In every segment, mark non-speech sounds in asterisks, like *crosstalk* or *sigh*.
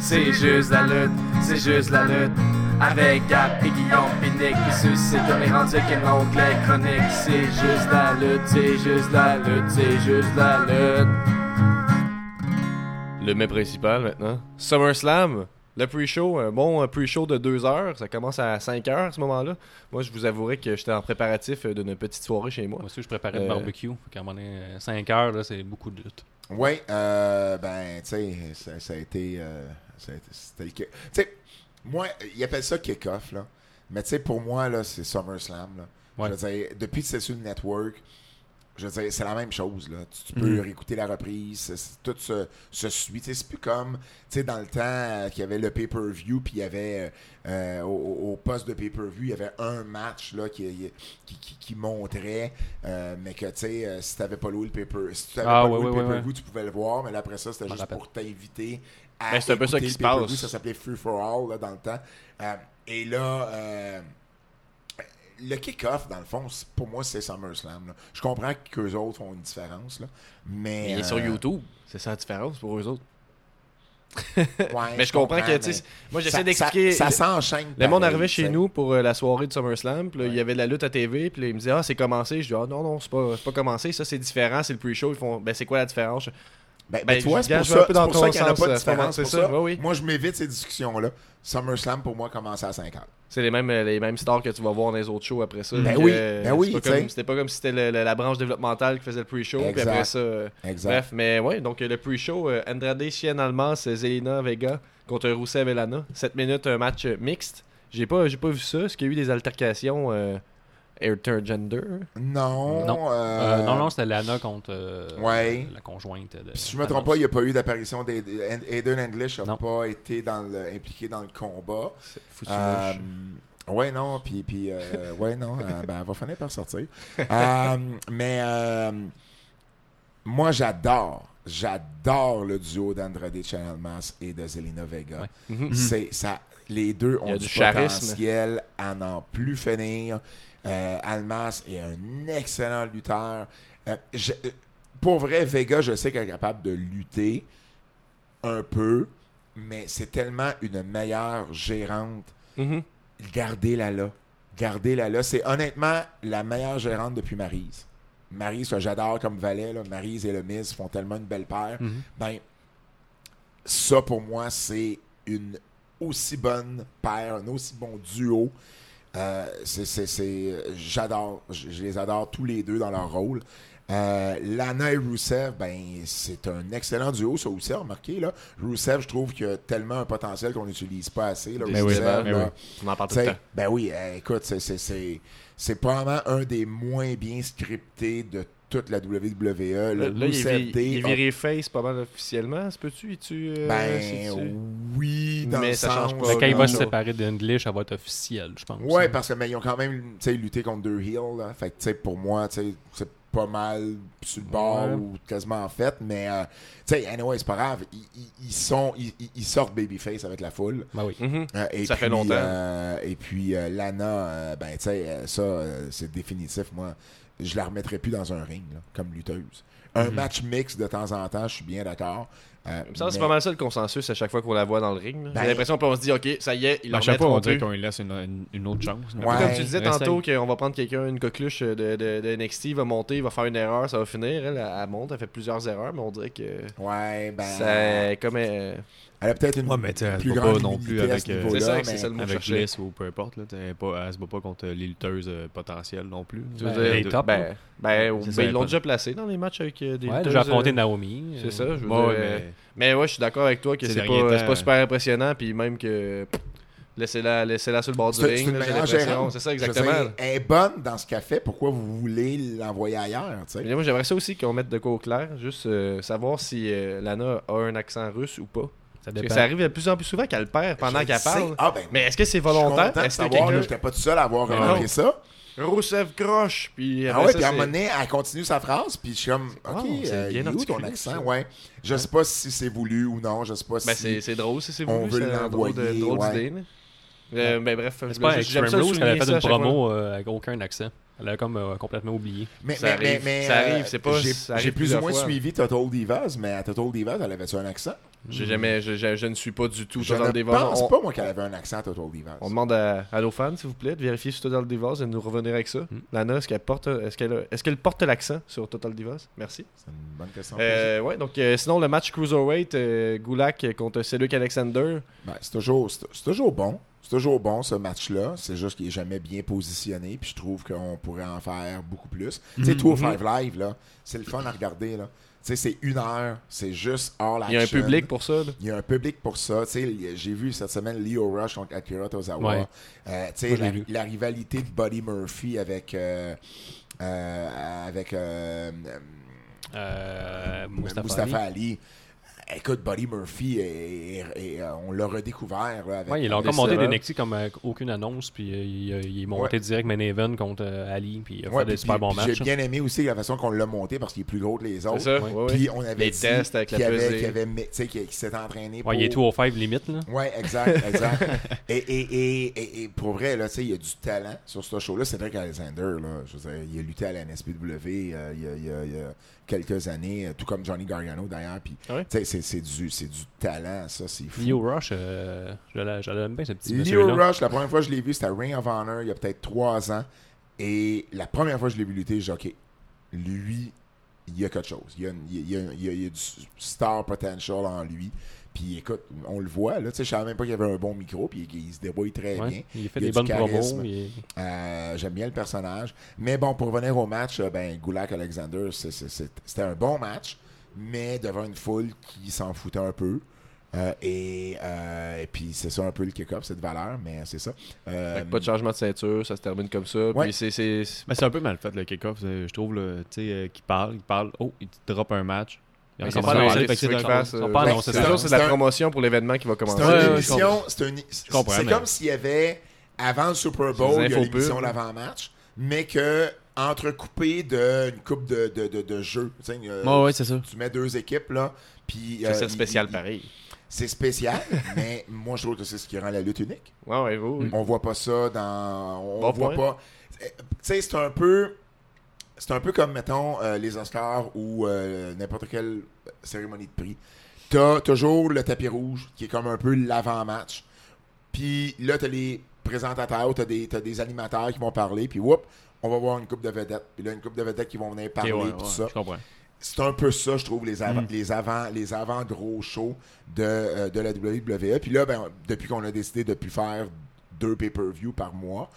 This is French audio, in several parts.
C'est juste la lutte, c'est juste la lutte. Avec Gap et Guillaume Pinique qui suscite comme les rendus qui montent les chroniques. C'est juste la lutte, c'est juste la lutte, c'est juste la lutte. Le mets principal maintenant. SummerSlam? Le pre-show, un bon pre-show de 2 heures. Ça commence à 5 heures à ce moment-là. Moi, je vous avouerai que j'étais en préparatif d'une petite soirée chez moi. Moi aussi, je préparais le Euh, barbecue. Un moment donné, 5 heures, là, c'est beaucoup de lutte. Oui, euh, ben, tu sais, ça, ça a été. euh, ça a été- c'était le kick- Tu sais, moi, ils appellent ça kick-off, là. Mais tu sais, pour moi, là, c'est SummerSlam, là. Ouais. Je veux dire, depuis que c'est sur le network, je veux dire, c'est la même chose, là. Tu, tu peux Mhm. réécouter la reprise, tout se, se suit. Tu c'est plus comme, tu sais, dans le temps euh, qu'il y avait le pay-per-view, puis il y avait, euh, au, poste de pay-per-view, il y avait un match, là, qui, qui, qui- qui montrait, euh, mais que, tu sais, euh, si t'avais pas loué le pay-per- si tu Ah, pas loué le pay-per-view, tu pouvais le voir, mais là, après ça, c'était juste rappelle. pour t'inviter à Ben, c'est un peu ça qui le se pay-per-view. passe. Ça s'appelait Free for All, là, dans le temps. Euh, et là... le kick-off, dans le fond, pour moi, c'est SummerSlam. là. Je comprends qu'eux autres font une différence, là, mais... Mais il est sur euh, YouTube. C'est ça la différence pour eux autres. ouais, *laughs* Mais je comprends que, tu sais, moi j'essaie d'expliquer. Ça, ça s'enchaîne. Le monde arrivait chez nous pour euh, la soirée de SummerSlam. Puis il y avait de la lutte à TV. Puis il me disait, ah, c'est commencé. Je dis, ah, non, non, c'est pas, pas commencé. Ça, c'est différent. C'est le pre-show. Ils font, ben, c'est quoi la différence Ben, ben, tu vois, je c'est pour ça, peu dans c'est pour ton ça qu'il n'y en a pas de euh, différence. c'est pour ça, ça. oui, oui. Moi, je m'évite ces discussions-là. SummerSlam, pour moi, commence à 5 heures. C'est les mêmes, euh, les mêmes stars que tu vas voir dans les autres shows après ça. Ben oui, euh, ben oui, c'est tu C'était pas comme si c'était la branche développementale qui faisait le pre-show. Puis Exact. après ça. euh, Exact. Bref, mais ouais, donc euh, le pre-show, euh, Andrade, Chien Almas, euh, Zelina Vega contre Rousseff et Lana. 7 minutes, un match euh, mixte. J'ai pas, pas vu ça. Est-ce qu'il y a eu des altercations euh, intergender? Non. Non. euh, Euh, non, non, c'était Lana contre euh, Ouais. la conjointe. De, si je me trompe pas, il n'y a pas eu d'apparition d'Aiden Aiden English n'a Non. pas été dans le- impliqué dans le combat. Foutu Euh, ouais, non, puis, puis euh, *laughs* ouais, non, euh, ben, elle va finir par sortir. Euh, mais euh, moi, j'adore, j'adore le duo d'Andrade Chalmas et de Zelina Vega. Ouais. C'est, ça, les deux ont du, du charisme. potentiel à n'en plus finir. Euh, Almas est un excellent lutteur. Euh, je- euh, pour vrai, Vega, je sais qu'elle est capable de lutter un peu, mais c'est tellement une meilleure gérante. Mhm. Gardez-la là. Gardez-la là. C'est honnêtement la meilleure gérante depuis Maryse. Maryse, que j'adore comme valet, là. Maryse et le Miz font tellement une belle paire. Mhm. Ben, ça pour moi, c'est une aussi bonne paire, un aussi bon duo. Euh, c'est, j'adore, je, les adore tous les deux dans leur rôle. Euh, Lana et Rousseff, ben, c'est un excellent duo, ça aussi, remarqué. Là. Rousseff, je trouve qu'il a tellement un potentiel qu'on n'utilise pas assez. Là, Mais oui, Rousseff, mais là. oui. On en parle tout le T'sais, temps. ben oui, euh, écoute, c'est, c'est probablement un des moins bien scriptés de toute la WWE. Le là, il, est, Rousseff vi- Day il viré face pas mal officiellement. Se peut-tu? Tu ben oui, dans Mais le ça sens... change pas Mais quand il va se séparer d'English, ça va être officiel, je pense. Ouais, parce que mais ils ont quand même tu sais, lutté contre deux heels. Là. Fait que tu sais, pour moi, tu sais, c'est pas mal sur le bord Ouais. ou quasiment en fait. Mais euh, tu sais, anyway, c'est pas grave. Ils, ils- ils sont, ils, sortent babyface avec la foule. Ben oui. Mhm. Euh, et Ça fait longtemps. euh, et puis euh, Lana, euh, ben tu sais, euh, ça, euh, c'est définitif. Moi, je la remettrai plus dans un ring là, comme lutteuse. Un Mhm. match mix de temps en temps, je suis bien d'accord. Euh, Ça, c'est pas mal ça le consensus à chaque fois qu'on la voit dans le ring. là. Ben- J'ai l'impression qu'on se dit, ok, ça y est, il À en chaque fois, on dirait plus. qu'on lui laisse une, une- une autre chance. Ouais. Comme tu disais tantôt qu'on va prendre quelqu'un, une coqueluche de, de, de NXT, il va monter, il va faire une erreur, ça va finir. Elle, elle monte, elle fait plusieurs erreurs, mais on dirait que Ouais, ben. ça comme euh, Elle a peut-être une Ouais, mais plus grande pas non plus avec, ce euh, C'est ça, mais- c'est ça le mot avec. Bliss ou peu importe. Là, pas, elle se bat pas contre les lutteuses euh, potentielles non plus. Ben, dire, les top, ben, ben, ben, ça, ils l'ont déjà placé dans les matchs avec euh, des Ouais, lutteuses, j'ai affronté euh, Naomi. C'est euh, ça, je veux Ouais, dire. euh, mais Mais ouais, je suis d'accord avec toi que Ces c'est pas, temps, pas super impressionnant, puis même que laissez-la laissez-la sur le bord du ring. C'est ça, exactement. dire, elle est bonne dans ce qu'elle fait. Pourquoi vous voulez l'envoyer ailleurs, tu sais? Mais moi, j'aimerais ça aussi qu'on mette de quoi au clair, juste euh, savoir si euh, Lana a un accent russe ou pas. Ça Parce que ça arrive de plus en plus souvent qu'elle perd pendant qu'elle parle. Ah, ben, Mais est-ce que c'est je suis volontaire? content de j'étais pas tout seul à avoir remarqué ça. Rousseff croche, puis Ah ouais, ça, puis à un moment donné, elle continue sa phrase, puis je suis comme, OK, c'est euh, bien il est où ton accent? ça. Ouais. Je sais pas si c'est voulu ou non, je sais pas Ben, si... c'est drôle si c'est On voulu, veut c'est une drôle de- l'envoyer, drôle ouais. d'idée. Euh, ben, bref, C'est pas j'aime Extreme ça Rules qu'elle souligner a fait une promo euh, avec aucun accent. Elle a comme euh, complètement oublié. Mais, Ça mais- arrive, mais- ça mais, arrive, c'est pas- J'ai plus ou moins fois. suivi Total Divas, mais à Total Divas, elle avait-tu un accent? J'ai jamais, je, je- je ne suis pas du tout Je Total ne Divas. pense On, pas, moi, qu'elle avait un accent à Total Divas. on demande à, à nos fans, s'il vous plaît, de vérifier sur Total Divas et de nous revenir avec ça. Mm. Lana, est-ce qu'elle porte, est-ce qu'elle, est-ce qu'elle porte l'accent sur Total Divas Merci. C'est une bonne question. Euh, ouais, donc euh, sinon le match cruiserweight, euh, Gulak contre Cedric Alexander. Ben, c'est toujours, c'est c'est toujours bon. C'est toujours bon ce match-là. C'est juste qu'il est jamais bien positionné. Puis je trouve qu'on pourrait en faire beaucoup plus. Tu sais, Mhm. Tour 5 Live, là, c'est le fun à regarder. là. Tu sais, c'est une heure. C'est juste all Il y a un action. public pour ça. là? Il y a un public pour ça. Tu sais, J'ai vu cette semaine Leo Rush contre Akira Tozawa. Ouais. Euh, Moi, la, rivalité de Buddy Murphy avec. euh, euh, avec euh, Mustafa Mustafa, Ali. Ali. Écoute, Buddy Murphy, euh, on l'a redécouvert. Là, avec, Ouais, ils l'ont Avec comme monté Sarah. d'NXT comme avec aucune annonce, puis euh, il, euh, il est monté direct main event contre euh, Ali, puis il a Ouais, fait des puis- super bons puis matchs. J'ai bien aimé aussi la façon qu'on l'a monté parce qu'il est plus gros que les C'est autres. ça. ouais. ouais, ouais. Puis on avait Les dit tests avec la qu'il avait, pesée. qu'il avait mis- tu sais, qu'il s'était entraîné pour... Ouais, il est tout au 5 limite, là. Ouais, exact, exact. *laughs* et, et, et, et, et pour vrai, là, tu sais, il y a du talent sur ce show-là. Cédric Alexander, là, je veux dire, il a lutté à la NSPW euh, il, y a, il y a- il y a quelques années, euh, tout comme Johnny Gargano d'ailleurs. Puis, Ah ouais? tu sais, c'est- c'est du, c'est du talent, ça, c'est fou. Leo Rush, euh, je l'aime bien, ce petit Leo. Rush, la première fois que je l'ai vu, c'était à Ring of Honor, il y a peut-être trois ans. Et la première fois que je l'ai vu lutter, j'ai dit, OK, lui, il y a quelque chose. Il y a, une- il y a- il y a- il y a du star potential en lui. Puis écoute, on le voit, là, tu sais, je savais même pas qu'il y avait un bon micro, puis il, il se débrouille très bien. Il fait Il des bonnes promos. est- Euh, J'aime bien le personnage. Mais bon, pour revenir au match, euh, ben, Gulak Alexander, c'est- c'est- c'est- c'était un bon match, mais devant une foule qui s'en foutait un peu. Euh, et, euh, et puis c'est ça un peu le kick-off, c'est de valeur, mais c'est ça. Euh, Pas de changement de ceinture, ça se termine comme ça. Ouais. Puis c'est, c'est, c'est- Mais c'est un peu mal fait le kick-off, je trouve, tu sais, euh, qu'il parle, il parle, oh, il drop un match. C'est de la promotion pour l'événement qui va C'est commencer. c'est une- c'est comme s'il y avait, avant le Super Bowl, il y a l'émission l'avant-match, mais que entrecoupé d'une coupe de, de, de, de jeux. Tu sais, euh, Ouais, ouais, c'est ça. Tu mets deux équipes, là, puis... Ça, euh, c'est spécial il- pareil. C'est spécial, mais moi, je trouve que c'est ce qui rend la lutte unique. Ouais, ouais, oui. On voit pas ça dans. On Bon voit point. pas. Tu sais, c'est un peu. C'est un peu comme, mettons, euh, les Oscars ou euh, n'importe quelle cérémonie de prix. T'as toujours le tapis rouge qui est comme un peu l'avant-match. Puis là, t'as les présentateurs, t'as des, t'as des animateurs qui vont parler, puis whoop, on va voir une coupe de vedettes. Puis là, une coupe de vedettes qui vont venir parler, ouais, tout ouais, ça Je comprends. c'est un peu ça, je trouve, les Mm. avant, les avant, les avant gros shows de, euh, de la WWE. Puis là, ben, depuis qu'on a décidé de plus faire deux pay-per-view par mois,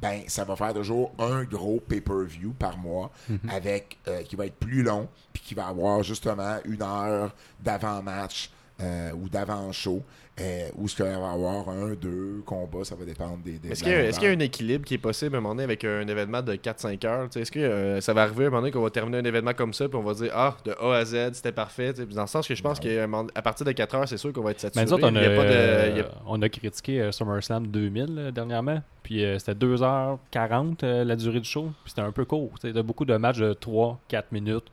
ben ça va faire toujours un gros pay-per-view par mois avec euh, qui va être plus long puis qui va avoir justement une heure d'avant-match euh, ou d'avant-show euh, où ce qu'il va y avoir un, deux combats, ça va dépendre des. des Est-ce qu'il y, a- y un équilibre qui est possible à un moment donné avec un événement de 4-5 heures? Tu sais, Est-ce que euh, ça va arriver à un moment donné qu'on va terminer un événement comme ça puis on va dire Ah, de A à Z, c'était parfait. Dans le sens que je pense qu'à à partir de 4 heures, c'est sûr qu'on va être saturé. Mais on a, pas de- euh, on a critiqué euh, SummerSlam 2000 euh, dernièrement. Puis euh, c'était 2h40 euh, la durée du show. Puis c'était un peu court. Il y a beaucoup de matchs de 3-4 minutes.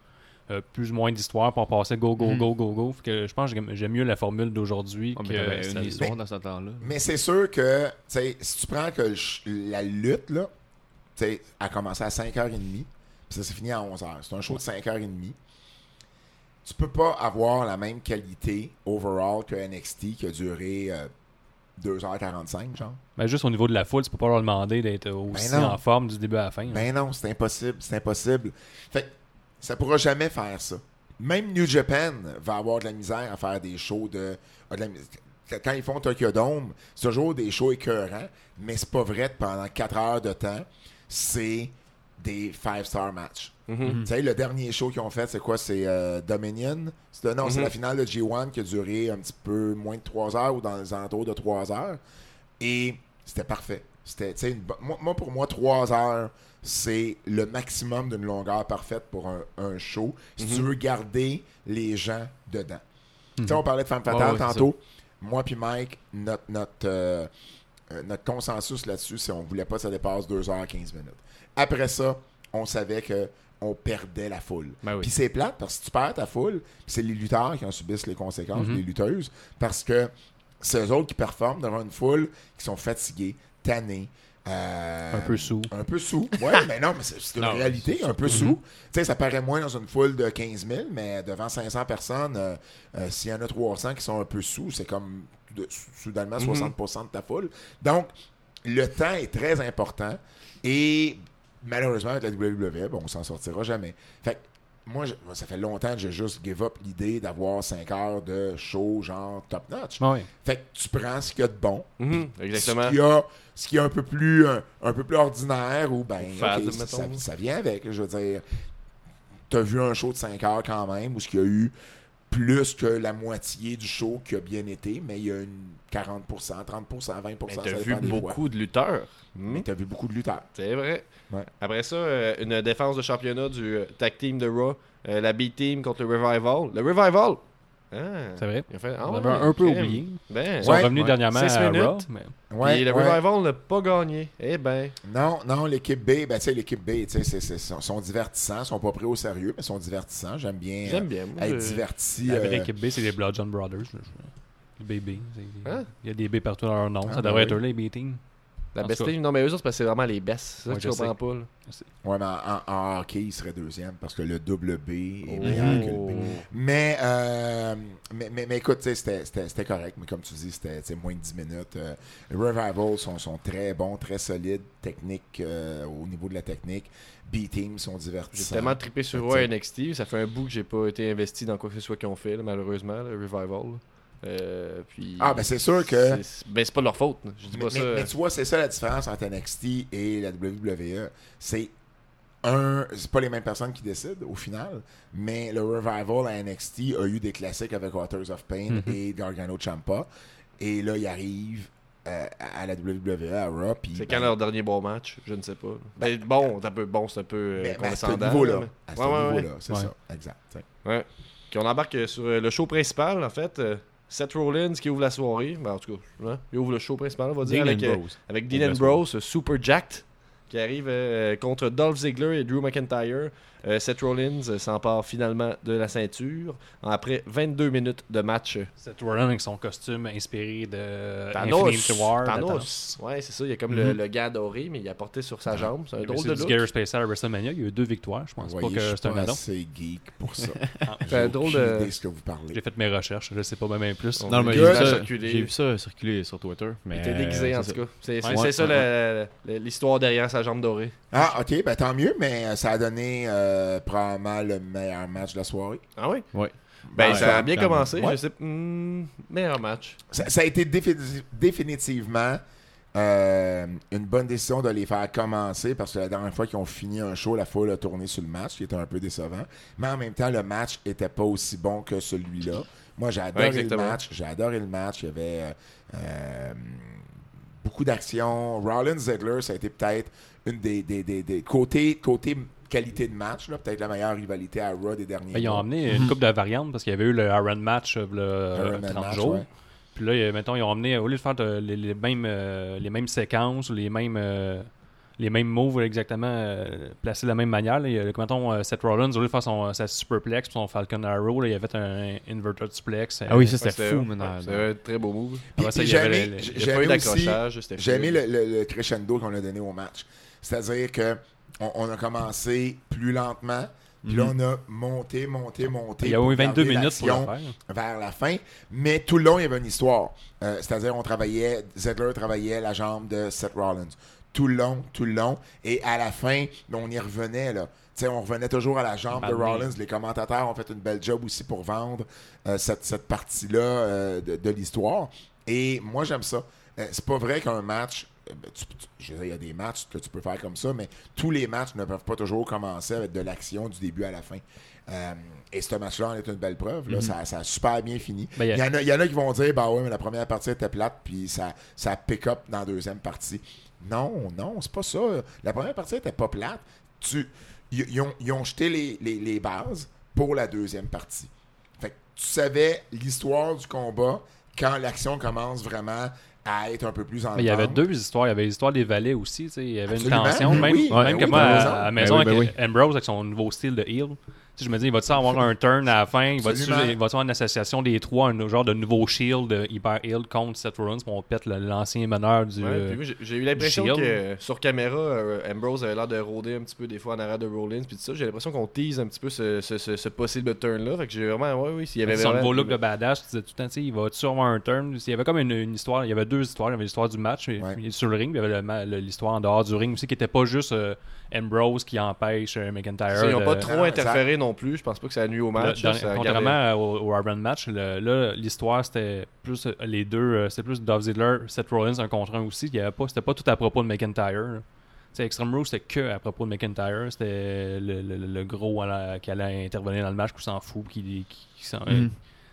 Euh, plus ou moins d'histoire pour passer go, go, Mhm. go, go, go. Fait que je pense que j'aime- j'aime mieux la formule d'aujourd'hui On que histoire dans ce temps-là. Mais c'est sûr que, si tu prends que la lutte, là, a commencé à 5h30, puis ça s'est fini à 11h. C'est un show de 5h30. Tu peux pas avoir la même qualité overall que NXT qui a duré euh, 2h45, genre. Ben, juste au niveau de la foule, tu peux pas leur demander d'être aussi Ben non. en forme du début à la fin. hein. Ben non, c'est impossible, c'est impossible. Fait que ça pourra jamais faire ça. Même New Japan va avoir de la misère à faire des shows de. a de la mis- quand ils font Tokyo Dome, c'est toujours des shows écœurants, mais c'est pas vrai que pendant 4 heures de temps, c'est des 5-star matchs. Mhm. Tu sais, le dernier show qu'ils ont fait, c'est quoi? C'est euh, Dominion? Non, c'est la finale de G1 qui a duré un petit peu moins de 3 heures ou dans les alentours de 3 heures. Et c'était parfait. C'était, une moi, pour moi, 3 heures, c'est le maximum d'une longueur parfaite pour un, un show. Si tu veux garder les gens dedans. Tu sais, on parlait de Femme Fatale tantôt. Moi puis Mike, notre, notre, euh, euh, notre consensus là-dessus, c'est qu'on voulait pas que ça dépasse 2h15 minutes. Après ça, on savait que on perdait la foule. Ben oui. Puis c'est plate parce que tu perds ta foule, c'est les lutteurs qui en subissent les conséquences, Mhm. les lutteuses, parce que c'est eux autres qui performent devant une foule qui sont fatigués, tannés. Euh, Un peu sous. Un peu sous. Ouais, *laughs* mais non, mais c'est une Non, réalité, un peu sous. Tu sais, ça paraît moins dans une foule de 15 000, mais devant 500 personnes, euh, euh, s'il y en a 300 qui sont un peu sous, c'est comme de- soudainement Mhm. 60% de ta foule. Donc, le temps est très important et malheureusement, avec la WWE, bon, on s'en sortira jamais. Fait que moi, je- ça fait longtemps que j'ai juste give up l'idée d'avoir 5 heures de show genre top notch. Fait que tu prends ce qu'il y a de bon, Mhm, exactement. ce qui a, ce qui est un peu plus un, un peu plus ordinaire ou ben ça, ça vient avec. Je veux dire, t'as vu un show de 5 heures quand même où ce qu'il y a eu plus que la moitié du show qui a bien été, mais il y a une 40%, 30%, 20%. Mais t'as vu beaucoup de lutteurs. Mais Mhm. t'as vu beaucoup de lutteurs. C'est vrai. Ouais. Après ça, euh, une défense de championnat du euh, tag team de Raw. euh, la B-Team contre le Revival. Le Revival! Ah. C'est vrai. Fait, ah On ouais, avait un peu crème. oublié. Ben, Ils sont Ouais, revenus ouais. dernièrement Six à minutes. Raw. Mais... Ouais, le ouais. Revival n'a pas gagné. Eh ben. Non, non, l'équipe B, ben tu sais, l'équipe B, tu sais, c'est- c'est- sont, sont divertissants, sont pas pris au sérieux, mais sont divertissants. J'aime bien, J'aime bien. moi, euh, être je- diverti. La vraie euh, équipe B, c'est les Blood John Brothers. Les BB. Hein? Il y a des B partout dans leur nom. Ah, ça ben devrait oui. être eux, les B-Team. La best team, non, mais eux autres, c'est parce que c'est vraiment les best. C'est ça Ouais, que tu je comprends pas. là. Ouais, mais en, en hockey, il serait deuxième parce que le double B est Oh. meilleur que le B. Mais, euh, mais, mais, mais écoute, tu sais, c'était- c'était c'était correct, mais comme tu dis, c'était moins de 10 minutes. Euh, les Revival sont, sont très bons, très solides, techniques, euh, au niveau de la technique. B-Team sont J'ai divertissants. tellement trippé sur Raw NXT. Ça fait un bout que j'ai pas été investi dans quoi que ce soit qu'ils ont fait, là, malheureusement, le Revival. là. Euh, puis... Ah, ben c'est sûr que. C'est ben, c'est pas de leur faute. Je dis Mais, pas mais- ça. mais tu vois, c'est ça la différence entre NXT et la WWE. C'est un. C'est pas les mêmes personnes qui décident au final, mais le Revival à NXT a eu des classiques avec Authors of Pain Mhm. et Gargano Champa. Et là, il arrive euh, à la WWE, à Raw. C'est ben, quand leur dernier bon match? Je ne sais pas. Ben, bon, c'est un peu, bon, c'est un peu euh, mais- mais à ce niveau-là. mais- À ce Ouais, ouais, ouais. niveau-là, c'est Ouais. ça. Exact. Puis on embarque sur le show principal, en fait. Seth Rollins qui ouvre la soirée. Ben, en tout cas, hein, il ouvre le show principal, on va dire. Dean avec, euh, Bros. avec Dean Ambrose, Super Jacked, qui arrive euh, contre Dolph Ziggler et Drew McIntyre. Euh, Seth Rollins euh, s'empare finalement de la ceinture après 22 minutes de match. Seth Rollins avec son costume inspiré de Thanos. Infinity War. Thanos. Ouais, c'est ça. Il y a comme le, Mhm. le gars doré, mais il a porté sur sa jambe. C'est un Il drôle de du look. Gear Spatial à WrestleMania. Il y a eu deux victoires. Je pense pas que suis c'est un assez geek pour ça. *laughs* Ah, C'est un drôle de- ce que vous parlez. J'ai fait mes recherches. Je sais pas même plus. On- Non, mais j'ai vu, Ça a ça, circulé. j'ai vu ça circuler sur Twitter. Il Mais était déguisé, euh, en c'est tout cas. C'est c'est- Ouais, c'est ça l'histoire derrière sa jambe dorée. Ah, ok, ben tant mieux, mais ça a donné euh, probablement le meilleur match de la soirée. Ah oui? Ouais. Ben, Ouais, ça a bien commencé. Ouais. Je sais. hmm, meilleur match. Ça, ça a été défi- définitivement euh, une bonne décision de les faire commencer parce que la dernière fois qu'ils ont fini un show, la foule a tourné sur le match, qui était un peu décevant. Mais en même temps, le match était pas aussi bon que celui-là. Moi, j'ai adoré Ouais, le match. J'ai adoré le match. Il y avait euh, euh, beaucoup d'action. Rollins Ziggler, ça a été peut-être une des, des, des, des- côté, côté qualité de match, là, peut-être la meilleure rivalité à Raw des derniers Ben, ils ont amené une coupe de variantes parce qu'il y avait eu le Iron Match euh, le Iron Man 30 match, jours. ouais. Puis là, euh, mettons, ils ont amené, au lieu de faire de- les, les mêmes, euh, les mêmes séquences les mêmes, euh, les mêmes moves exactement euh, placés de la même manière, là, il y a, mettons, euh, Seth Rollins, au lieu de faire son, sa superplex puis son Falcon Arrow, là, il avait fait un inverted suplex. Ah oui, ça c'était fou, maintenant. C'est un très beau move. Y avait j'ai aimé- c'était le crescendo qu'on a donné au match. C'est-à-dire que on, on a commencé plus lentement, puis là on a monté, monté, monté. Il y a eu 22 garder minutes pour faire. vers la fin, mais tout le long il y avait une histoire. Euh, C'est-à-dire on travaillait, Ziggler travaillait la jambe de Seth Rollins. Tout le long, tout le long, et à la fin, on y revenait là. On revenait toujours à la jambe de. Rollins. Les commentateurs ont fait une belle job aussi pour vendre euh, cette, cette partie-là euh, de, de l'histoire. Et moi, j'aime ça. C'est pas vrai qu'un match. Euh, ben, tu- tu- je veux dire, il y a des matchs que tu peux faire comme ça, mais tous les matchs ne peuvent pas toujours commencer avec de l'action du début à la fin. Euh, et ce match-là en est une belle preuve. Là, ça, ça a super bien fini. Ben, il y en a, il y en a qui vont dire bah ouais, mais la première partie était plate, puis ça, ça pick up dans la deuxième partie. Non, non, c'est pas ça. La première partie était pas plate. Tu, ils, ils ont, ils ont jeté les, les- les bases pour la deuxième partie. Fait que tu savais l'histoire du combat quand l'action commence vraiment à être un peu plus en Mais il y avait deux histoires. Il y avait l'histoire des valets aussi. Il y avait Absolument. une tension. Même, oui, même ben que oui, moi, à, la Ben maison, oui, ben avec Ambrose, avec son nouveau style de heel, je me dis, il va-tu avoir un turn à la fin? Il va-tu va-tu avoir une association des trois, un genre de nouveau shield euh, hyper heal contre Seth Rollins pour on pète l'ancien meneur du. Ouais, puis moi, j'ai- eu l'impression que sur caméra, euh, Ambrose avait l'air de rôder un petit peu des fois en arrière de Rollins puis tout ça. J'ai l'impression qu'on tease un petit peu ce, ce, ce, ce possible turn-là. Fait que j'ai vraiment, ouais, oui, s'il y avait son nouveau look de badass, tu disais tout le temps, tu sais, il va toujours avoir un turn? Il y avait comme une, une histoire, il y avait deux histoires. Il y avait l'histoire du match et- Ouais. sur le ring, puis il y avait l'histoire en dehors du ring aussi, qui était pas juste euh, Ambrose qui empêche euh, McIntyre. Ils n'ont de- pas trop Non, interféré non plus. Je pense pas que ça a nuit au match. Dans- là, ça contrairement au, au Urban Match, le- là, l'histoire c'était plus euh, les deux, euh, c'était plus Dolph Ziggler, Seth Rollins un contre un aussi. Il y avait pas, c'était pas tout à propos de McIntyre. là. Tu sais, Extreme Rules c'était que à propos de McIntyre. C'était le, le- le gros la- qui allait intervenir dans le match, qui s'en fout, qui, qui, qui s'en-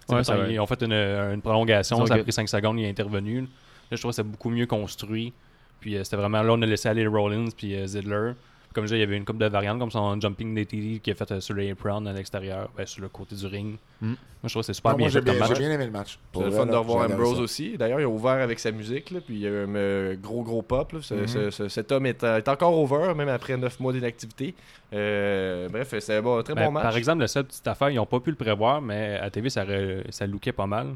Ouais, c'est ils ont fait une, une prolongation, Ils ont ça a pris 5 secondes, il est intervenu. Là, je trouve que c'était beaucoup mieux construit. Puis euh, c'était vraiment là, on a laissé aller Rollins puis euh, Ziggler. Comme je disais, il y avait une coupe de variantes, comme son jumping DTD qui a fait euh, sur les apron à l'extérieur, ben, sur le côté du ring. Mm. Moi, je trouve que c'est super Non, bien moi, j'ai fait bien, match. j'ai bien aimé le match. Pour C'est le fun de revoir Ambrose ça. aussi. D'ailleurs, ils ont ouvert avec sa musique, là, puis il y a eu un euh, gros gros pop. là. Ce- Mhm. ce- ce- cet homme est, euh, est encore over, même après 9 mois d'inactivité. Euh, bref, c'est un bon, très Ben, bon match. Par exemple, la seule petite affaire, ils n'ont pas pu le prévoir, mais à TV, ça, re- ça lookait pas mal.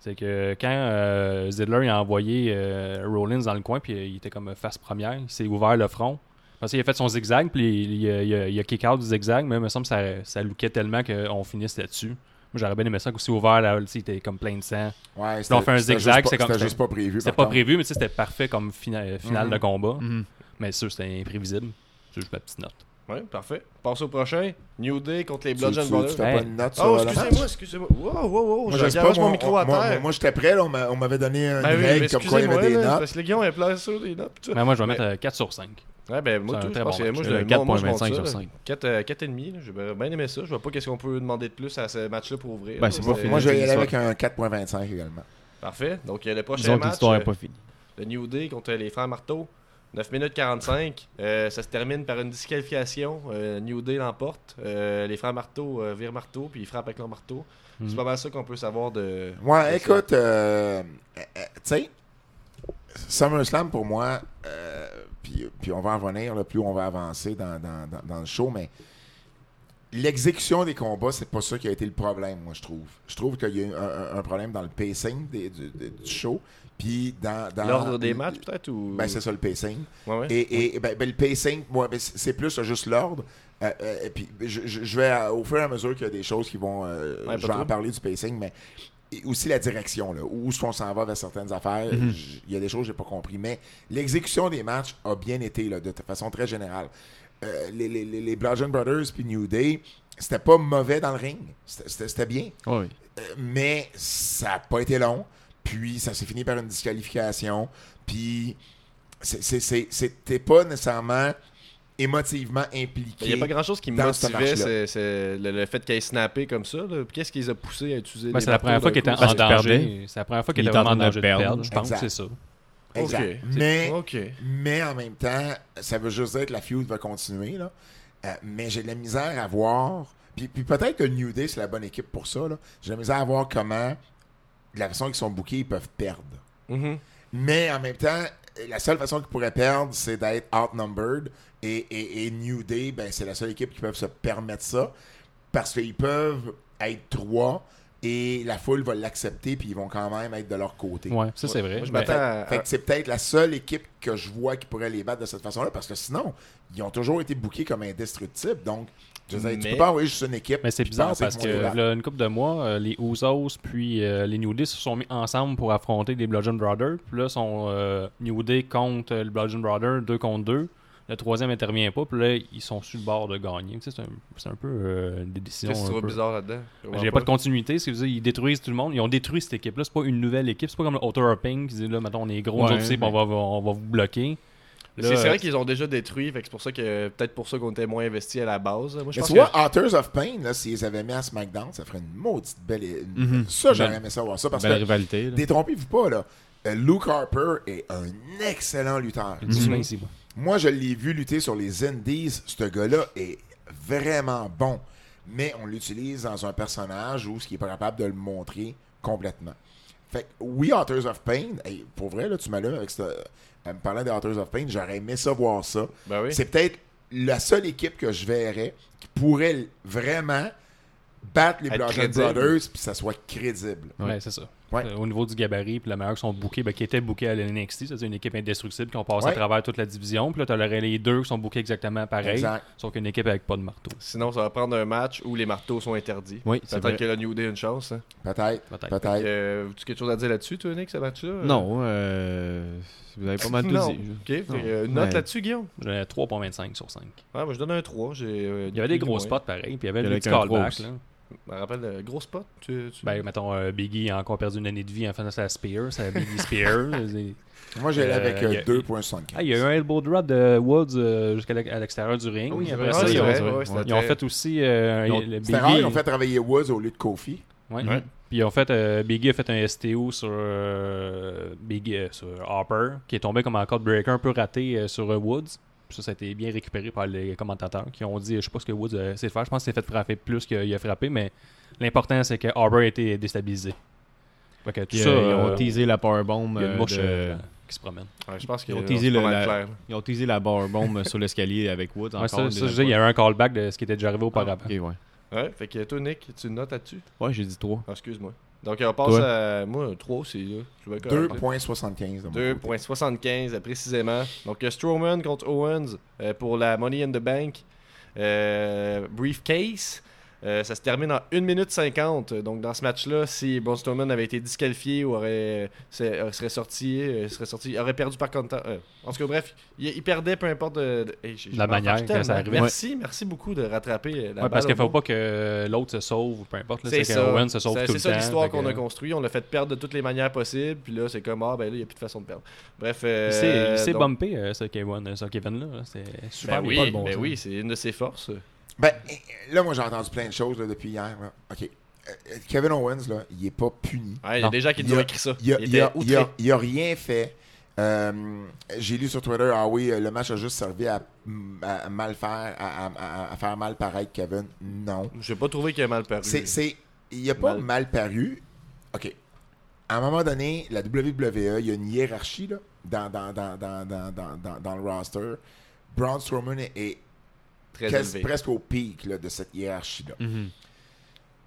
C'est que quand euh, Zidler il a envoyé euh, Rollins dans le coin, puis euh, il était comme face première, il s'est ouvert le front. Parce qu'il a fait son zigzag, puis il, il a- il a, il a kick out du zigzag, mais il me semble que ça, ça lookait tellement qu'on finisse là-dessus. Moi, j'aurais bien aimé ça aussi ouvert, là, tu sais, il était comme plein de sang. Ouais, on fait un c'était zigzag, c'est comme- C'était juste pas prévu. C'était pas contre. prévu, mais tu sais, c'était parfait comme fina- finale Mhm. de combat. Mhm. Mais sûr, c'était imprévisible. C'est juste ma petite note. Ouais, parfait. Passe au prochain. New Day contre les Tu, Bludgeon tu, Brothers. tu fais Hey. pas une note sur Oh, excusez-moi, excusez-moi. Wow, wow, wow. Moi, Je pas, mon moi, micro à terre. moi, moi, j'étais prêt, là, on m'a- on m'avait donné une Ben oui, règle mais comme quoi il y avait des notes. parce que les gars, on est placé sur des notes. Mais moi, je vais Mais- mettre euh, 4 sur 5. Ouais, ben moi, tout, je très pense bon que moi, je match. le- moi, moi, je monte 4.25 ça, sur là. 5. 4, euh, 4,5. là. J'ai bien aimé ça. Je vois pas qu'est-ce qu'on peut demander de plus à ce match-là pour ouvrir. Ben, c'est pas fini. Moi, je vais y aller avec un 4.25 également. Parfait. Donc, a le prochain match. l'histoire euh, n'est pas finie. Le New Day contre les frères Marteau. 9 minutes 45. Euh, ça se termine par une disqualification. Euh, New Day l'emporte. Euh, les frères Marteau euh, virent Marteau puis ils frappent avec leur marteau. Mhm. C'est pas mal ça qu'on peut savoir de. Ouais, écoute, euh, euh, euh, tu sais, SummerSlam pour moi, euh, puis, puis on va en revenir, là, plus on va avancer dans, dans- dans- dans le show, mais l'exécution des combats, c'est pas ça qui a été le problème, moi, je trouve. Je trouve qu'il y a eu un, problème dans le pacing des- du, show, puis dans... dans L'ordre des matchs, peut-être ou... Ben, c'est ça, le pacing. Ouais, ouais. Et, et ben, ben, le pacing, moi, ben, c'est plus juste l'ordre. Euh, euh, et puis, je, vais, au fur et à mesure qu'il y a des choses qui vont. euh, Ouais, je vais en parler du pacing, mais et aussi la direction, là, où est-ce qu'on s'en va vers certaines affaires. Mhm. Il y a des choses que j'ai pas compris. Mais l'exécution des matchs a bien été, là, de façon très générale. Euh, les, les, les, Bludgeon Brothers puis New Day, c'était pas mauvais dans le ring. C'était- bien. Ouais, oui. Euh, mais ça n'a pas été long. Puis ça s'est fini par une disqualification. Puis c'était pas nécessairement émotivement impliqué. Il n'y a pas grand chose qui me ce motivait, c'est c'est le, le fait qu'il ait snappé comme ça. là. Qu'est-ce qui les a poussés à utiliser Ben, des c'est la première fois qu'il était en danger. C'est la première fois qu'il Il était en vraiment en train de danger de perdre. Je pense c'est ça. Exact. *laughs* Ok. Mais, en même temps, ça veut juste dire que la feud va continuer. Là. Euh, mais j'ai de la misère à voir. Puis, puis peut-être que New Day, c'est la bonne équipe pour ça. là. J'ai de la misère à voir comment, de la façon qu'ils sont bookés, ils peuvent perdre. Mhm. Mais en même temps, la seule façon qu'ils pourraient perdre, c'est d'être outnumbered. Et, et, et New Day, ben, c'est la seule équipe qui peut se permettre ça. Parce qu'ils peuvent être trois et la foule va l'accepter, puis ils vont quand même être de leur côté. Ouais, ça c'est vrai. Moi, je à- Fait que c'est peut-être la seule équipe que je vois qui pourrait les battre de cette façon-là, parce que sinon, ils ont toujours été bookés comme indestructibles. Donc, je veux dire, tu Mais- peux pas envoyer juste une équipe. Mais c'est bizarre parce que battre. là, une couple de mois, euh, les Usos puis euh, les New Day se sont mis ensemble pour affronter les Bludgeon Brothers. Puis là, sont euh, New Day contre le Bludgeon Brothers, deux contre deux. Le troisième intervient pas, puis là, ils sont sur le bord de gagner. Tu sais, c'est un, peu euh, des décisions. Qu'est-ce que tu peu- bizarre là-dedans? A pas de continuité, c'est que ils détruisent tout le monde. Ils ont détruit cette équipe-là. C'est pas une nouvelle équipe. C'est pas comme le Auto Ping qui dit là, maintenant on est gros, Ouais, on va, on va vous bloquer. C'est vrai qu'ils ont déjà détruit, fait que c'est pour ça que peut-être pour ça qu'on était moins investi à la base. Moi, je Mais pense tu que vois, Authors of Pain, là, s'ils avaient mis à SmackDown, ça ferait une maudite belle. Mhm. Ça, j'aurais aimé ça voir ça. Parce Belle que, rivalité. détrompez-vous pas, là. euh, Luke Harper est un excellent lutteur. bien ici, moi. Je l'ai vu lutter sur les Indies. Ce gars-là est vraiment bon. Mais on l'utilise dans un personnage où ce qui est pas capable de le montrer complètement. Fait que, oui, Authors of Pain, hey, pour vrai, là, tu m'as là avec ce, en me parlant des Authors of Pain, j'aurais aimé ça voir ça. Ben oui. C'est peut-être la seule équipe que je verrais qui pourrait vraiment battre les crédible. Brothers puis que ça soit crédible. Ouais, c'est ça. Ouais. Euh, Au niveau du gabarit, puis la meilleure qui sont bookés, ben, qui était bookés à l'NXT, c'est une équipe indestructible qui ont passé Ouais. à travers toute la division. Puis là, tu as les deux qui sont bookés exactement pareil, Exact. sauf qu'une équipe avec pas de marteau. Sinon, ça va prendre un match où les marteaux sont interdits. Oui. Peut-être que le New Day a une chance. Hein. Peut-être. Peut-être. Peut-être. Euh, as-tu quelque chose à dire là-dessus, toi, Nick, ce match-là? Non, euh, vous avez pas mal tout non. dit. Non. euh, une note Ouais. là-dessus, Guillaume J'ai 3.25 sur 5. Ouais, moi je donne un 3. J'ai, euh, Il y avait des gros moins. spots pareil, puis il y avait Il y des Je me rappelle, euh, gros spot. Tu, tu- Ben, mettons, euh, Biggie a encore perdu une année de vie en faisant sa Spear, sa Biggie Spear. *laughs* Moi, j'ai Euh, avec a- 2.75. ah, il y a eu un elbow drop de Woods euh, jusqu'à l'extérieur du ring. Oui, Après ça, ils ont, ouais, ils ont fait aussi euh, Ils ont- rare, ils ont fait travailler Woods au lieu de Kofi. Ouais. Ouais. Puis en fait, euh, Biggie a fait un STO sur euh, Biggie, euh, sur Harper, qui est tombé comme un code breaker un peu raté euh, sur euh, Woods. Ça, ça a été bien récupéré par les commentateurs qui ont dit, je sais pas ce que Woods a essayé de faire, je pense qu'il s'est fait frapper plus qu'il a frappé, mais l'important c'est que Harper a été déstabilisé. Fait que tout Puis, ça, euh, ils ont euh, teasé la powerbomb. il y a une euh, mouche de- euh, qui se promène. Ouais, je pense Ils ont teasé le- la- clair. Ils ont teasé la powerbomb *laughs* sur l'escalier avec Woods. Ouais, encore ça, une ça, deuxième je dis, il y a un callback de ce qui était déjà arrivé auparavant. Ah, ok, ouais. Ouais, fait que toi, Nick, tu notes là-dessus? Ouais, j'ai dit 3. Ah, Excuse-moi. Donc, on passe Toi? à. Moi, 3 aussi. Là. Je vais correct. 2.75. de mon côté. 2.75 euh, précisément. Donc Strowman contre Owens euh, pour la Money in the Bank euh, briefcase. Euh, ça se termine en 1 minute 50. Donc dans ce match-là, si Braun Strowman avait été disqualifié ou aurait, euh, serait sorti, euh, serait sorti, aurait perdu par contre. euh, en tout cas, bref, il, il perdait peu importe de, de- hey, j'ai- je La manière que ça arrivait. Merci, merci beaucoup de rattraper la Ouais, parce qu'il au faut pas que l'autre se sauve ou peu importe. C'est ça. Owen se sauve C'est- tout C'est le ça l'histoire qu'on a construit. On l'a fait perdre de toutes les manières possibles. Puis là, c'est comme, ah, ben là, il n'y a plus de façon de perdre. Bref. euh, Il s'est- donc- bumpé, ce Kevin, ce Kevin-là. là. C'est super Ben oui, bon ben oui, c'est une de ses forces. Ben, eh, là, moi, j'ai entendu plein de choses là, depuis hier. là. OK. Euh, Kevin Owens, là, il est pas puni. Ouais, il y a des gens qui nous ont écrit ça. Il a, Il il a- était il a- outré. il a rien fait. Euh, j'ai lu sur Twitter, ah oui, euh, le match a juste servi à, à mal faire, à, à- à- à faire mal pareil Kevin. Non. J'ai pas trouvé qu'il a mal paru. C'est, c'est, il a pas Mal. mal paru. OK. À un moment donné, la WWE, il y a une hiérarchie là, dans, dans, dans, dans, dans, dans, dans- dans le roster. Braun Strowman est, est très quasi- élevé. presque au pic là, de cette hiérarchie-là.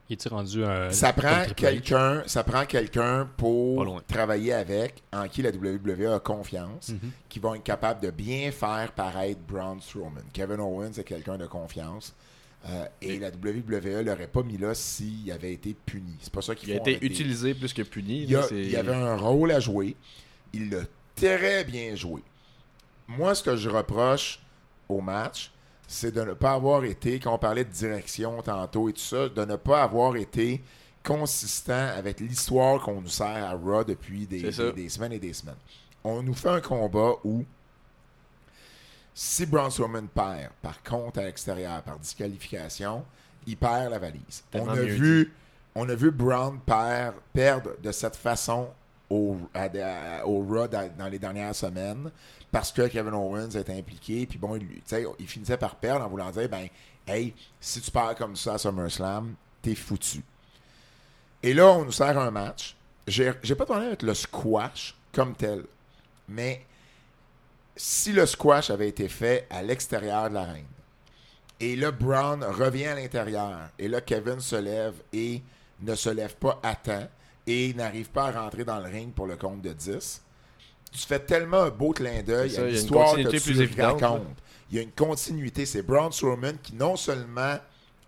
Il est rendu un. Ça prend quelqu'un, ça prend quelqu'un Pas pour travailler avec, en qui la WWE a confiance, Mhm. qui va être capable de bien faire paraître Braun Strowman. Kevin Owens est quelqu'un de confiance. euh, et la WWE l'aurait pas mis là s'il avait été puni. C'est pas ça qu'ils Il a été utilisé plus que puni. Il a- il y avait un rôle à jouer. Il l'a très bien joué. Moi, ce que je reproche au match, c'est de ne pas avoir été, quand on parlait de direction tantôt et tout ça, de ne pas avoir été consistant avec l'histoire qu'on nous sert à Raw depuis des, semaines et des semaines. On nous fait un combat où si Braun Strowman perd, par contre à l'extérieur, par disqualification, il perd la valise. On a, vu, on a vu Brown perdre, perdre de cette façon au, à- à- au Raw dans les dernières semaines parce que Kevin Owens était impliqué. Puis bon, il, il finissait par perdre en voulant dire ben, hey, si tu perds comme ça à SummerSlam, t'es foutu. Et là, on nous sert un match. J'ai pas de problème avec le squash comme tel. Mais si le squash avait été fait à l'extérieur de l'arène, et là, Brown revient à l'intérieur, et là, Kevin se lève et ne se lève pas à temps, et n'arrive pas à rentrer dans le ring pour le compte de 10, tu fais tellement un beau clin d'œil à il y a une l'histoire que tu plus évidente, racontes. Il y a une continuité. C'est Braun Strowman qui non seulement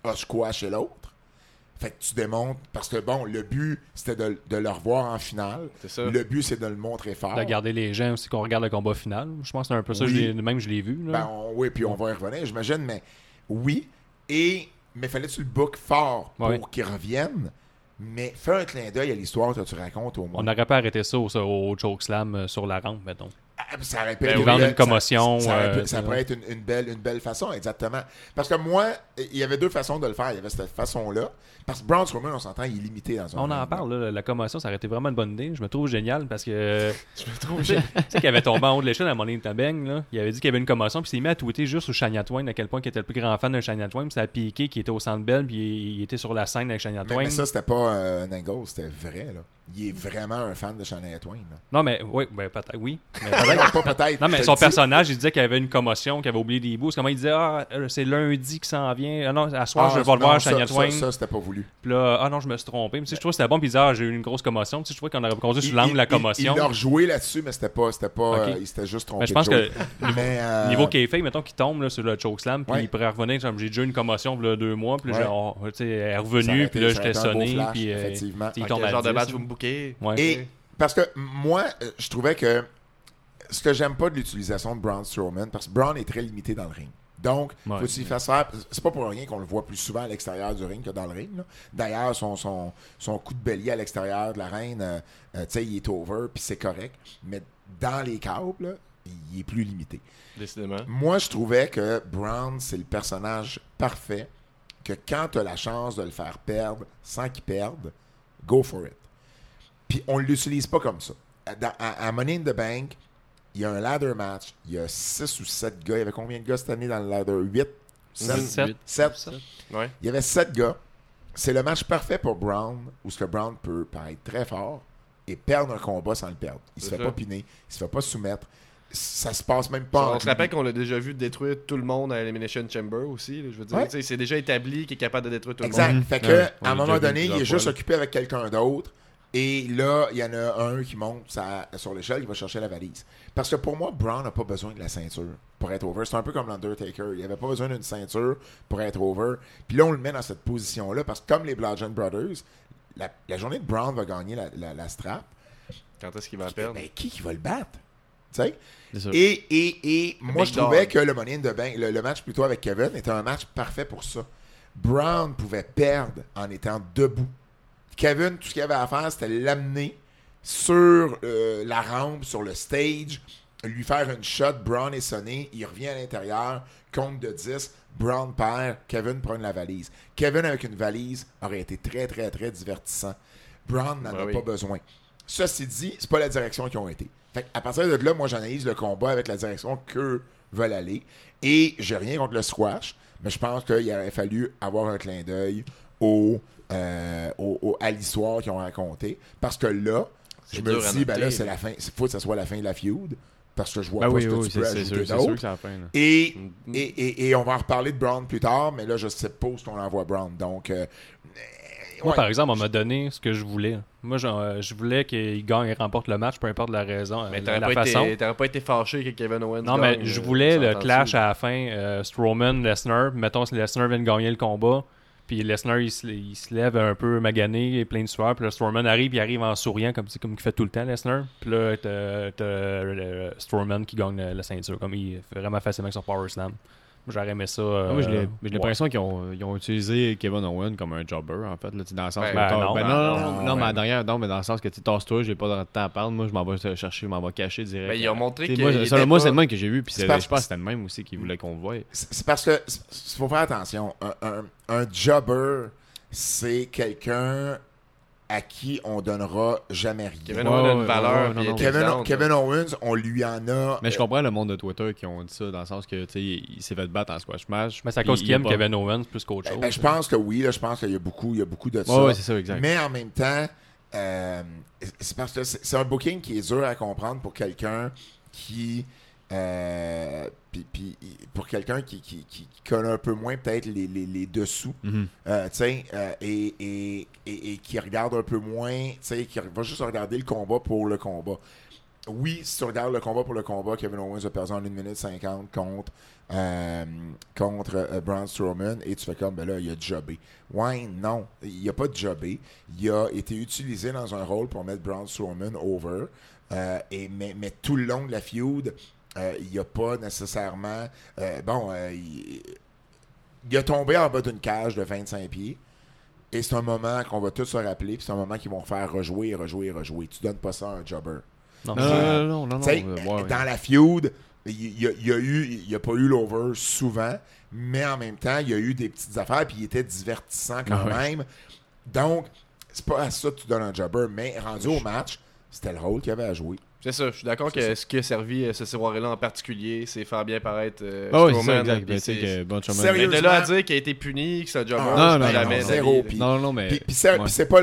a squashé l'autre, fait que tu démontres, parce que bon, le but, c'était de, de le revoir en finale. C'est ça. Le but, c'est de le montrer fort. De garder les gens aussi qu'on regarde le combat final. Je pense que c'est un peu ça, Oui. je même je l'ai vu. là. Ben, on- oui, puis on va y revenir, j'imagine, mais oui. Et, mais fallait-tu le book fort pour Ouais. qu'il revienne? Mais fais un clin d'œil à l'histoire que tu racontes au moins. On n'aurait pas arrêté ça au, au chokeslam euh, sur la rampe, mettons. Ah, ça aurait pu Ben une- ça- commotion, Ça, aurait pu- euh, ça pourrait être une, une belle, une belle façon, exactement. Parce que moi, il y avait deux façons de le faire. Il y avait cette façon-là. Parce que Braun Strowman, on s'entend, il est limité dans un On en parle, là, la commotion, ça aurait été vraiment une bonne idée. Je me trouve génial parce que. *laughs* Je me trouve Tu sais qu'il avait tombé en haut de l'échelle à Money in the Bank, là. Il avait dit qu'il y avait une commotion, puis il s'est mis à tweeter juste sur Shania Twain, à quel point il était le plus grand fan de Shania Twain, puis ça a piqué qui était au centre belle, puis il, il était sur la scène avec Shania Mais, Twain. mais ça, c'était pas euh, un angle, c'était vrai. Là. Il est vraiment un fan de Shania Twain. là. Non, mais oui, ben, peut-être, oui. Mais *laughs* Non, peut-être- pas peut-être. Non, mais son personnage, il disait qu'il avait une commotion, qu'il avait oublié des bouts. C'est Comment il disait, ah, euh, c'est lundi qui s'en vient. Ah non, à soir, je vais Ah, le voir non, à Shania ça, Twain. Ça, ça, c'était pas voulu. Puis là, ah non, je me suis trompé. Mais, sais, je trouvais que c'était bon. Puis il disait, ah, j'ai eu une grosse commotion. Tu sais, je trouvais qu'on aurait conduit sur l'angle de la commotion. Il, il a rejoué là-dessus, mais c'était pas, c'était pas, Ok. euh, il s'était juste trompé. Mais je pense que. Mais, euh, niveau kayfabe, mettons qu'il tombe là, sur le chokeslam, puis Ouais. il pourrait revenir. J'ai déjà eu une commotion il y a deux mois, puis là, Ouais. j'ai- tu sais, elle est ça revenue, puis là, ça j'étais sonné, puis euh, effectivement. il Ah, tombe quel à genre de 10, match là. vous me bouquez Ouais. Et parce que moi, euh, je trouvais que ce que j'aime pas de l'utilisation de Braun Strowman, parce que Braun est très limité dans le ring. Donc, Ouais. faut fasse faire. C'est pas pour rien qu'on le voit plus souvent à l'extérieur du ring que dans le ring. D'ailleurs, son, son, son coup de bélier à l'extérieur de la reine, euh, euh, tu sais, il est over, puis c'est correct. Mais dans les câbles, là, il est plus limité. Décidément. Moi, je trouvais que Brown, c'est le personnage parfait que quand tu as la chance de le faire perdre sans qu'il perde, go for it. Puis on ne l'utilise pas comme ça. Dans- à, à Money in the Bank, il y a un ladder match. Il y a 6 ou 7 gars. Il y avait combien de gars cette année dans le ladder? 8 Sept? 7 Ouais. Il y avait 7 gars. C'est le match parfait pour Brown, où ce que Brown peut paraître très fort et perdre un combat sans le perdre. Il se fait ça. pas piner, il se fait pas soumettre. Ça se passe même pas On se rappelle qu'on l'a déjà vu détruire tout le monde à Elimination Chamber aussi. là, je veux dire, Ouais. c'est déjà établi qu'il est capable de détruire tout le Exact. monde. Mhm. Fait que, Ouais, à un moment donné, il est juste occupé avec quelqu'un d'autre. Et là, il y en a un qui monte sa- sur l'échelle, il va chercher la valise. Parce que pour moi, Brown n'a pas besoin de la ceinture pour être over. C'est un peu comme l'Undertaker. Il avait pas besoin d'une ceinture pour être over. Puis là, on le met dans cette position-là parce que comme les Bludgeon Brothers, la, la journée de Brown va gagner la, la- la strap. Quand est-ce qu'il va perdre? Ben, qui qui va le battre? Tu sais? C'est ça. Et, et, et moi, je trouvais Dog. que le Money in the Bank, le, le match plutôt avec Kevin, était un match parfait pour ça. Brown pouvait perdre en étant debout. Kevin, tout ce qu'il avait à faire, c'était l'amener sur euh, la rampe, sur le stage, lui faire une shot. Brown est sonné, il revient à l'intérieur, compte de 10. Brown perd, Kevin prend la valise. Kevin avec une valise aurait été très, très, très divertissant. Brown n'en a oui. pas besoin. Ceci dit, c'est pas la direction qu'ils ont été. Fait à partir de là, moi, j'analyse le combat avec la direction que veulent aller. Et j'ai rien contre le squash, mais je pense qu'il aurait fallu avoir un clin d'œil au, euh, au- au- à l'histoire qu'ils ont raconté. Parce que là, je me dis, ben là, c'est la fin. Il faut que ça soit la fin de la feud. Parce que je vois Ben pas oui, ce que oui, tu peux ajouter d'autre. Et, et, et, et on va en reparler de Brown plus tard, mais là, je suppose qu'on envoie Brown. Donc, euh, Moi, ouais. par exemple, on m'a donné ce que je voulais. Moi, euh, je voulais qu'il gagne et remporte le match, peu importe la raison, Mais t'aurais la pas, façon. été- t'aurais pas été fâché que Kevin Owens Non, gagne, mais je voulais on le clash à la fin, euh, Strowman, Lesnar. Mettons, si Lesnar vient de gagner le combat, puis Lesnar, il se, lève un peu magané, et plein de sueur, puis là, Strowman arrive, il arrive en souriant, comme, comme il fait tout le temps, Lesnar. Puis là, t'as Strowman qui gagne la, la ceinture, comme il fait vraiment facilement avec son Power Slam. J'aurais aimé ça. Ah, moi, j'ai euh, j'ai ouais. l'impression qu'ils ont, ils ont utilisé Kevin Owen comme un jobber, en fait. Là, dans le sens Ben, que ben non, ben non, non, non, non, non, mais derrière, non, mais dans le sens que tu tasse-toi, j'ai pas de temps à parler. Moi, je m'en vais te chercher, je m'en vais cacher direct. Ben, ils ont montré moi, était selon moi, pas- c'est le même que j'ai vu, puis C'est c'est- parce- je pense que c'était le même aussi qui voulait qu'on le voie. C'est c'est parce que il faut faire attention. Un, un, un jobber, c'est quelqu'un à qui on donnera jamais rien. Kevin Owens a une valeur. non, non. Kevin, Kevin. Owens, on lui en a. Mais je euh, comprends le monde de Twitter qui ont dit ça, dans le sens que, tu sais, il s'est fait battre en squash match. Mais c'est à cause il qu'il aime pas- Kevin Owens plus qu'autre ben, chose. ben, je pense que oui, là, je pense qu'il y a beaucoup, il y a beaucoup de Ouais, ça. ouais, c'est ça, exact. Mais en même temps, euh, c'est parce que c'est c'est un booking qui est dur à comprendre pour quelqu'un qui. Euh, puis- puis pour quelqu'un qui, qui, qui- qui connaît un peu moins peut-être les, les, les dessous, Mhm. euh, euh, et, et, et, et qui regarde un peu moins, qui va juste regarder le combat pour le combat. Oui, si tu regardes le combat pour le combat, Kevin Owens a perdu en 1 minute 50 contre, euh, contre euh, Braun Strowman et tu fais comme, ben là, il a jobé. Ouais, non, il a pas jobé. Il a été utilisé dans un rôle pour mettre Braun Strowman over. Et, mais, mais tout le long de la feud, euh, il a pas nécessairement. euh, bon, euh, il, il a tombé en bas d'une cage de 25 pieds. Et c'est un moment qu'on va tous se rappeler, puis c'est un moment qu'ils vont faire rejouer rejouer et rejouer. Tu donnes pas ça à un jobber. Non, Non, non, non, non, non, Tu sais, euh, ouais, ouais. Dans la feud, il y, a, y a eu, il y a pas eu l'over souvent, mais en même temps, il y a eu des petites affaires, puis il était divertissant quand Ah ouais. même. Donc, c'est pas à ça que tu donnes un jobber, mais rendu au match, c'était le rôle qu'il avait à jouer. C'est ça, je suis d'accord que ce qui a servi euh, ce soirée-là en particulier, c'est faire bien paraître euh, Ah oui, c'est ça, exact. Ben, c'est- que Sérieux? Mais de là à dire qu'il a été puni, que c'est un jobber, Ah, non, non, jamais non, zéro, puis- Non, non, mais. Puis, puis c'est Ouais. pas,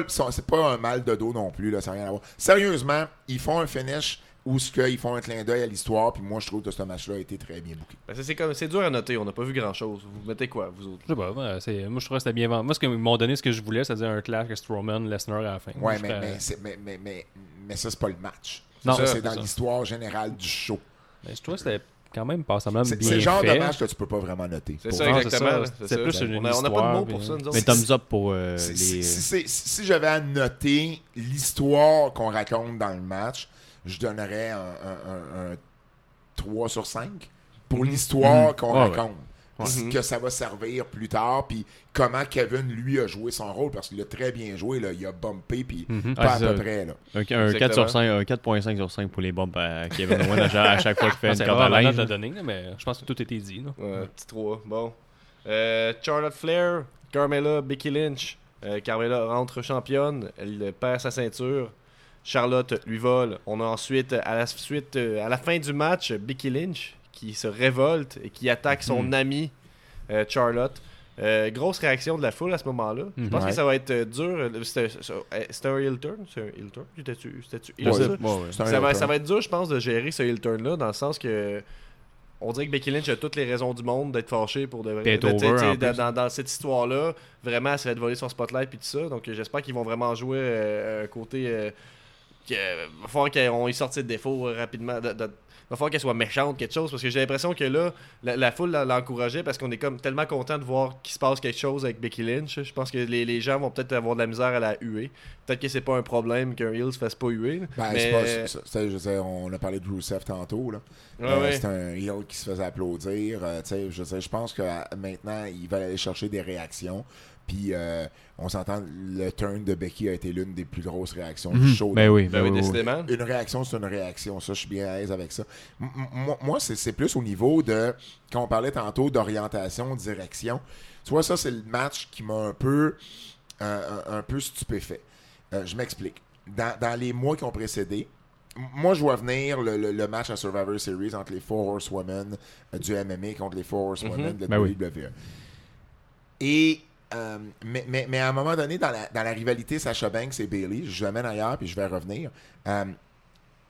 pas un mal de dos non plus, là, ça n'a rien à voir. Sérieusement, ils font un finish où ce qu'ils font un clin d'œil à l'histoire, puis moi je trouve que ce match-là a été très bien booké. Ben, ça, c'est comme c'est dur à noter, on n'a pas vu grand-chose. Vous mettez quoi, vous autres? Je sais pas, moi, moi je trouve que c'était bien vendu. Moi, ce qu'ils m'ont donné ce que je voulais, c'est-à-dire un clash avec Strowman, Lesnar à la fin. Moi, Ouais, c'est- mais, mais, mais, mais ça, c'est pas le match. Non, ça, c'est dans ça. l'histoire générale du show. mais je trouve que c'était quand même passablement C'est bien c'est le genre fait. de match que tu peux pas vraiment noter. C'est ça, c'est exactement. C'est ça. plus une on a, on a pas de histoire, mots pour ça, nous autres. Mais thumbs up pour euh, Si, les. si- j'avais à noter l'histoire qu'on raconte dans le match, je donnerais un, un- un- un 3 sur 5 pour l'histoire Mhm. qu'on Ouais, ouais. Ce Mhm. que ça va servir plus tard, puis comment Kevin, lui, a joué son rôle, parce qu'il a très bien joué, là. il a bumpé, puis Mhm. pas Ouais, à peu près. Là. Un, un 4 Exactement. sur 5, un 4.5 sur 5 pour les bombes à Kevin Owens à chaque- à chaque fois qu'il fait Ah, une corde à linge. donner, là, mais je pense que tout était dit. Là. Ouais, petit 3. Bon. Euh, Charlotte Flair, Carmella, Becky Lynch. Euh, Carmella rentre championne. Elle perd sa ceinture. Charlotte lui vole. On a ensuite, à la, suite, euh, à la fin du match, Becky Lynch qui se révolte et qui attaque son Mhm. amie euh, Charlotte. Euh, grosse réaction de la foule à ce moment-là. Je pense Ouais. que ça va être euh, dur. C'était un heel turn C'est un heel turn? C'était-tu heel ça? Ouais, ouais. C'est un ça, va, ça va être dur, je pense, de gérer ce heel turn-là, dans le sens que. On dirait que Becky Lynch a toutes les raisons du monde d'être fâchée pour de vrai. Dans, plus. dans- cette histoire-là, vraiment, elle serait de voler son spotlight puis tout ça. Donc j'espère qu'ils vont vraiment jouer euh, un côté. Euh, que, va falloir qu'on y sorte de défauts rapidement. De, de- va falloir qu'elle soit méchante, quelque chose. Parce que j'ai l'impression que là, la, la foule l'a- l'encourageait parce qu'on est comme tellement content de voir qu'il se passe quelque chose avec Becky Lynch. Je pense que les, les gens vont peut-être avoir de la misère à la huer. Peut-être que c'est pas un problème qu'un heel se fasse pas huer. Ben, mais... je sais, on a parlé de Rusev tantôt. Là. Ouais, Euh, ouais. C'est un heel qui se faisait applaudir. euh, je, sais, je pense que euh, maintenant, ils veulent aller chercher des réactions. Puis, euh, on s'entend, le turn de Becky a été l'une des plus grosses réactions du Mhm. show. Ben oui, Ben ben oui, oui, oui. décidément. Une réaction, c'est une réaction. Ça, je suis bien à l'aise avec ça. Moi- c'est plus au niveau de, quand on parlait tantôt d'orientation, direction. Tu vois, ça, c'est le match qui m'a un peu, un, un- un peu stupéfait. Euh, je m'explique. Dans, dans les mois qui ont précédé, moi, je vois venir le, le- le match à Survivor Series entre les Four Horsewomen euh, du MMA contre les Four Horsewomen Mhm. de la Ben oui. WWE. Et, euh, mais, mais, mais à un moment donné, dans la, dans la rivalité Sacha Banks et Bailey, je l'amène ailleurs puis je vais revenir. euh,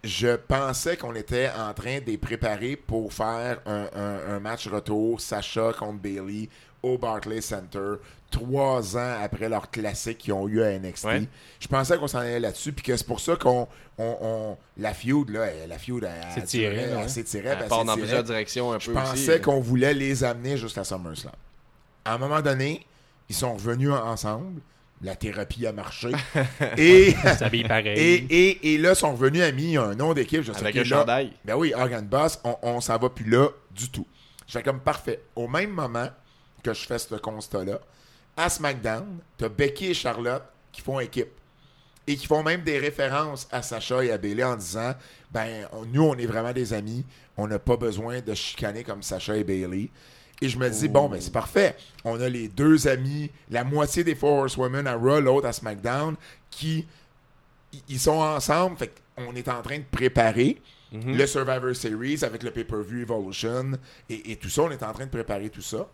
je pensais qu'on était en train de les préparer pour faire un, un- un match retour Sacha contre Bailey au Barclays Center trois ans après leur classique qu'ils ont eu à NXT. Ouais. Je pensais qu'on s'en allait là-dessus puis que c'est pour ça qu'on on, on- la feud là, elle- la feud elle, là, ouais. elle elle part dans plusieurs directions un Je peu aussi. pensais qu'on voulait les amener jusqu'à SummerSlam. À un moment donné, ils sont revenus en- ensemble. La thérapie a marché. *laughs* et, *laughs* pareil. et, et, et là, ils sont revenus à mis un nom d'équipe. Je sais Avec un là- chandail. Ben oui, Organ Boss, on, on s'en va plus là du tout. Je fais comme parfait. Au même moment que je fais ce constat-là, à SmackDown, t'as Becky et Charlotte qui font équipe. Et qui font même des références à Sacha et à Bailey en disant Ben, on- nous, on est vraiment des amis. On n'a pas besoin de chicaner comme Sacha et Bailey. Et je me dis, bon, ben c'est parfait. On a les deux amis, la moitié des Four Horsewomen à Raw, l'autre à SmackDown, qui ils sont ensemble. Fait qu'on est en train de préparer Mhm. le Survivor Series avec le pay-per-view Evolution et, et tout ça. On est en train de préparer tout ça.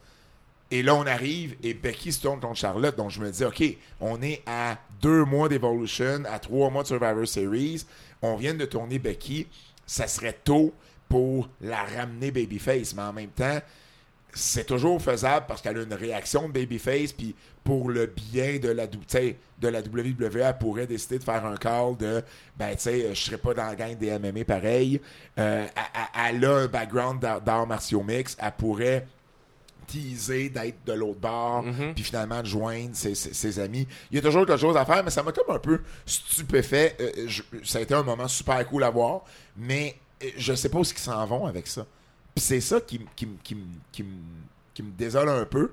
Et là, on arrive et Becky se tourne contre Charlotte. Donc, je me dis, OK, on est à deux mois d'Evolution, à trois mois de Survivor Series. On vient de tourner Becky. Ça serait tôt pour la ramener Babyface. Mais en même temps, c'est toujours faisable parce qu'elle a une réaction de Babyface. Puis pour le bien de la, de WWE, elle pourrait décider de faire un call de ben, tu sais, je serais pas dans la gang des MMA pareil. Euh, elle- a un background d'art d'arts martiaux mix. Elle pourrait teaser d'être de l'autre bord, Mhm. puis finalement de joindre ses, ses- ses amis. Il y a toujours quelque chose à faire, mais ça m'a comme un peu stupéfait. Euh, je- ça a été un moment super cool à voir, mais euh, je sais pas où ils s'en vont avec ça. Puis c'est ça qui, qui, qui, qui, me désole un peu.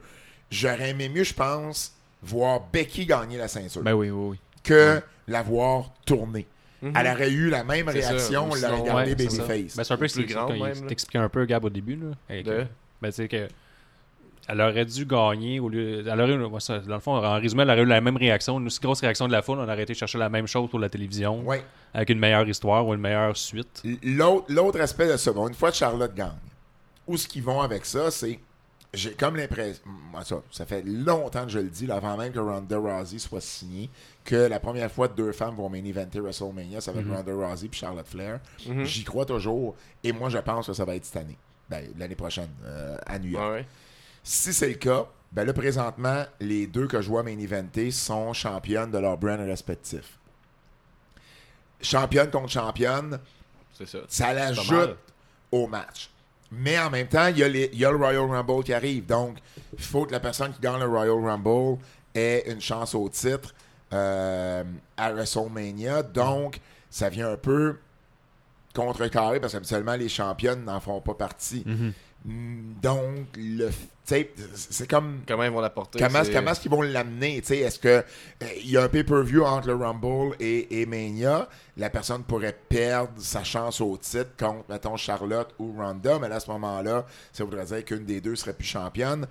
J'aurais aimé mieux, je pense, voir Becky gagner la ceinture Ben oui, oui, oui. que la voir tourner. Mhm. Elle aurait eu la même réaction, on l'aurait sinon, regardé Ouais. Babyface. Ben, c'est un peu Plus là. t'expliquait un peu Gab au début. Là, avec, De? euh, ben, tu sais que elle aurait dû gagner au lieu. Elle aurait, ouais, ça, dans le fond, en résumé, elle aurait eu la même réaction, une aussi grosse réaction de la foule. On aurait été chercher la même chose pour la télévision, Ouais. avec une meilleure histoire ou une meilleure suite. L'autre l'autre aspect de ça, bon, une fois Charlotte gagne, où ce qu'ils vont avec ça, c'est. J'ai comme l'impression. Ça, ça fait longtemps que je le dis, là, avant même que Ronda Rousey soit signée, que la première fois que deux femmes vont main eventer WrestleMania, ça va être Ronda Rousey puis Charlotte Flair. Mhm. J'y crois toujours. Et moi, je pense que ça va être cette année. Ben, l'année prochaine, euh, à New York. Ouais. Si c'est le cas, ben là, présentement, les deux que je vois main eventer sont championnes de leur brand respectif. Championne contre championne, C'est ça. l'ajoute au match. Mais en même temps, il y, a le Royal Rumble qui arrive. Donc, il faut que la personne qui gagne le Royal Rumble ait une chance au titre euh, à WrestleMania. Donc, ça vient un peu contrecarrer parce que seulement les championnes n'en font pas partie. Mm, Donc, le, tu sais, c'est comme Comment ils vont l'apporter Comment, c'est- comment est-ce qu'ils vont l'amener? tu sais? Est-ce que euh, il y a un pay-per-view entre le Rumble et, et Mania? La personne pourrait perdre sa chance au titre contre, mettons, Charlotte ou Ronda, mais là, à ce moment-là, ça voudrait dire qu'une des deux serait plus championne.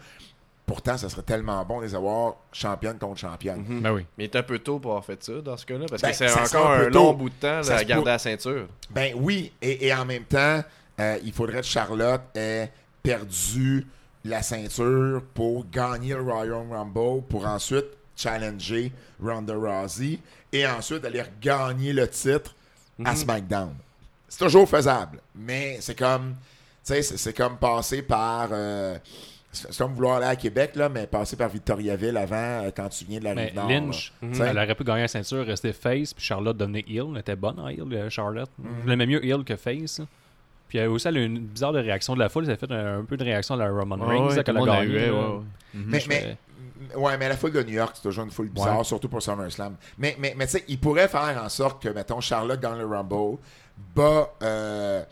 Pourtant, ça serait tellement bon de les avoir championne contre championne. Mhm. Ben oui. Mais il est un peu tôt pour avoir fait ça dans ce cas-là. Parce Ben, que c'est ça serait encore un long bout de temps là, à garder peut- la ceinture. Ben oui, et, et en même temps, euh, il faudrait que Charlotte ait perdu la ceinture pour gagner le Royal Rumble, pour ensuite challenger Ronda Rousey et ensuite aller gagner le titre à SmackDown. C'est toujours faisable, mais c'est comme, c'est- comme passer par, euh, c'est comme vouloir aller à Québec là, mais passer par Victoriaville avant euh, quand tu viens de la rive. Lynch, là. elle aurait pu gagner la ceinture, rester face, puis Charlotte devenait heel. Elle était bonne en heel, euh, Charlotte. Mm. Je l'aimais mieux heel que face. Puis elle, aussi, elle a eu une bizarre de réaction de la foule. Ça a fait un, un peu de réaction de la Roman Reigns ouais, là, tout le qu'elle a monde a gagné. eu, ouais, ouais. Mhm. Mais, Je mais, fais- ouais, mais la foule de New York, c'est toujours une foule bizarre, Ouais. surtout pour SummerSlam. Mais, mais, mais tu sais, il pourrait faire en sorte que, mettons, Charlotte gagne le Rumble, bat, euh,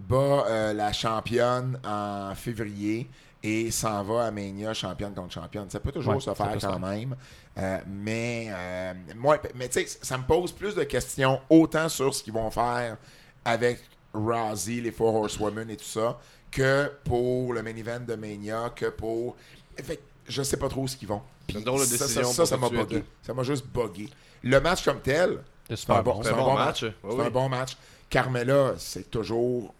bat euh, la championne en février et s'en va à Mania championne contre championne. Ça peut toujours Ouais, se faire quand même. Euh, mais euh, moi, mais tu sais, ça me pose plus de questions autant sur ce qu'ils vont faire avec Rousey, les Four Horsewomen et tout ça, que pour le main event de Mania, que pour. Fait que je sais pas trop ce qu'ils vont. Puis ça, ça, ça, m'a bugué. Ça m'a juste bugué. Le match comme tel, c'est un bon, match. C'est un bon match. Carmela, c'est toujours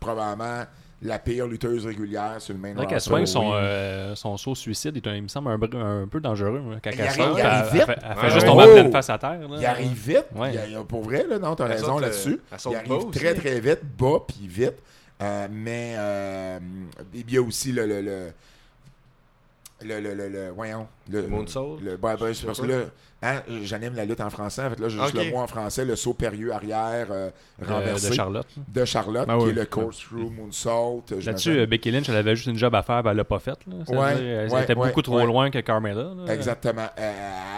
probablement la pire lutteuse régulière sur le main vrai qu'elle roster. soigne son, Oui. euh, son saut suicide, il, est un- il me semble un, peu dangereux. hein, Quand Il elle arrive- saute, il arrive elle, vite. elle fait, elle fait Ouais, juste tomber Oh! pleine face à terre. là. Il arrive vite. Ouais. Il pour vrai, là, non, t'as raison saute, euh, là-dessus. saute Il arrive aussi. très, très vite, bas, puis vite. Euh, mais euh, il y a aussi le. le, le le, le, le, le- voyons. Le, Le moonsault? Le, ouais, ben, parce que là, hein, j'anime la lutte en français. En fait, là, j'ai juste le mot en français, le saut périlleux arrière euh, De- renversé de Charlotte. de Charlotte, Ah qui oui. est le corkscrew moonsault. euh, Là-dessus, euh, Becky Lynch, elle avait juste une job à faire, ben, elle l'a pas faite. Ça Ouais, elle ouais, était ouais, beaucoup trop ouais. loin que Carmela. là. Exactement. Euh,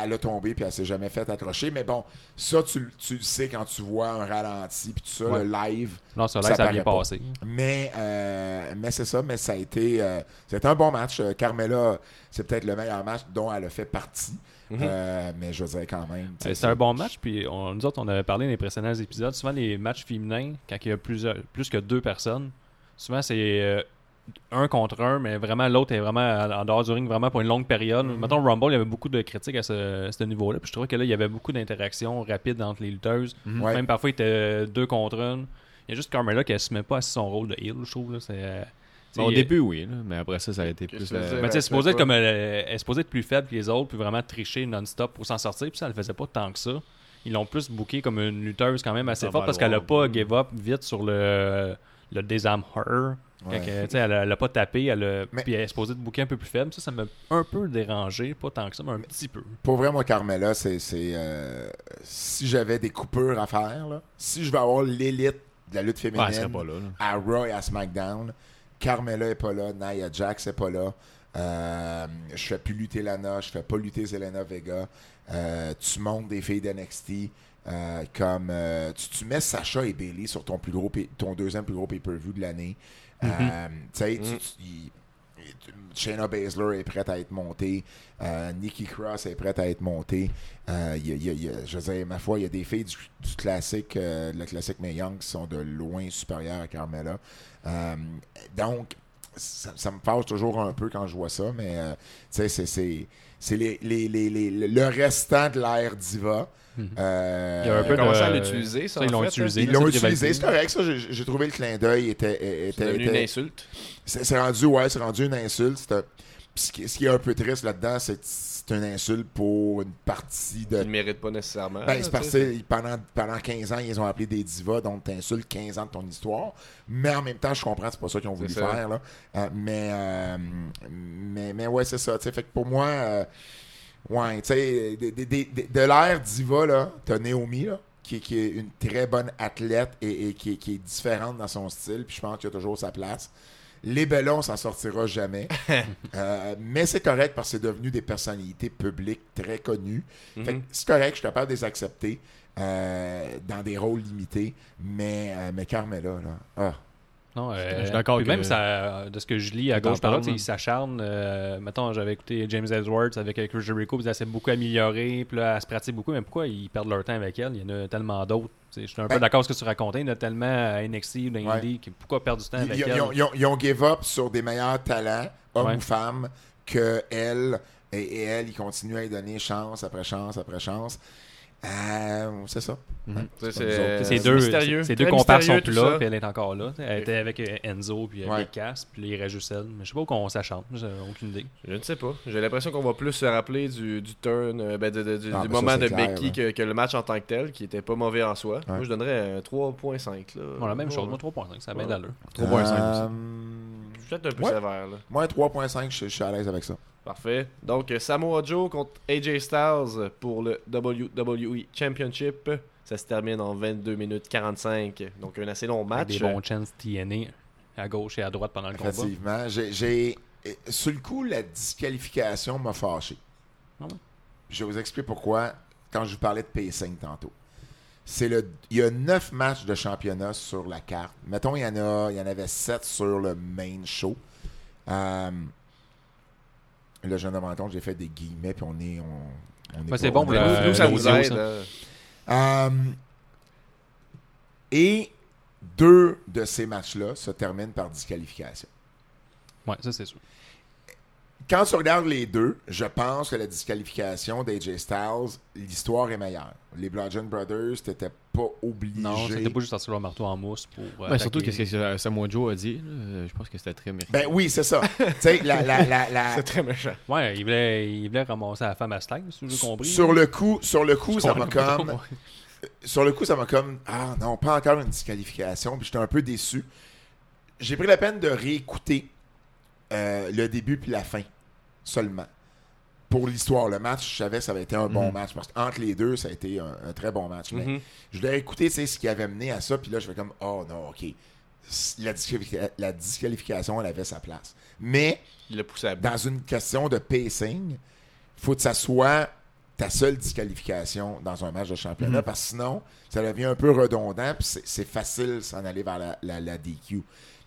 elle a tombé puis elle s'est jamais fait accrocher. Mais bon, ça, tu, tu le sais quand tu vois un ralenti puis tout ça, Ouais. le live. Non, ça, Ça là, ça a bien pas. passé. Mais, euh, mais c'est ça, mais ça a été euh, c'était un bon match. Carmela, c'est peut-être le meilleur match dont elle a fait partie. Mhm. Euh, mais je veux dire quand même. Euh, C'est un bon match, puis on, nous autres, on avait parlé dans les précédents épisodes. Souvent, les matchs féminins, quand il y a plusieurs, plus que deux personnes, souvent c'est euh, un contre un, mais vraiment l'autre est vraiment en dehors du ring, vraiment pour une longue période. Mhm. Mettons, Rumble, il y avait beaucoup de critiques à ce, ce niveau-là, puis je trouvais que là, il y avait beaucoup d'interactions rapides entre les lutteuses. Ouais. Même parfois, il était deux contre une. Il y a juste Carmela qui assumait pas assez son rôle de heel, je trouve. C'est, euh, Bon, au il- début, oui, là, mais après ça, ça a été plus. la- dire? mais tu sais, Ouais, c'est supposé c'est être comme elle, elle est supposée être plus faible que les autres, puis vraiment tricher non-stop pour s'en sortir, puis ça, elle le faisait pas tant que ça. Ils l'ont plus booké comme une lutteuse quand même assez Ça forte va parce qu'elle a pas give up vite sur le, le disarm her. Ouais. que, elle, a, elle a pas tapé, elle a, Mais- puis elle est supposée être booker un peu plus faible. Ça, ça m'a un peu dérangé, pas tant que ça, mais un petit peu. Pour vrai, moi, Carmela, c'est. c'est, euh, si j'avais des coupures à faire, là, si je veux avoir l'élite de la lutte Ouais, féminine elle serait pas là. là. à Raw et à SmackDown, Carmela est pas là, Nia Jax est pas là. Euh, je fais plus lutter Lana, je fais pas lutter Zelena Vega. Euh, tu montes des filles d'NXT. euh, comme euh, tu, tu mets Sacha et Bailey sur ton plus gros ton deuxième plus gros pay-per-view de l'année. Euh, tu- Mm. tu- il- Shayna Baszler est prête à être montée. Euh, Nikki Cross est prête à être montée. Euh, je veux dire, ma foi, il y a des filles du, classique, euh, le classique Mae Young qui sont de loin supérieures à Carmela. Euh, donc, ça, me fâche toujours un peu quand je vois ça, mais c'est- le restant de l'ère diva. Mhm. Euh, Il y a un peu commencé à l'utiliser, ça, ils l'ont utilisé. Ils l'ont c'est utilisé, c'est correct, ça. J'ai trouvé le clin d'œil était. C'est était, devenu une était- insulte. c'est rendu, ouais, c'est rendu une insulte. Un- ce, qui, ce qui est un peu triste là-dedans, c'est que c'est une insulte pour une partie de. Ils ne méritent pas nécessairement. Ben, là, parce pendant, pendant 15 ans, ils ont appelé des divas, donc t'insultes 15 ans de ton histoire. Mais en même temps, je comprends, c'est pas ça qu'ils ont voulu faire. Là. Euh, mais, euh, mais, mais ouais, c'est ça. tu sais. Fait que pour moi, euh, ouais, tu sais, de, de- de- de- de l'ère diva, là, t'as Naomi, là, qui, qui est une très bonne athlète et, et qui, qui est différente dans son style. Puis je pense qu'il a toujours sa place. Les Bellons, on s'en sortira jamais. *laughs* Euh, mais c'est correct parce que c'est devenu des personnalités publiques très connues. Fait que Mhm. c'est correct, je suis capable de les accepter euh, dans des rôles limités. Mais, euh, mais Carmela, là. Ah. Non, euh, Je suis d'accord puis que- même ça, de ce que je lis à gauche par là, il s'acharne. Euh, mettons, j'avais écouté James Edwards avec euh, Chris Jericho, puis ça s'est beaucoup amélioré, puis là, elle se pratique beaucoup. Mais pourquoi ils perdent leur temps avec elle? Il y en a tellement d'autres. Je suis un Ben- peu d'accord avec ce que tu racontais. Il y en a tellement à NXT ou dans Ouais. Pourquoi perdre du temps Ils, avec ils- elle? ils ont, ils ont- ils ont give up sur des meilleurs talents, hommes Ouais. ou femmes, que elle. Et, et elle, ils continuent à lui donner chance après chance après chance. Euh, c'est ça. Mhm. Ouais, C'est- Ces deux, mystérieux. ces deux compères sont plus là, puis elle est encore là. Elle était avec euh, Enzo, puis Ouais. avec Cass, puis il reste juste elle. Mais je sais pas où qu'on s'achante, j'ai aucune idée. Je ne sais pas. J'ai l'impression qu'on va plus se rappeler du, du turn, euh, ben, de- de- du, Ah, du ben ça, moment de clair, Becky que, que le match en tant que tel, qui était pas mauvais en soi. Ouais. Moi, je donnerais un 3.5. là. Bon, la même Ouais. chose, moi 3.5, ça a bien Ouais. d'allure. 3.5 Euh, Je suis peut-être un peu Ouais. sévère. Là. Moi, 3.5, je, je suis à l'aise avec ça. Parfait. Donc, Samoa Joe contre AJ Styles pour le WWE Championship. Ça se termine en 22 minutes 45. Donc, un assez long Avec match. Des bons chances TNA à gauche et à droite pendant le combat. Effectivement. J'ai, Sur le coup, la disqualification m'a fâché. Ah ouais? Je vais vous expliquer pourquoi quand je vous parlais de pacing tantôt. C'est le, il y a neuf matchs de championnat sur la carte. Mettons, il y en, a, il y en avait sept sur le main show. Euh, là, je viens de me rendre compte, j'ai fait des guillemets, puis on est. On, on est Ouais, pas- c'est bon pour la- nous, ça nous aide. ça. euh. Euh, et deux de ces matchs-là se terminent par disqualification. Ouais, ça c'est sûr. Quand tu regardes les deux, je pense que la disqualification d'AJ Styles, l'histoire est meilleure. Les Bludgeon Brothers, t'étais pas obligé. Non, c'était pas juste sortir leur marteau en mousse pour. euh, Ben, surtout, qu'est-ce que Samoa Joe a dit, là, je pense que c'était très mérité. Ben oui, c'est ça. tu sais, la, la, la, la- *laughs* C'est très méchant. Ouais, il voulait, il voulait ramasser la femme à Stag, si j'ai compris. sur le coup, sur le coup, Je ça m'a comme, trop. sur le coup, ça m'a comme, ah non, pas encore une disqualification. Puis j'étais un peu déçu. J'ai pris la peine de réécouter euh, le début puis la fin seulement. Pour l'histoire, le match, je savais que ça avait été un bon Mhm. match. Parce qu'entre les deux, ça a été un, un très bon match. Mais Mhm. je voulais écouter ce qui avait mené à ça. Puis là, je fais comme, oh non, ok. La, disqualifica- la disqualification, elle avait sa place. Mais Il à dans une question de pacing, faut que ça soit ta seule disqualification dans un match de championnat, Mhm. parce que sinon, ça devient un peu redondant, puis c'est- c'est facile s'en aller vers la, la- la DQ.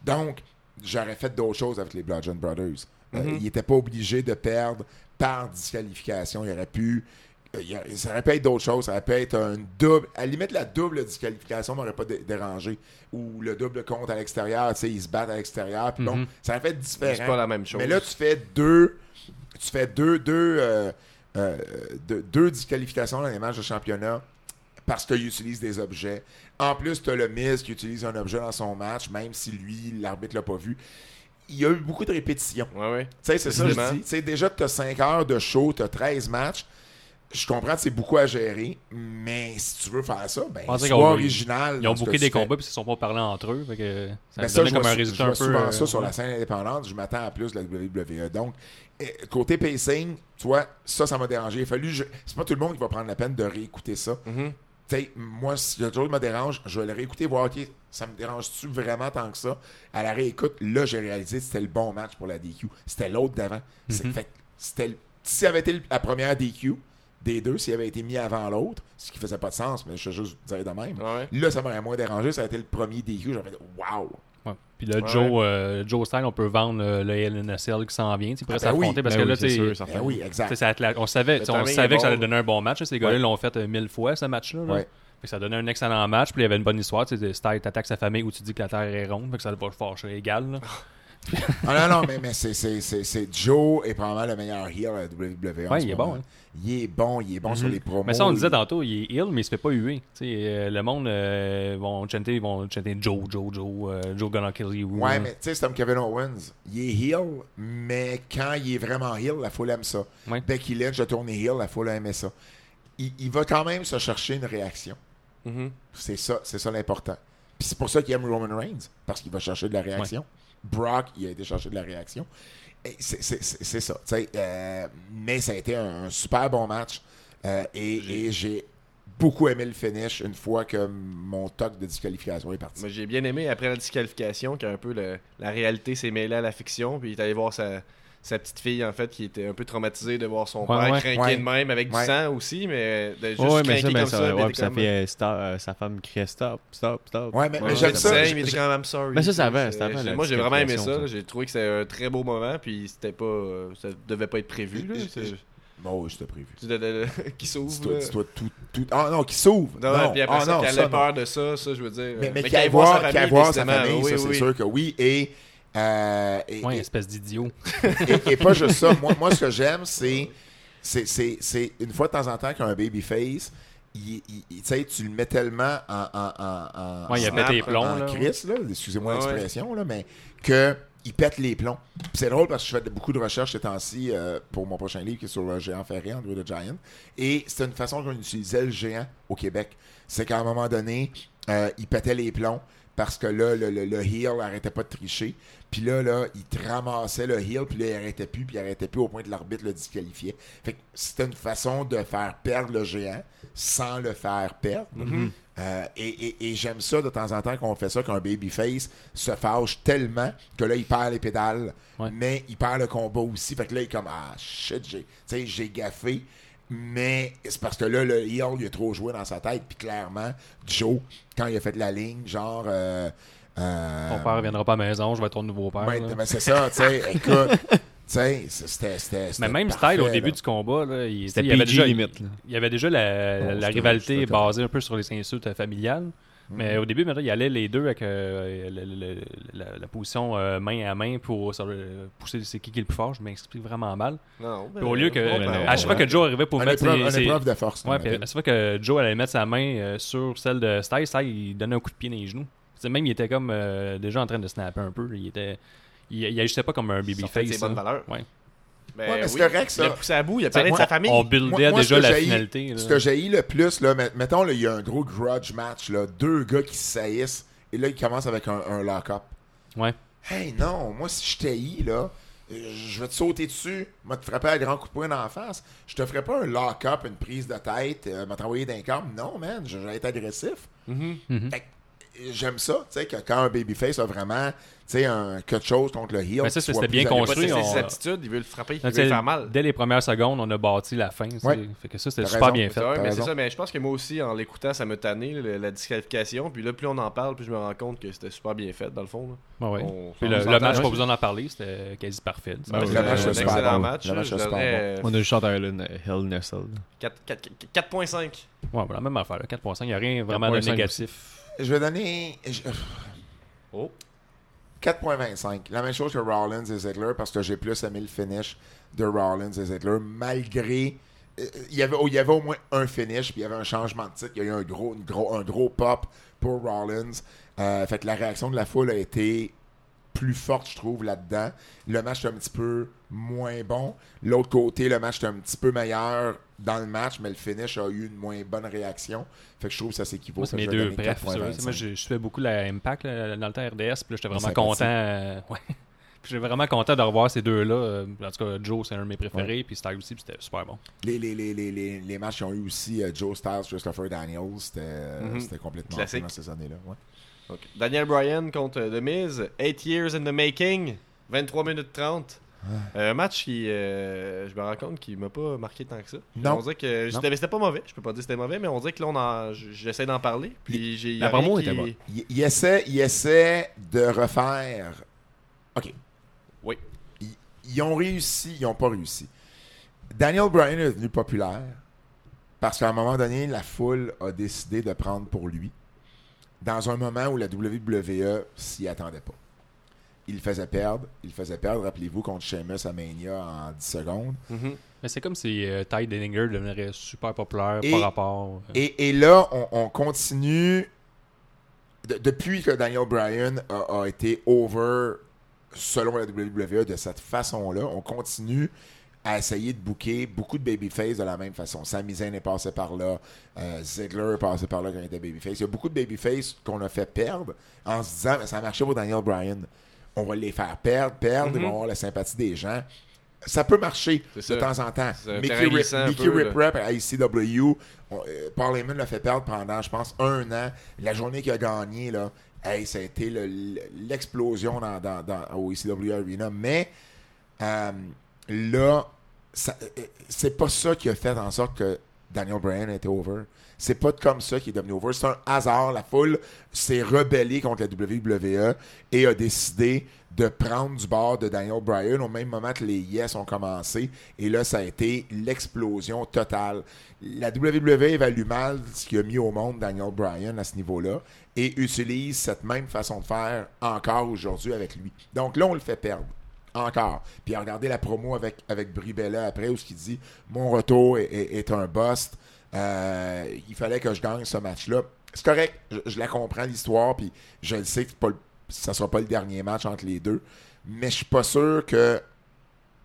Donc, j'aurais fait d'autres choses avec les Bludgeon Brothers. Euh, Mhm. il n'était pas obligé de perdre par disqualification. Il aurait pu. euh, il ça aurait pu être d'autres choses. Ça aurait pu être un double. À la limite, la double disqualification m'aurait pas dé- dérangé. Ou le double compte à l'extérieur. Tu sais, ils se battent à l'extérieur. Puis bon, Mhm. ça aurait fait C'est différent. pas la même chose. Mais là, tu fais deux, tu fais deux, deux, euh, euh, deux, deux disqualifications dans les matchs de championnat parce qu'il utilise des objets. En plus, tu as le Miz qui utilise un objet dans son match, même si lui, l'arbitre l'a pas vu. Il y a eu beaucoup de répétitions. Ouais, ouais. Tu sais, c'est ça que je dis. Tu sais, déjà, tu as 5 heures de show, tu as 13 matchs. Je comprends que c'est beaucoup à gérer, mais si tu veux faire ça, ben, sois original. Ils ont booké des fais. combats puis ils se sont pas parlé entre eux. Fait que ça Ben ça, je comme un su- résultat je un vois peu. souvent euh, ça sur la ouais. scène indépendante. Je m'attends à plus de la WWE. Donc, eh, côté pacing, tu vois, ça, ça m'a dérangé. Il a fallu. je- C'est pas tout le monde qui va prendre la peine de réécouter ça. Mhm. Tu sais, moi, si le truc me dérange, je vais le réécouter, voir, OK, ça me dérange-tu vraiment tant que ça? À la réécoute, là, j'ai réalisé que c'était le bon match pour la DQ. C'était l'autre d'avant. Mhm. fait c'était le- Si ça avait été la première DQ des deux, s'il avait été mis avant l'autre, ce qui faisait pas de sens, mais je vais juste dire de même. Ouais. Là, ça m'aurait moins dérangé. Ça a été le premier DQ. J'aurais fait, wow! Ouais. Puis le Ouais. Joe, euh, Joe Style, on peut vendre euh, le LNSL qui s'en vient. Il pourrait Ah ben oui. s'affronter parce Ben que oui, là, tu sais. Ben oui, tu exact. ça on savait, tu on savait que ça allait donner un bon match. là. Ces gars-là Ouais. l'ont fait euh, mille fois, ce match-là. là. Ça donnait un excellent match. Puis il y avait une bonne histoire. Tu sais, t'attaques sa famille où tu dis que la terre est ronde. Fait que ça va fâcher égal. là. *laughs* Ah non, non, mais, mais c'est, Joe est probablement le meilleur heel à la WWE. Ouais, il est moment. bon, hein. Il est bon, il est bon sur Mhm. les promos. Mais ça, on disait tantôt, il est ill, mais il se fait pas huer. Euh, le monde euh, vont chanter, ils vont chanter Joe, Joe, Joe, euh, Joe gonna kill you. Ouais, mais tu sais, c'est comme Kevin Owens. Il est heel, mais quand il est vraiment heel, la foule aime ça. Ouais. Becky Lynch a tourné heel, la foule a aimé ça. Il, il va quand même se chercher une réaction. Mhm. C'est ça, c'est ça l'important. Puis c'est pour ça qu'il aime Roman Reigns, parce qu'il va chercher de la réaction. Brock, il a été chercher de la réaction. C'est ça. euh, mais ça a été un, un super bon match. Euh, et et j'ai beaucoup aimé le finish une fois que mon toc de disqualification est parti. J'ai bien aimé après la disqualification qu'un peu le- la réalité s'est mêlée à la fiction. Puis il est allé voir sa, sa petite fille, en fait, qui était un peu traumatisée de voir son Ouais, père ouais. craquer Ouais. de même avec Ouais. du sang aussi, mais de juste Ouais, mais craquer ça, mais comme ça, ça. puis ça fait euh, stop, euh, sa femme criait stop, stop, stop. Ouais, mais, Ouais, mais j'aime ça. je- mais quand même sorry. Mais ça, ça la Moi, j'ai vraiment aimé ça. J'ai trouvé que c'était un très beau moment, puis c'était pas. euh, ça devait pas être prévu. Là. *laughs* Oui, c'était prévu. *laughs* qui s'ouvre. Dis-toi tout, tout. Ah non, qui s'ouvre. Non, non, puis après ah, ça, non, qu'elle ça, ait non. peur de ça, ça, je veux dire. Mais, mais euh, qu'il aille voir, qu'il aille voir sa famille, oui, ça, c'est sûr que oui. Et, euh, et, Ouais, et- espèce d'idiot. et- et pas *laughs* juste ça. Moi, moi ce que j'aime, c'est, c'est, c'est, c'est une fois de temps en temps qu'un babyface, il, il- il- tu le mets tellement en. en, en, en- Ouais, il a plombs, en là. crise, là. Excusez-moi Ouais, ouais. l'expression, là, mais que. Il pète les plombs. Puis c'est drôle parce que je fais beaucoup de recherches ces temps-ci euh, pour mon prochain livre qui est sur le géant ferré, Andrew the Giant. Et c'est une façon qu'on utilisait le géant au Québec. C'est qu'à un moment donné, euh, il pétait les plombs parce que là, le, le, le heel arrêtait pas de tricher. Puis là, là, il te ramassait le heel, puis là, il arrêtait plus, puis il arrêtait plus au point de l'arbitre le disqualifiait. Fait que c'était une façon de faire perdre le géant sans le faire perdre. Euh, et et- et j'aime ça de temps en temps qu'on fait ça, qu'un babyface se fâche tellement que là, il perd les pédales, Ouais. mais il perd le combat aussi. Fait que là, il est comme Ah shit, j'ai gaffé. Mais c'est parce que là, le heel, il a trop joué dans sa tête. Puis clairement, Joe, quand il a fait la ligne, genre. Euh, euh, Ton père reviendra pas à la maison, je vais être ton nouveau père. Là. mais c'est ça, tu sais. *laughs* Écoute, tu sais, c'était. c'était- Mais même parfait, style, au là. début du combat, là, il, il y avait déjà, limite. là. il y avait déjà la, Bon, la c'était- rivalité basée un peu sur les insultes familiales. Mhm. Mais au début, maintenant, il allait les deux avec euh, le- le- le- la, la position euh, main à main pour le- pousser c'est qui qui est le plus fort. Je m'explique vraiment mal. Non, Puis au lieu que, à chaque fois que Joe arrivait pour Un mettre épreuve, ses- épreuve de force. Ouais, à chaque fois que Joe allait mettre sa main euh, sur celle de Styles, Styles, il donnait un coup de pied dans les genoux. C'est même, il était comme euh, déjà en train de snapper un peu. Il était. Il, il agissait pas comme un babyface. ses bonnes là. valeurs. Ouais. Ben Ouais, mais c'est oui, correct, ça. Il a poussé à bout, il a parlé de sa famille. On buildait Moi- moi, ce déjà la finalité. là. Ce que j'ai le plus, là, met- mettons, là, il y a un gros grudge match, là, deux gars qui se saillissent, et là, ils commencent avec un, un lock-up. Ouais. Hey, non, moi, si je t'haïs, là, je vais te sauter dessus, je vais te frapper un grand coup de poing dans la face. Je te ferai pas un lock-up, une prise de tête, euh, m'a t'envoyer d'un câble. Non, man, je vais être agressif. Mhm. Fait que, euh, J'aime ça, tu sais, que quand un babyface a vraiment, tu sais, un, quelque chose contre le heel. Mais ça, c'était bien agressif. Il a construit, on- ses attitudes, il veut le frapper, il Là, veut le faire mal. Dès les premières secondes, on a bâti la fin. tu sais. Ouais. Fait que ça, c'était super raison. bien C'est fait. vrai, mais c'est ça, mais je pense que moi aussi, en l'écoutant, ça me tannait, le- la disqualification. Puis là, plus on en parle, plus je me rends compte que c'était super bien fait, dans le fond. Ouais. On- Puis le, le match, pas besoin d'en parler, c'était quasi parfait. sais. Ben oui, Le C'est match, un c'est excellent match. C'est On a juste chanté un Hell in a Cell. là. 4 4 4.5. Ouais, voilà, même affaire. là, 4.5, il n'y a rien vraiment de 4.5 Je vais donner. je- Oh. 4.25. La même chose que Rollins et Ziggler parce que j'ai plus aimé le finish de Rollins et Ziggler malgré. euh, Il y, avait, il y avait au moins un finish, puis il y avait un changement de titre. Il y a eu un gros, gros, un gros pop pour Rollins. Euh, fait que la réaction de la foule a été plus forte, je trouve, là-dedans. Le match est un petit peu moins bon. L'autre côté, le match est un petit peu meilleur dans le match, mais le finish a eu une moins bonne réaction. Fait que je trouve que ça s'équivaut. Moi, mes deux bref. ça, 4.25. Moi, je, je fais beaucoup la Impact là, dans le temps RDS. Puis là, j'étais vraiment content. euh, *laughs* ouais. Puis j'étais vraiment content de revoir ces deux-là. euh, En tout cas, Joe, c'est un de mes préférés. Puis Styles aussi, puis c'était super bon. Les, les, les, les, les, les matchs qui ont eu aussi euh, Joe Styles, Christopher Daniels, c'était Mhm. c'était complètement Classique. ces années-là. Ouais. Daniel Bryan contre euh, The Miz, 8 years in the making, 23 minutes 30. Ah. Euh, un match qui, euh, je me rends compte qu'il m'a pas marqué tant que ça. Non. On dirait que c'était pas mauvais, je peux pas dire que c'était mauvais, mais on dirait que là, j'essaie d'en parler. Puis j'ai. La promo était bonne. Il, il essaie, il essaie de refaire. OK. Oui. Ils, ils ont réussi, ils n'ont pas réussi. Daniel Bryan est devenu populaire parce qu'à un moment donné, la foule a décidé de prendre pour lui dans un moment où la WWE s'y attendait pas. il le faisait perdre. Il le faisait perdre, rappelez-vous, contre Sheamus à Mania en 10 secondes. Mhm. Mais c'est comme si euh, Ty Dillinger deviendrait super populaire Et- par rapport. euh, Et, et là, on, on continue. de- depuis que Daniel Bryan a, a été over selon la WWE de cette façon-là, on continue à essayer de booker beaucoup de babyface de la même façon. Sami Zayn est passé par là, euh, Ziggler est passé par là quand il était babyface. Il y a beaucoup de babyface qu'on a fait perdre en se disant mais ça a marché pour Daniel Bryan. On va les faire perdre, perdre, ils Mhm. vont avoir la sympathie des gens. Ça peut marcher de ça. temps en temps. Mickey, Mickey peu, Rip Rap à ICW, on- euh, Paul Heyman l'a fait perdre pendant, je pense, un an. La journée qu'il a gagné, là, hey, ça a été le- l'explosion dans, dans, dans- au ECW Arena. Mais euh, là, c'est pas ça qui a fait en sorte que Daniel Bryan était over. C'est pas comme ça qu'il est devenu over. C'est un hasard. La foule s'est rebellée contre la WWE et a décidé de prendre du bord de Daniel Bryan au même moment que les Yes ont commencé. Et là, ça a été l'explosion totale. La WWE évalue mal ce qu'il a mis au monde Daniel Bryan à ce niveau-là et utilise cette même façon de faire encore aujourd'hui avec lui. Donc là, on le fait perdre. Encore. Puis regardez la promo avec, avec Brie Bella après où ce qu'il dit Mon retour est, est- est un bust. Euh, il fallait que je gagne ce match-là. C'est correct, je, je la comprends l'histoire, puis je le sais que pas le- ça sera pas le dernier match entre les deux. Mais je suis pas sûr que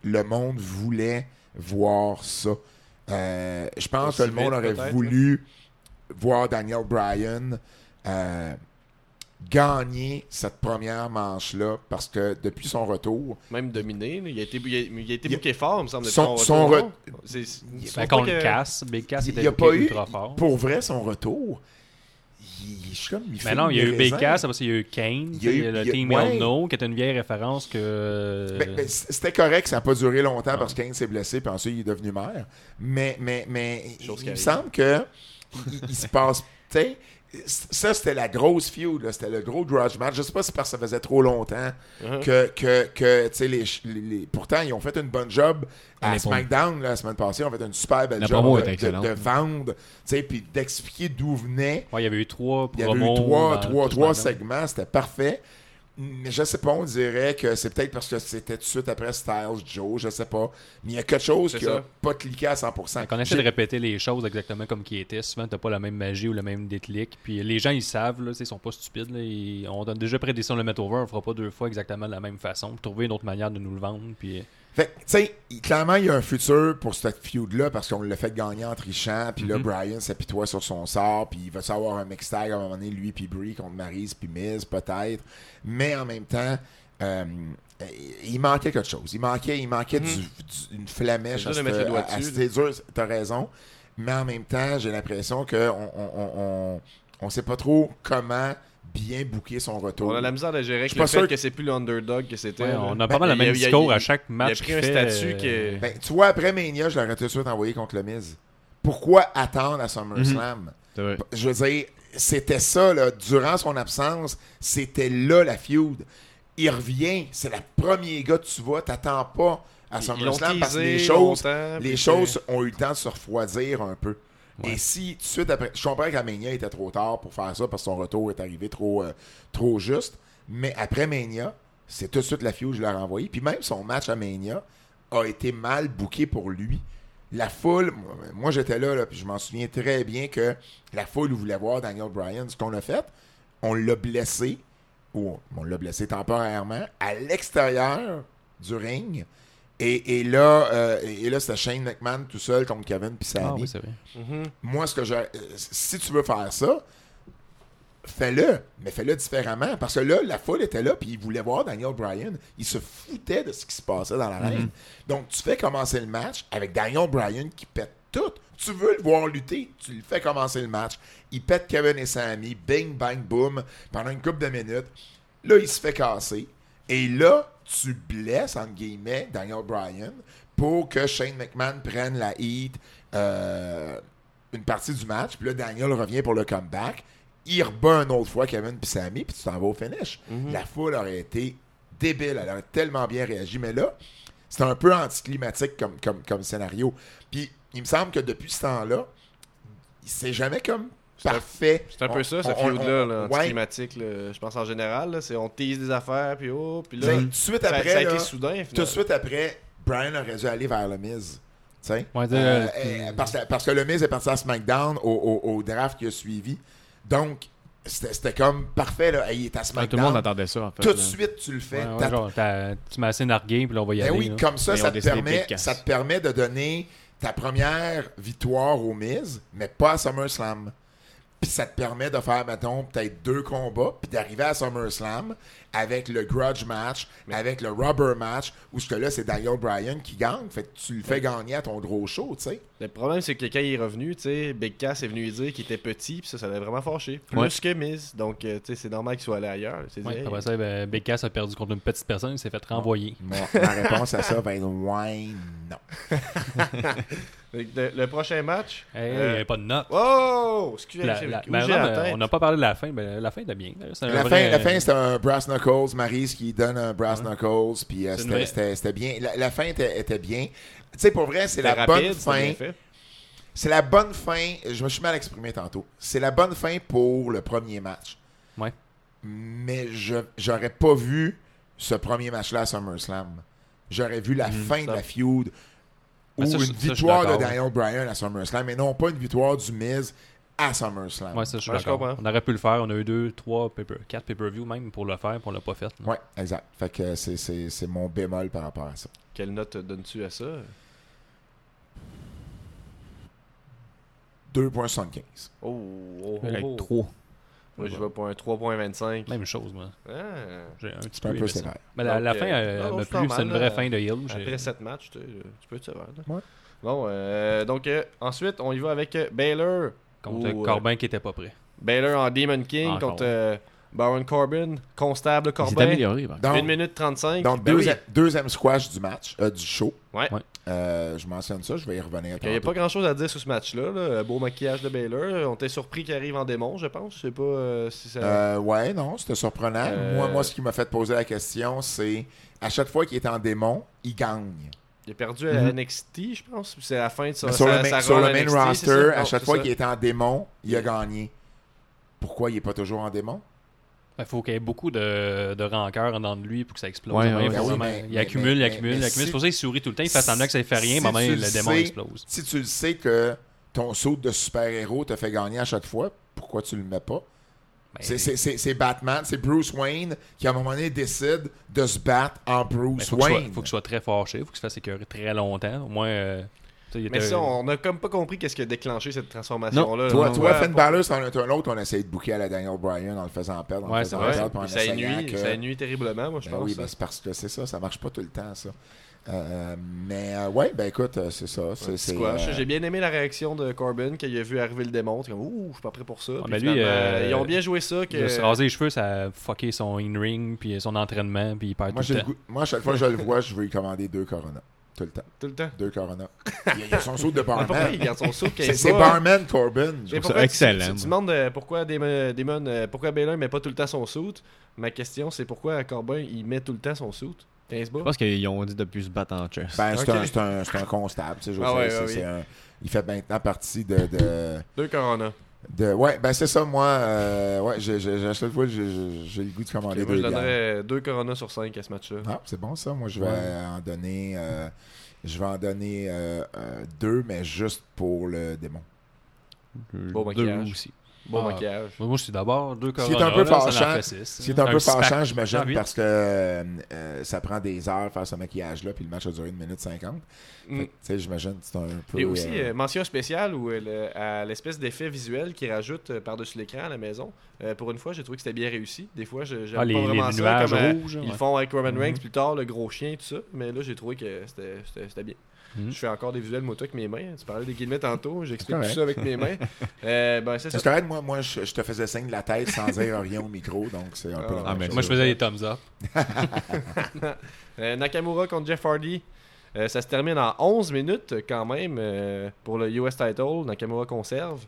le monde voulait voir ça. Euh, je pense que le monde aurait voulu voir Daniel Bryan euh, gagner cette première manche-là parce que depuis son retour, Même dominé. Il a été, il a, il a été Il a- booké fort, il me semble. depuis Son- son retour, re-? C'est- c'est- Ben, je pense contre pas que- Cass, Big Cass il était n'y a pas eu, ultra fort. pour vrai, son retour. Il, je suis comme, il Mais fait non, il y a eu. Cass, après ça, il y a eu Kane, Il y a eu- le il y a- Team ouais. No, qui est une vieille référence que. Ben, ben, C'était correct, ça n'a pas duré longtemps Non. parce que Kane s'est blessé, puis ensuite il est devenu maire. Mais, mais, mais il, Chose il me semble que il, il se passe. Ça, c'était la grosse feud, c'était le gros grudge match. Je sais pas si parce que ça faisait trop longtemps Uh-huh. que, que, que tu sais, les, les- les- pourtant, ils ont fait une bonne job à SmackDown la semaine passée. Ils ont fait une super belle La job de, vendre, tu sais, puis d'expliquer d'où venait Ouais, il y avait eu trois il y avait eu trois, trois, trois segments, c'était parfait. Mais je sais pas, on dirait que c'est peut-être parce que c'était tout de suite après Styles, Joe, je sais pas. Mais il y a quelque chose qui a ça. pas cliqué à 100%. Quand on essaie de répéter les choses exactement comme qui étaient, souvent t'as pas la même magie ou le même déclic. Puis les gens ils savent, là, ils sont pas stupides. Là, ils- on a déjà prédit le mettre over, on fera pas deux fois exactement de la même façon. Pour trouver une autre manière de nous le vendre. Puis Fait que, tu sais, clairement, il y a un futur pour cette feud-là parce qu'on l'a fait gagner en trichant. Puis là, Mhm. Brian s'apitoie sur son sort. Puis il va savoir un mix tag à un moment donné, lui puis Brie contre Maryse puis Miz, peut-être. Mais en même temps, euh, il manquait quelque chose. Il manquait, il manquait Mhm. du- du- une flamèche à C'est dur, t'as raison. Mais en même temps, j'ai l'impression qu'on on, on, on, on sait pas trop comment bien booker son retour. On a la misère de gérer avec le pas sûr fait que- que c'est plus le underdog que c'était. ouais, on a Ben, pas mal le même discours à chaque match. il a pris un fait, statut qui est- Ben, tu vois, après Mania, je l'aurais tout de suite envoyé contre le Miz. Pourquoi attendre à SummerSlam? Vrai. Je veux dire, c'était ça, là, durant son absence, c'était là la feud. Il revient, c'est le premier gars que tu vois, t'attends pas à SummerSlam parce que les choses, les choses ont eu le temps de se refroidir un peu. Et si, tout de suite après, je comprends il était trop tard pour faire ça parce que son retour est arrivé trop, euh, trop juste. Mais après Mania, c'est tout de suite la feud que je leur ai envoyé. Puis même son match à Mania a été mal booké pour lui. La foule, moi, moi, j'étais là, là, puis je m'en souviens très bien que la foule voulait voir Daniel Bryan. Ce qu'on a fait, on l'a blessé, ou on l'a blessé temporairement, à l'extérieur du ring. Et, et là, euh, et là c'était Shane McMahon tout seul contre Kevin puis Sami. Ah oui, c'est vrai. Mhm. Moi, ce que je. euh, Si tu veux faire ça, fais-le, mais fais-le différemment. Parce que là, la foule était là, puis ils voulaient voir Daniel Bryan. Ils se foutaient de ce qui se passait dans l'arène. Donc, tu fais commencer le match avec Daniel Bryan qui pète tout. Tu veux le voir lutter, tu le fais commencer le match. Il pète Kevin et Sami, bing, bang, boom, pendant une couple de minutes. Là, il se fait casser. Et là, tu blesses, entre guillemets, Daniel Bryan pour que Shane McMahon prenne la heat euh, une partie du match. Puis là, Daniel revient pour le comeback. Il rebat une autre fois Kevin puis Sammy, puis tu t'en vas au finish. La foule aurait été débile. Elle aurait tellement bien réagi. Mais là, c'est un peu anticlimatique comme, comme, comme scénario. Puis il me semble que depuis ce temps-là, il s'est jamais comme parfait. C'est un peu On- ça, ce feud-là, là, ouais. climatique, je pense en général. là, c'est on tease des affaires, puis oh, puis là, T'sais, Tout de suite ça, ça a après, été soudain. tout de suite après, Brian aurait dû aller vers le Miz. Ouais, Euh, euh, euh, parce, que, parce que le Miz est parti à SmackDown au, au- au draft qui a suivi. Donc, c'était c'était comme parfait. Là. Il est à Ouais, SmackDown. tout le monde attendait ça, en fait. Tout de suite, tu le fais. ouais, ouais, T'as- genre, t'as- tu m'as assez nargué, puis là, on va y Ben aller. oui, là. comme ça, ça te, permet, ça te permet de donner ta première victoire au Miz, mais pas à SummerSlam. Puis ça te permet de faire, mettons, peut-être deux combats, puis d'arriver à SummerSlam avec le grudge match, avec le rubber match, où ce que là, c'est Daniel Bryan qui gagne. Fait que tu le fais gagner à ton gros show, tu sais. Le problème, c'est que quand il est revenu, tu sais, Big Cass est venu lui dire qu'il était petit, puis ça, ça l'a vraiment fâché. Plus Ouais. que Miz. Donc, euh, tu sais, c'est normal qu'il soit allé ailleurs. C'est Ouais, dit, après hey, ça, ben, Big Cass a perdu contre une petite personne, il s'est fait renvoyer. Mon- ma réponse à ça va être ouais, non. *laughs* le, le prochain match. Hey, il euh, n'y avait pas de note. Oh! Excusez, La- j'ai- la- où ben mais on n'a pas parlé de la fin, ben, la fin était bien. La vrai- fin, la fin c'était un Brass Knuckles, Maryse qui donne un Brass Knuckles, puis euh, c'était- bien. La, la fin était, était bien. Tu sais, pour vrai, c'est la rapide, bonne fin. C'est la bonne fin. Je me suis mal exprimé tantôt. C'est la bonne fin pour le premier match. Ouais. Mais je j'aurais pas vu ce premier match-là à SummerSlam. J'aurais vu la fin de la feud ou Ben ça, je- une ça, victoire de. Daniel Bryan à SummerSlam, mais non pas une victoire du Miz à SummerSlam. Ouais, ça, je suis Ouais, je d'accord. comprends. On aurait pu le faire. On a eu deux, trois, paper, quatre pay-per-view même pour le faire, puis on l'a pas fait. là. Ouais, exact. Fait que c'est- c'est c'est mon bémol par rapport à ça. Quelle note donnes-tu à ça? 2.75. Oh, oh, oh, Avec oh. 3. Moi, je vais pour un 3.25. Même chose, moi. Ah. J'ai un petit peu un peu sévère. Mais la, fin euh, non, non, m'a c'est plu. C'est normal, une vraie là. fin de Hill. Après 7 matchs, tu, tu peux être sévère. Ouais. Bon, euh, donc euh, ensuite, on y va avec euh, Baylor. Contre Ou, euh, Corbin qui était pas prêt. Baylor en Demon King Encore. contre euh, Baron Corbin, Constable Il s'est Corbin. amélioré. par contre. Donc, 1 minute 35. donc Ben oui. deuxième, deuxième squash du match, euh, du show. Ouais. Ouais. Euh, je mentionne ça, je vais y revenir. Il n'y a pas grand chose à dire sur ce match-là. là. Beau maquillage de Baylor. On était surpris qu'il arrive en démon, je pense. Je sais pas euh, si ça. Euh, ouais, non, c'était surprenant. Euh, Moi, moi, ce qui m'a fait poser la question, c'est à chaque fois qu'il est en démon, il gagne. Il a perdu à Mhm. NXT, je pense. C'est la fin de sa, sur sa- le, main, sa sur le main NXT, roster, ça? à chaque fois qu'il est en démon, il a gagné. Pourquoi il n'est pas toujours en démon? Il faut qu'il y ait beaucoup de, de rancœur en dedans de lui pour que ça explose. Ouais, Même, ouais, faut ouais. vraiment- Mais- il mais- accumule, il mais- accumule, il accumule. si- C'est pour ça qu'il sourit tout le temps. Il fait semblant que ça fait rien, si mais même le le démon explose. Si tu le sais que ton saut de super-héros te fait gagner à chaque fois, pourquoi tu le mets pas? Ben, C'est- C'est c'est- c'est Batman, c'est Bruce Wayne qui, à un moment donné, décide de se battre en Bruce faut Wayne. faut qu'il soit très fâché, faut qu'il se fasse écœurer très longtemps. Au moins. euh, il Mais ça, on a comme pas compris qu'est-ce qui a déclenché cette transformation-là. Toi, Non, toi ouais, Finn Balor, c'en est un autre, on a essayé de booker à la Daniel Bryan en le faisant perdre. En Ouais, faisant vrai. ça nuit, que- ça nuit terriblement, moi, je Ben pense. oui, ben c'est parce que c'est ça, ça marche pas tout le temps, ça. Euh, mais euh, ouais, ben écoute, euh, c'est ça. C'est, c'est, squash. euh, J'ai bien aimé la réaction de Corbin quand il a vu arriver le démon. Comme, ouh, je suis pas prêt pour ça. Puis ben lui, euh, ils ont bien joué ça. Que... Il a se rasé les cheveux, ça a fucké son in-ring, puis son entraînement, puis il perd moi, tout le temps. moi, à chaque fois que je le vois, je veux lui commander deux Corona. Tout le temps. Tout le temps? Deux Corona. Il y a, son saut de barman. *laughs* il garde son saut quand il C'est, Barman Corbin. Mais trouve ça tu- excellent, Tu, tu demandes pourquoi Damon, Damon, pourquoi Baylor met pas tout le temps son suit. Ma question, c'est pourquoi Corbin il met tout le temps son suit. 15 Je pense qu'ils ont dit de plus se battre en chess. Ben, c'est, Ok. un, c'est, un, c'est un constable. Tu sais, je Ah ouais, c'est, ouais, c'est oui. un- il fait maintenant partie de. de, Deux Corona. de- ouais, ben c'est ça, moi. euh, ouais, j'ai, j'ai, j'ai- à chaque fois, j'ai, j'ai- j'ai le goût de commander Ok, moi, deux je bières. donnerais deux Corona sur 5 à ce match-là. Ah, c'est bon ça. Moi, je vais Ouais. en donner. euh, je vais en donner euh, euh, deux, mais juste pour le démon. Beau Deux maquillage. aussi. Bon Ah. maquillage. Moi, je suis d'abord deux Ce qui est Corona. un peu là, ça en fâchant, fait six. C'est un peu six-pack, fâchant, j'imagine, parce que euh, ça prend des heures faire ce maquillage-là, puis le match a duré une minute cinquante. Mm. J'imagine que c'est un peu. Et aussi, euh, euh, mention spéciale où, le- à l'espèce d'effet visuel qu'ils rajoutent par-dessus l'écran à la maison. Euh, pour une fois, j'ai trouvé que c'était bien réussi. Des fois, je- j'aime Ah, les, pas les vraiment ça. nuages comme, rouges. Ils ouais. font avec Roman Mhm. Reigns plus tard, le gros chien, tout ça. Mais là, j'ai trouvé que c'était- c'était Mhm. Je fais encore des visuels moto avec mes mains. Tu parlais des guillemets tantôt, j'explique tout ça avec mes mains. *laughs* Euh, ben, c'est C'est ça. correct, moi, moi je, je te faisais signe de la tête sans dire rien au micro, donc c'est un peu la Ah, même mais chose. Moi, je faisais des thumbs up. *laughs* Euh, Nakamura contre Jeff Hardy. Euh, ça se termine en 11 minutes quand même euh, pour le US title. Nakamura conserve.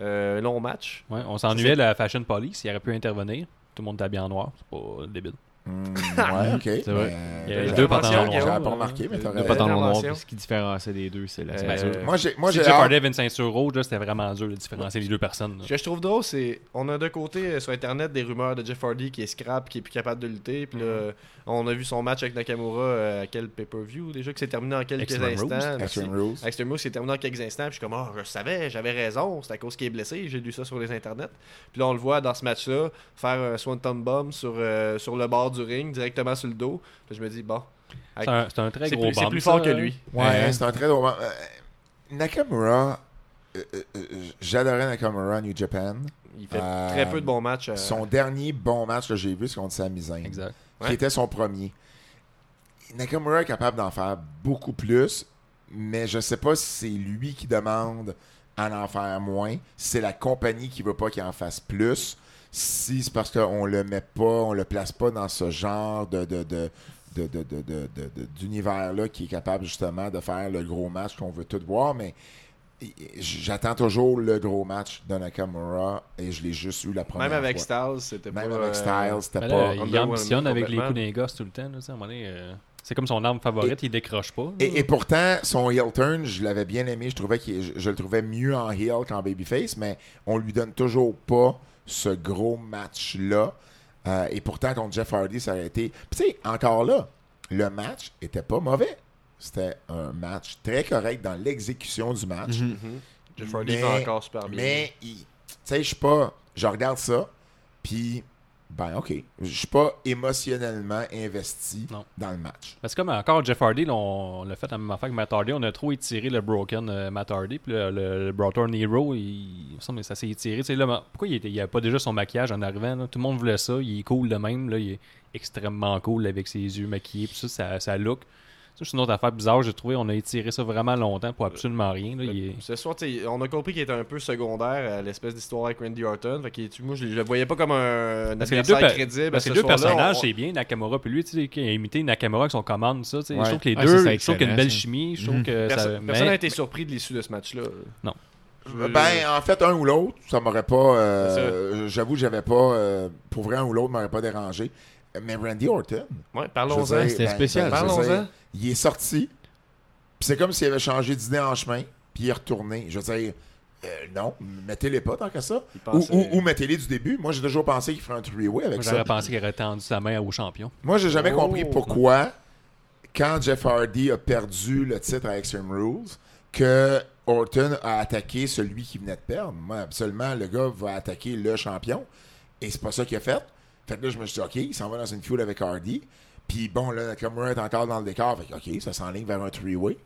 Euh, long match. Ouais, on s'ennuyait de la Fashion Police. Il aurait pu intervenir. Tout le monde était bien en noir. C'est pas débile. Hmm, *laughs* ouais, ok. C'est vrai. Mais- Il y a Les deux Guillaume, noirs. J'avais pas remarqué, mais t'as Deux Deux raison. pantalons noirs, ce qui différenciait les deux, c'est la Euh, sûr. Moi, j'ai, moi, j'ai Jeff Hardy avait une ceinture rouge, là, c'était vraiment dur de différencier les deux personnes. Ce que je trouve drôle, c'est on a d'un côté euh, sur internet des rumeurs de Jeff Hardy qui est scrap, qui est plus capable de lutter. Puis là, on a vu son match avec Nakamura euh, à quel pay-per-view déjà qui s'est terminé en quelques instants. Extreme Rules. Extreme Rules s'est terminé en quelques instants. Puis je suis comme, oh, je savais, j'avais raison. C'est à cause qu'il est blessé. J'ai lu ça sur les internets. Puis là, on le voit dans ce match-là faire un Swanton Bomb sur le bord du ring, directement sur le dos. Puis je me dis, bon. C'est un, très gros c'est plus ça, fort que hein? lui. Ouais, Euh, c'est un très drôle. euh, Nakamura, euh, euh, euh, j'adorais Nakamura New Japan. Il fait Euh, très peu de bons matchs. euh, Son dernier bon match que j'ai vu, c'est contre Sami Zayn, Exact. Ouais. qui était son premier. Nakamura est capable d'en faire beaucoup plus, mais je sais pas si c'est lui qui demande à en faire moins, si c'est la compagnie qui veut pas qu'il en fasse plus, si c'est parce qu'on le met pas, on le place pas dans ce genre de, d'univers-là qui est capable justement de faire le gros match qu'on veut tout voir, mais j'attends toujours le gros match de Nakamura et je l'ai juste eu la première Même avec fois. Styles, c'était Même pas. avec euh, Styles, c'était Mais pas... là, il ambitionne avec les coups d'un gosse tout le temps. Là, à un moment donné, euh, c'est comme son arme favorite, il décroche pas. Et, et pourtant, son heel turn, je l'avais bien aimé. Je trouvais qu'il, je, je le trouvais mieux en heel qu'en babyface, mais on lui donne toujours pas ce gros match-là. Euh, et pourtant, contre Jeff Hardy, ça aurait été. Puis tu sais, encore là, le match était pas mauvais. C'était un match très correct dans l'exécution du match. Mhm. Jeff Hardy Mais- va encore super bien. Mais, tu sais, je suis pas. Je regarde ça, puis, ben, ok. Je suis pas émotionnellement investi Non. dans le match. Parce que comme encore Jeff Hardy, là, on, l'a fait la même affaire que Matt Hardy, on a trop étiré le broken euh, Matt Hardy, puis le, le, le Brotor Nero, il, me semble que ça s'est étiré. Là, mais pourquoi il, il avait pas déjà son maquillage en arrivant là? Tout le monde voulait ça, il est cool de même, là, il est extrêmement cool avec ses yeux maquillés, puis ça, ça, ça look. C'est une autre affaire bizarre, j'ai trouvé, on a étiré ça vraiment longtemps pour absolument rien. Là, il est- Ce soir, on a compris qu'il était un peu secondaire à l'espèce d'histoire avec Randy Orton. Fait moi, je, le- voyais pas comme un, un Parce que les adversaire deux, per- crédible. parce que les deux personnages, On- c'est bien, Nakamura puis lui, tu sais, qui a imité Nakamura avec son commande, ça. Ouais. Je trouve que les Ouais, deux, ça, je trouve qu'il y a une belle chimie, je trouve Mhm. que Personne ça... personne n'a mais- été surpris de l'issue de ce match-là. Non. Je- Ben, en fait, un ou l'autre, ça m'aurait pas. euh, J'avoue, j'avais pas. euh, pour vrai, un ou l'autre m'aurait pas dérangé. Mais Randy Orton, ouais, je parlons-en. c'était spécial, je veux Parlons-en. il est sorti, puis c'est comme s'il avait changé d'idée en chemin, puis il est retourné. Je veux dire, euh, non, mettez-les pas tant que ça. Ou mettez-les du début. Moi, j'ai toujours pensé qu'il ferait un three-way avec Moi, ça. J'aurais pensé qu'il aurait tendu sa main au champion. Moi, j'ai jamais Oh. compris pourquoi, quand Jeff Hardy a perdu le titre à Extreme Rules, que Orton a attaqué celui qui venait de perdre. Moi, absolument, le gars va attaquer le champion. Et c'est pas ça qu'il a fait. Fait que là, je me suis dit, OK, il s'en va dans une feud avec Hardy. Puis bon, là, Nakamura est encore dans le décor. Fait que, OK, ça s'enligne vers un three-way.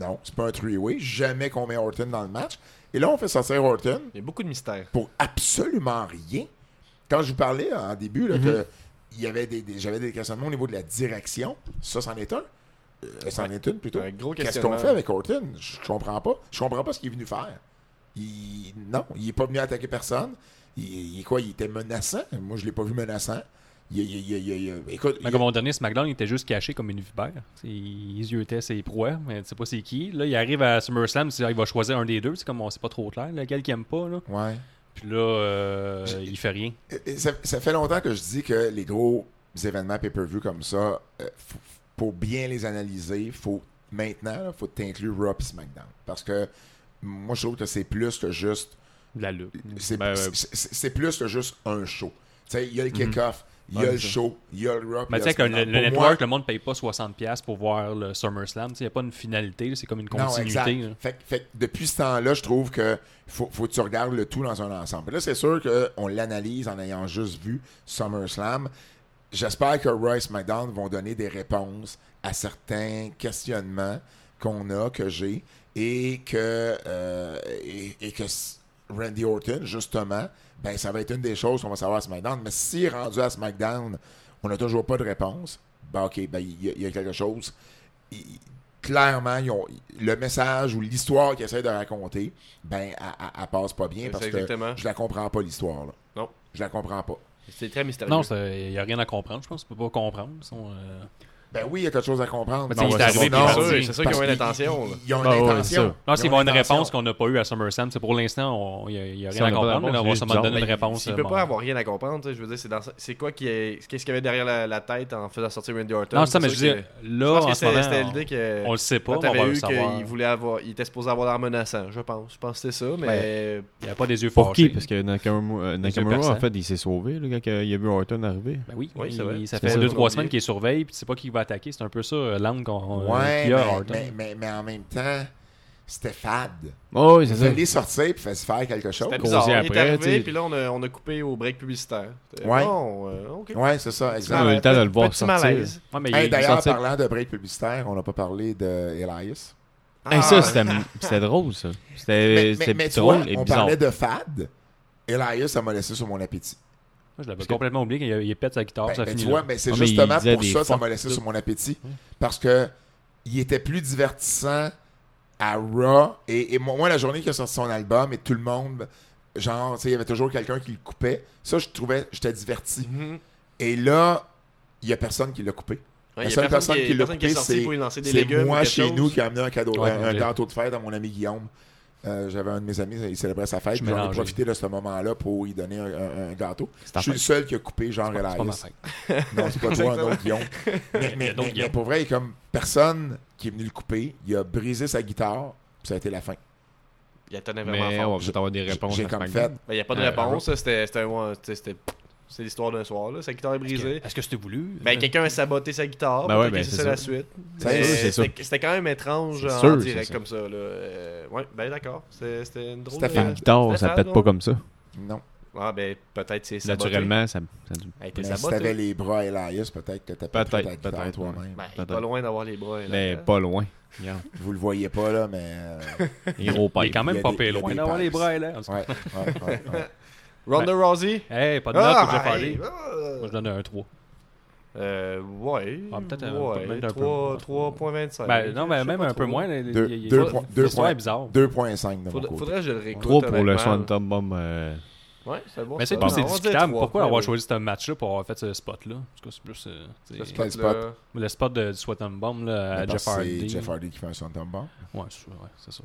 Non, c'est pas un three-way. Jamais qu'on met Orton dans le match. Et là, on fait sortir Orton Il y a beaucoup de mystères. pour absolument rien. Quand je vous parlais en début, là, que il y avait des, des- j'avais des questionnements au niveau de la direction, ça, c'en est un. Euh, c'en est une plutôt. Un gros Qu'est-ce qu'on fait avec Orton? Je comprends pas. Je comprends pas ce qu'il est venu faire. Il, non, il est pas venu attaquer personne. Il, quoi Il était menaçant? Moi, je l'ai pas vu menaçant. Il, il- écoute, Mais comme mon dernier SmackDown, il était juste caché comme une vipère. Il yeutait ses proies, mais tu sais pas c'est qui. Là, il arrive à SummerSlam, il va choisir un des deux. C'est comme on sait pas trop clair, lequel qu'il aime pas. Là. ouais. Puis là, euh, il fait rien. Ça, ça fait longtemps que je dis que les gros événements pay-per-view comme ça, euh, faut- pour bien les analyser, faut maintenant, il faut t'inclure Raw et SmackDown. Parce que moi, je trouve que c'est plus que juste. De la lutte. C'est Ben, ouais. c'est- c'est- c'est plus que juste un show. Tu sais, il y a le kick-off, il y a Ouais, le show, il y a le Raw. Mais tu sais le, le Pour network, moi- le monde paye pas 60$ pour voir le SummerSlam. Il n'y a pas une finalité, là, c'est comme une continuité. Fait, depuis ce temps-là, je trouve que faut, faut que tu regardes le tout dans un ensemble. Là, c'est sûr qu'on l'analyse en ayant juste vu SummerSlam. J'espère que Royce McDonald vont donner des réponses à certains questionnements qu'on a, que j'ai, et que, euh, et, et que s- Randy Orton, justement, ben, ça va être une des choses qu'on va savoir à SmackDown. Mais si rendu à SmackDown, on n'a toujours pas de réponse, ben, OK, ben, il y, a- il y a quelque chose. Clairement, ils ont- le message ou l'histoire qu'ils essaient de raconter, ben, elle, passe pas bien parce exactement. que je la comprends pas, l'histoire. là. Non. Je la comprends pas. C'est très mystérieux. Non, il n'y a rien à comprendre. Je pense qu'on peut pas comprendre. Ils sont, euh, Ben oui, il y a quelque chose à comprendre. Ouais, il est c'est arrivé, C'est sûr, c'est qu'ils ont une intention. là. Ils ont Ah ouais, une c'est intention. Non, avoir une réponse qu'on n'a pas eu à SummerSlam, c'est pour l'instant, il n'y a, rien à comprendre, on c'est va sûrement donner une Ben, réponse. Il euh, peut pas avoir rien à comprendre. Je veux dire, c'est dans- c'est quoi qui est, qu'est-ce qu'il y avait derrière la, la tête en faisant sortir Randy Orton? Non, c'est ça, mais je veux dire, là, en ce moment, c'était on- l'idée que. on le sait pas, mais on va le savoir. voulait avoir, il était supposé avoir l'air menaçant, je pense. Je pense que c'était ça, mais Il n'y a pas des yeux Pour qui? Parce que Nakamura, euh, en fait, il s'est sauvé quand il a vu Orton arriver. Ben oui, c'est ça C'est fait ça. 2-3 Oublié. semaines qu'il surveille, puis tu sais pas qui va attaquer. C'est un peu ça, euh, l'angle qu'on Ouais, qu'il y a mais, mais, mais, mais en même temps, c'était fade. Oh, oui, c'est Il ça. fallait sortir et faire faire quelque chose. c'était bizarre. il est après, arrivé, puis là, on a, on a coupé au break publicitaire. Ouais. Bon, euh, ok. Ouais, c'est ça, On a exact. eu le temps de le voir Petit sortir. Ouais, Hey, il- D'ailleurs, parlant de break publicitaire, on n'a pas parlé de Elias. Hey, Ah, ça, c'était c'était drôle, ça. C'était drôle vois, et on bizarre. parlait de fad. Elias, ça m'a laissé sur mon appétit. Moi, je l'avais complètement oublié qu'il il pète sa guitare, Ben, ça ben, finit tu là. vois, mais c'est justement pour ça que ça m'a laissé sur mon appétit. Parce que il était plus divertissant à Raw. Et, et moi, la journée qu'il a sorti son album, et tout le monde, genre, tu sais, il y avait toujours quelqu'un qui le coupait. Ça, je trouvais, j'étais diverti. Mhm. Et là, il y a personne qui l'a coupé. Ouais, La seule personne qui l'a personne qui est coupé, c'est pour lui lancer des c'est légumes ou moi chez chose. nous qui a amené un cadeau, Ouais, un, gâteau de fête à mon ami Guillaume. Euh, J'avais un de mes amis, il célébrait sa fête. J'en ai profité de ce moment-là pour lui donner un, un- un gâteau. Je suis le seul qui a coupé genre C'est pas ma Elias. fête. *laughs* Non, c'est pas toi, un autre Guillaume. *laughs* Mais, mais- y pour vrai, il y a comme personne qui est venu le couper. Il a brisé sa guitare, puis ça a été la fin. Il tenait vraiment Mais on fort. va peut-être avoir des réponses. J'ai comme fait. Ben, Il n'y a pas de Euh, réponse. C'était c'est l'histoire d'un soir. Là. Sa guitare est brisée. Est-ce que c'était voulu? Ben, quelqu'un a saboté sa guitare. Ben ouais, peut-être ben, que c'est ça. la suite. Ça. C'était quand même étrange C'est en sûr, direct ça. comme ça. Là. Euh, ouais, ben d'accord. C'était une drôle de... Une guitare, ça pète pas comme ça. Non. Ah, ben peut-être c'est saboté. Naturellement, ça. ça- Elle était Mais si t'avais les bras Elias, peut-être que t'as Peut-être, guitare peut-être, toi-même. Ben, Peut-être. pas loin d'avoir les bras. là. Mais pas loin. Regarde. Vous le voyez pas, là, mais. euh, *laughs* Il est quand même pas loin d'avoir les bras, cas. ouais, ouais, ouais, ouais. *laughs* Ronda Rousey? Hey, pas de note pour Jeff Hardy. Moi, je donne un 3. Euh, ouais. Ah, peut-être un- ouais, peut-être un peu 3 moins. 3.25. Ben, non, mais même un peu moins. là, Deux- il y a- deux il- points- deux l'histoire points. est bizarre. 2.5 de mon Faudrait, côté. faudrait que je le réécoute. 3 pour le. Swanton Bomb. euh, Ouais, c'est bon. Mais c'est plus c'est discutable. Pourquoi Ouais, avoir choisi ce match-là pour avoir fait ce spot-là? Parce que c'est plus. euh, Quel spot-là. spot? Le spot de, du Sweat and Bomb là, à Jeff Hardy. C'est Jeff Hardy qui fait un son bomb. Ouais, c'est ouais, c'est ça.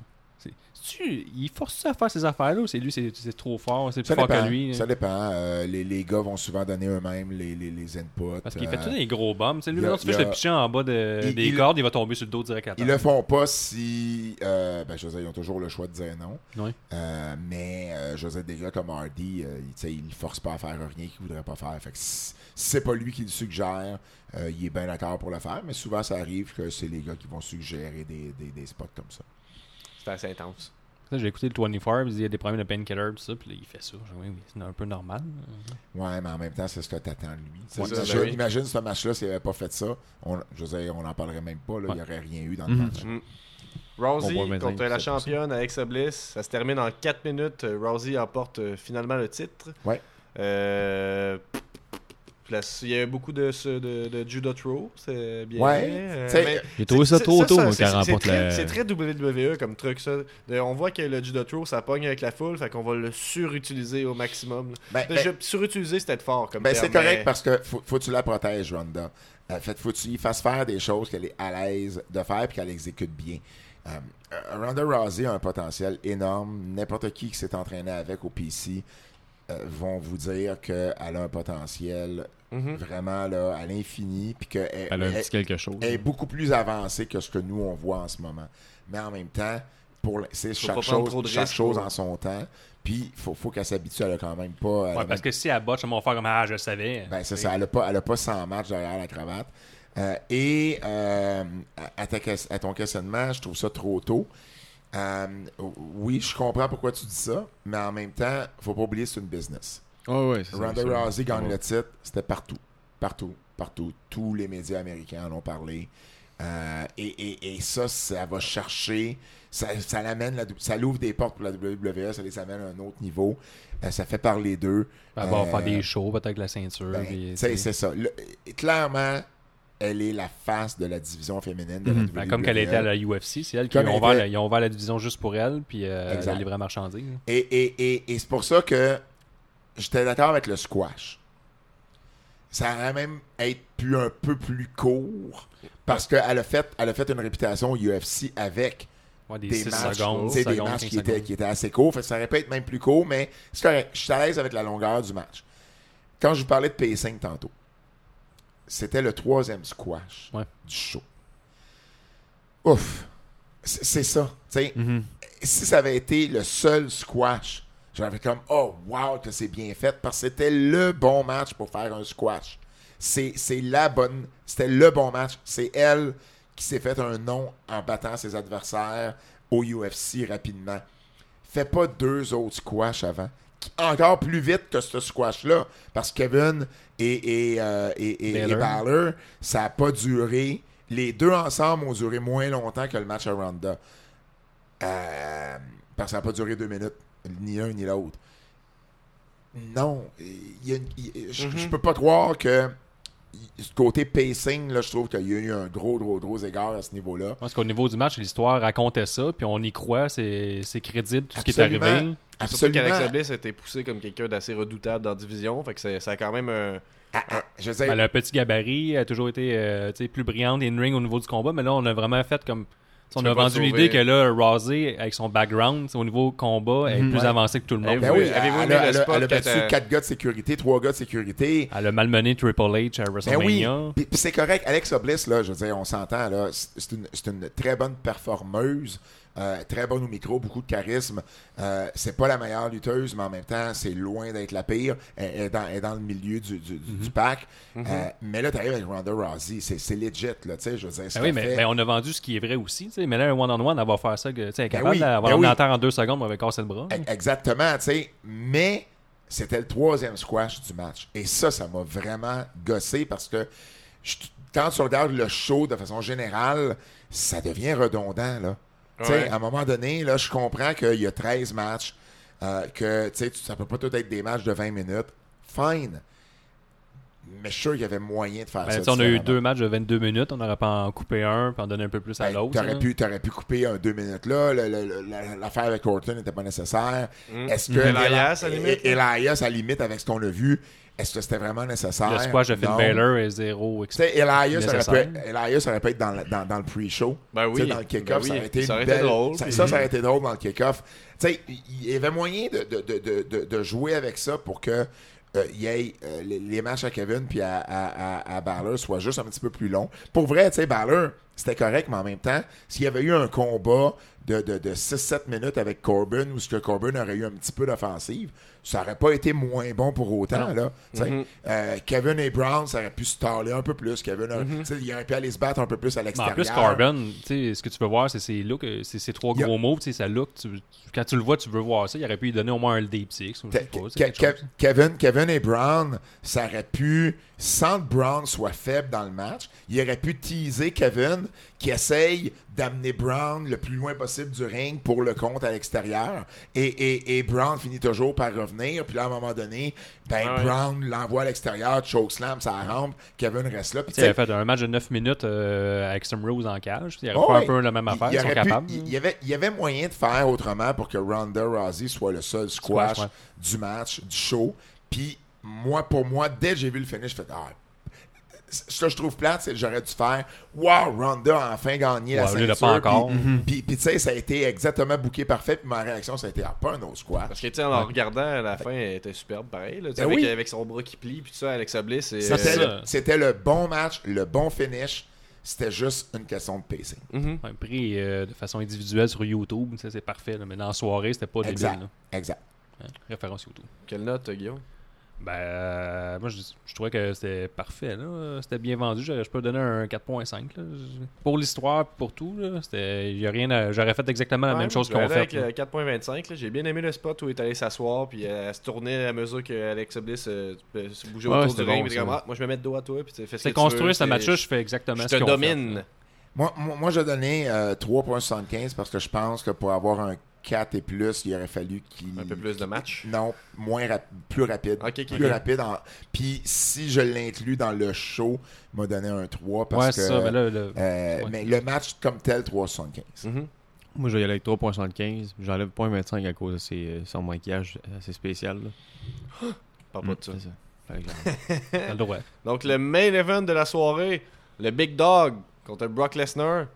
Il force ça à faire ces affaires-là ou c'est lui, c'est trop fort, c'est plus Ça fort dépend. que lui? Ça dépend. Euh, les, les gars vont souvent donner eux-mêmes les, les, les inputs. Parce qu'il Euh, fait tous des gros bombs. Lui, maintenant, tu fais a- le pitcher en bas de- il- des il- cordes, il va tomber sur le dos direct à Ils terre. le font pas si. euh, ben, je veux dire, ils ont toujours le choix de dire non. Oui. Euh, mais, euh, je veux dire, des gars comme Hardy, euh, ils ne forcent pas à faire rien qu'ils voudraient pas faire. Fait que si, c'est pas lui qui le suggère, euh, il est bien d'accord pour le faire. Mais souvent, ça arrive que c'est les gars qui vont suggérer des, des, des spots comme ça. C'était assez intense. Ça, J'ai écouté le 24, il y a des problèmes de painkiller, tout ça, puis là, il fait ça. Oui, oui, c'est un peu normal. Ouais, mais en même temps, c'est ce que t'attends de lui. Ouais, ça, je- ben oui. Imagine ce match-là, s'il n'avait pas fait ça, on, je veux dire, on n'en parlerait même pas. là, Il n'y aurait rien eu dans le Mhm. match. Rousey On voit maintenant contre la ça. championne Alexa Bliss. Ça se termine en 4 minutes. Euh, Rousey emporte euh, finalement le titre. Ouais. Euh, Il y a eu beaucoup de, ce- de, de Judah Throw. C'est bien. Ouais. Euh, J'ai trouvé ça c'est- trop tôt, moi, remporte c'est très- la. C'est très WWE comme truc, ça. De- on voit que le Judah Throw, ça pogne avec la foule, fait qu'on va le surutiliser au maximum. Ben, ben, Je- surutiliser, c'était fort comme Ben, c'est correct mais- parce que faut, faut que tu la protèges, Ronda. Euh, fait, faut que tu lui fasses faire des choses qu'elle est à l'aise de faire et qu'elle exécute bien. Euh, Ronda Rousey a un potentiel énorme. N'importe qui qui s'est entraîné avec au PC euh, vont vous dire qu'elle a un potentiel Mhm. vraiment là, à l'infini puis qu'elle Elle a un elle- quelque chose. elle est beaucoup plus avancée que ce que nous on voit en ce moment. Mais en même temps, pour c'est chaque chose, chaque chose en son temps. Puis faut, faut qu'elle s'habitue, elle a quand même pas. a Ouais, parce que si elle botche, on va faire comme Ah, je le savais. ben, c'est ça. Elle n'a pas, elle a pas 100 matchs derrière la cravate. Euh, et euh, à, ta ton questionnement, je trouve ça trop tôt. Euh, oui, je comprends pourquoi tu dis ça, mais en même temps, faut pas oublier que c'est une business. Ouais, ça, Ronda. Rousey gagne le titre, c'était partout. Partout, partout. Tous les médias américains en ont parlé. Euh, et, et- et ça, ça va chercher, ça, ça l'amène, la- ça l'ouvre des portes pour la WWE, ça les amène à un autre niveau. Euh, ça fait parler d'eux. Elle va Euh, faire des shows, peut-être avec la ceinture. Ben, c'est ça. Le- clairement, elle est la face de la division féminine de Mhm. la Ben, WWE. comme qu'elle était à la UFC, c'est elle qui ont elle ouvert, était- la, ils ont ouvert la division juste pour elle, puis euh. Et, et, et, et c'est pour ça que j'étais d'accord avec le squash. Ça aurait même être pu un peu plus court parce qu'elle a, fait, elle a fait une réputation UFC avec Ouais, des, des 6 matchs, secondes, des secondes, matchs 15 qui étaient, qui étaient assez courts. Fait que ça aurait pu être même plus court, mais c'est correct. Je suis à l'aise avec la longueur du match. Quand je vous parlais de pacing tantôt, c'était le troisième squash Ouais. du show. Ouf! C'est ça. Mhm. Si ça avait été le seul squash, fait comme Oh, wow, que c'est bien fait, parce que c'était le bon match pour faire un squash. C'est la bonne. C'était le bon match. C'est elle qui s'est fait un nom en battant ses adversaires au UFC rapidement. Fais pas deux autres squash avant. Encore plus vite que ce squash-là. Parce que Kevin et, et, euh, et, et-. Balor, ça n'a pas duré. Les deux ensemble ont duré moins longtemps que le match à Ronda. Euh, parce que ça n'a pas duré deux minutes. Ni l'un ni l'autre. Non. il y a une- il- je, je peux pas croire que ce côté pacing, là, je trouve qu'il y a eu un gros, gros, gros égard à ce niveau-là. Parce qu'au niveau du match, l'histoire racontait ça, puis on y croit, c'est c'est crédible tout ce qui est Absolument. arrivé. Surtout Absolument. qu'Alexa Bliss a été poussé comme quelqu'un d'assez redoutable dans la division. Fait que c'est- ça a quand même un. Ah, ah, je dire, Elle a un petit gabarit, elle a toujours été euh, tu sais, plus brillante in-ring au niveau du combat, mais là, on a vraiment fait comme. On a vendu l'idée que là, Rousey, avec son background, au niveau combat, elle est Mhm. plus Ouais. avancée que tout le monde. Eh ben oui, oui, avez-vous elle, a, le elle a- battu elle- 4 gars de sécurité, 3 gars de sécurité. Elle a malmené Triple H à Ben WrestleMania. oui, puis, puis c'est correct. Alexa Bliss, là, je veux dire, on s'entend, là, c'est c'est une, c'est une très bonne performeuse, euh, très bonne au micro, beaucoup de charisme. Euh, c'est pas la meilleure lutteuse, mais en même temps, c'est loin d'être la pire. Elle, elle est dans, elle est dans le milieu du, du, du- du pack. Euh, mais là, t'arrives avec Ronda Rousey, c'est legit, là, tu sais, je veux dire, Ben c'est oui, mais, mais on a vendu ce qui est vrai aussi. tu sais. Mais là, un one-on-one, elle va faire ça. tu sais, Ben capable oui, d'avoir ben oui. en deux secondes, on va casser le bras. E- Exactement, tu sais. Mais c'était le troisième squash du match. Et ça, ça m'a vraiment gossé parce que je- quand tu regardes le show de façon générale, ça devient redondant, là. Ouais. à un moment donné, là, je comprends qu'il y a 13 matchs, euh, que, tu sais, tu- ça peut pas tout être des matchs de 20 minutes. Fine. Mais je suis sûr qu'il y avait moyen de faire Ben, ça. on a eu deux matchs de 22 minutes, on n'aurait pas en coupé un, puis en donné un peu plus à Ben, l'autre. T'aurais pu, t'aurais pu couper un deux minutes là. le- le- le- la- L'affaire avec Orton n'était pas nécessaire. Mm. Est-ce que Elias, à la limite, Elias, à la limite, avec ce qu'on a vu, est-ce que c'était vraiment nécessaire? Le squash de Finn. Balor est zéro. Elias aurait, pu, Elias aurait pu être dans, le- dans, dans le pre-show. Ben oui. Dans le kick-off, Ben oui. ça aurait été Ça une aurait été belle- drôle, Ça, puis- ça, ça aurait été drôle dans le kick-off. Tu sais, il y avait moyen de, de, de, de, de- de jouer avec ça pour que euh, il y ait, euh, les, les matchs à Kevin puis à, à, à, à Balor soient juste un petit peu plus longs. Pour vrai, tu sais, Balor, c'était correct, mais en même temps, s'il y avait eu un combat de, de, de 6-7 minutes avec Corbin où ce que Corbin aurait eu un petit peu d'offensive, ça aurait pas été moins bon pour autant. Là. Mhm. Euh, Kevin et Brown, ça aurait pu se taler un peu plus. Kevin, sais, il aurait pu aller se battre un peu plus à Mais en l'extérieur. plus, Corbin, ce que tu veux voir, c'est ses looks, euh, c'est ses trois gros sais, sa look. tu- quand tu le vois, tu veux voir ça. Il aurait pu lui donner au moins un deep six. Ou je sais Ke- pas, c'est Ke- quelque Ke- chose. Kevin, Kevin et Brown, ça aurait pu, sans que Brown soit faible dans le match, il aurait pu teaser Kevin qui essaye d'amener Brown le plus loin possible du ring pour le compte à l'extérieur. Et, et, et Brown finit toujours par revenir. Puis là, à un moment donné, ben, Ouais. Brown l'envoie à l'extérieur, chokeslam, ça rampe, Kevin reste là. Puis, il a fait un match de 9 minutes euh, avec Extreme Rose en cage. Il aurait Oh, un peu la même affaire. il Ils sont aurait pu- capables. il, il y avait, il y avait moyen de faire autrement pour que Ronda Rousey soit le seul squash, Squash, ouais. du match, du show. Puis, moi, pour moi, dès que j'ai vu le finish, je fais Ah, ce que je trouve plate, c'est que j'aurais dû faire Wow, Ronda a enfin gagné la Ouais, ceinture. pas encore. Puis, puis- puis, tu sais, ça a été exactement booké parfait. Puis ma réaction, ça a été Ah, pas un autre squash. Parce que, tu sais, en la regardant, à la fin, elle était superbe, pareil. Là, Ben avec, oui. avec son bras qui plie, puis tout ça, Alexa Bliss. Ça, C'était c'est le, ça. c'était le bon match, le bon finish. C'était juste une question de pacing. Mhm. Un prix euh, de façon individuelle sur YouTube, ça, c'est parfait. là. Mais dans la soirée, c'était pas débile. Exact. là. Exact. Hein, Référence YouTube. Quelle note, Guillaume? Ben, euh, moi, je, je trouvais que c'était parfait. là. C'était bien vendu. Je, je peux donner un 4.5. là. Je- Pour l'histoire, pour tout, là, c'était, y a rien à- j'aurais fait exactement la Ouais, même chose je qu'on fait. avec là. le 4.25. là. J'ai bien aimé le spot où il est allé s'asseoir, puis euh, elle se tournait à mesure que Alexa Bliss euh, euh, se bougeait Ouais, autour du ring. bon, ah, moi, je me mets de dos à toi, puis tu fais ce C'est construit ce match-là, je fais exactement Je ce domine. fait, là. Moi, moi, moi, j'ai donné euh, 3.75 parce que je pense que pour avoir un 4 et plus, il aurait fallu qu'il. Un peu plus de match. Non, moins rap- plus rapide. Ok, ok, plus rapide. en- Puis si je l'inclus dans le show, il m'a donné un 3 parce Ouais, que. c'est ça. Mais là, le- euh, ouais. Mais le match comme tel, 3.75. Mhm. Moi, je vais y aller avec 3.75. J'enlève 0.25 à cause de ses, son maquillage assez spécial. Parle *gasps* pas de ça. C'est ça. Droit. *laughs* Donc, le main event de la soirée, le Big Dog contre Brock Lesnar.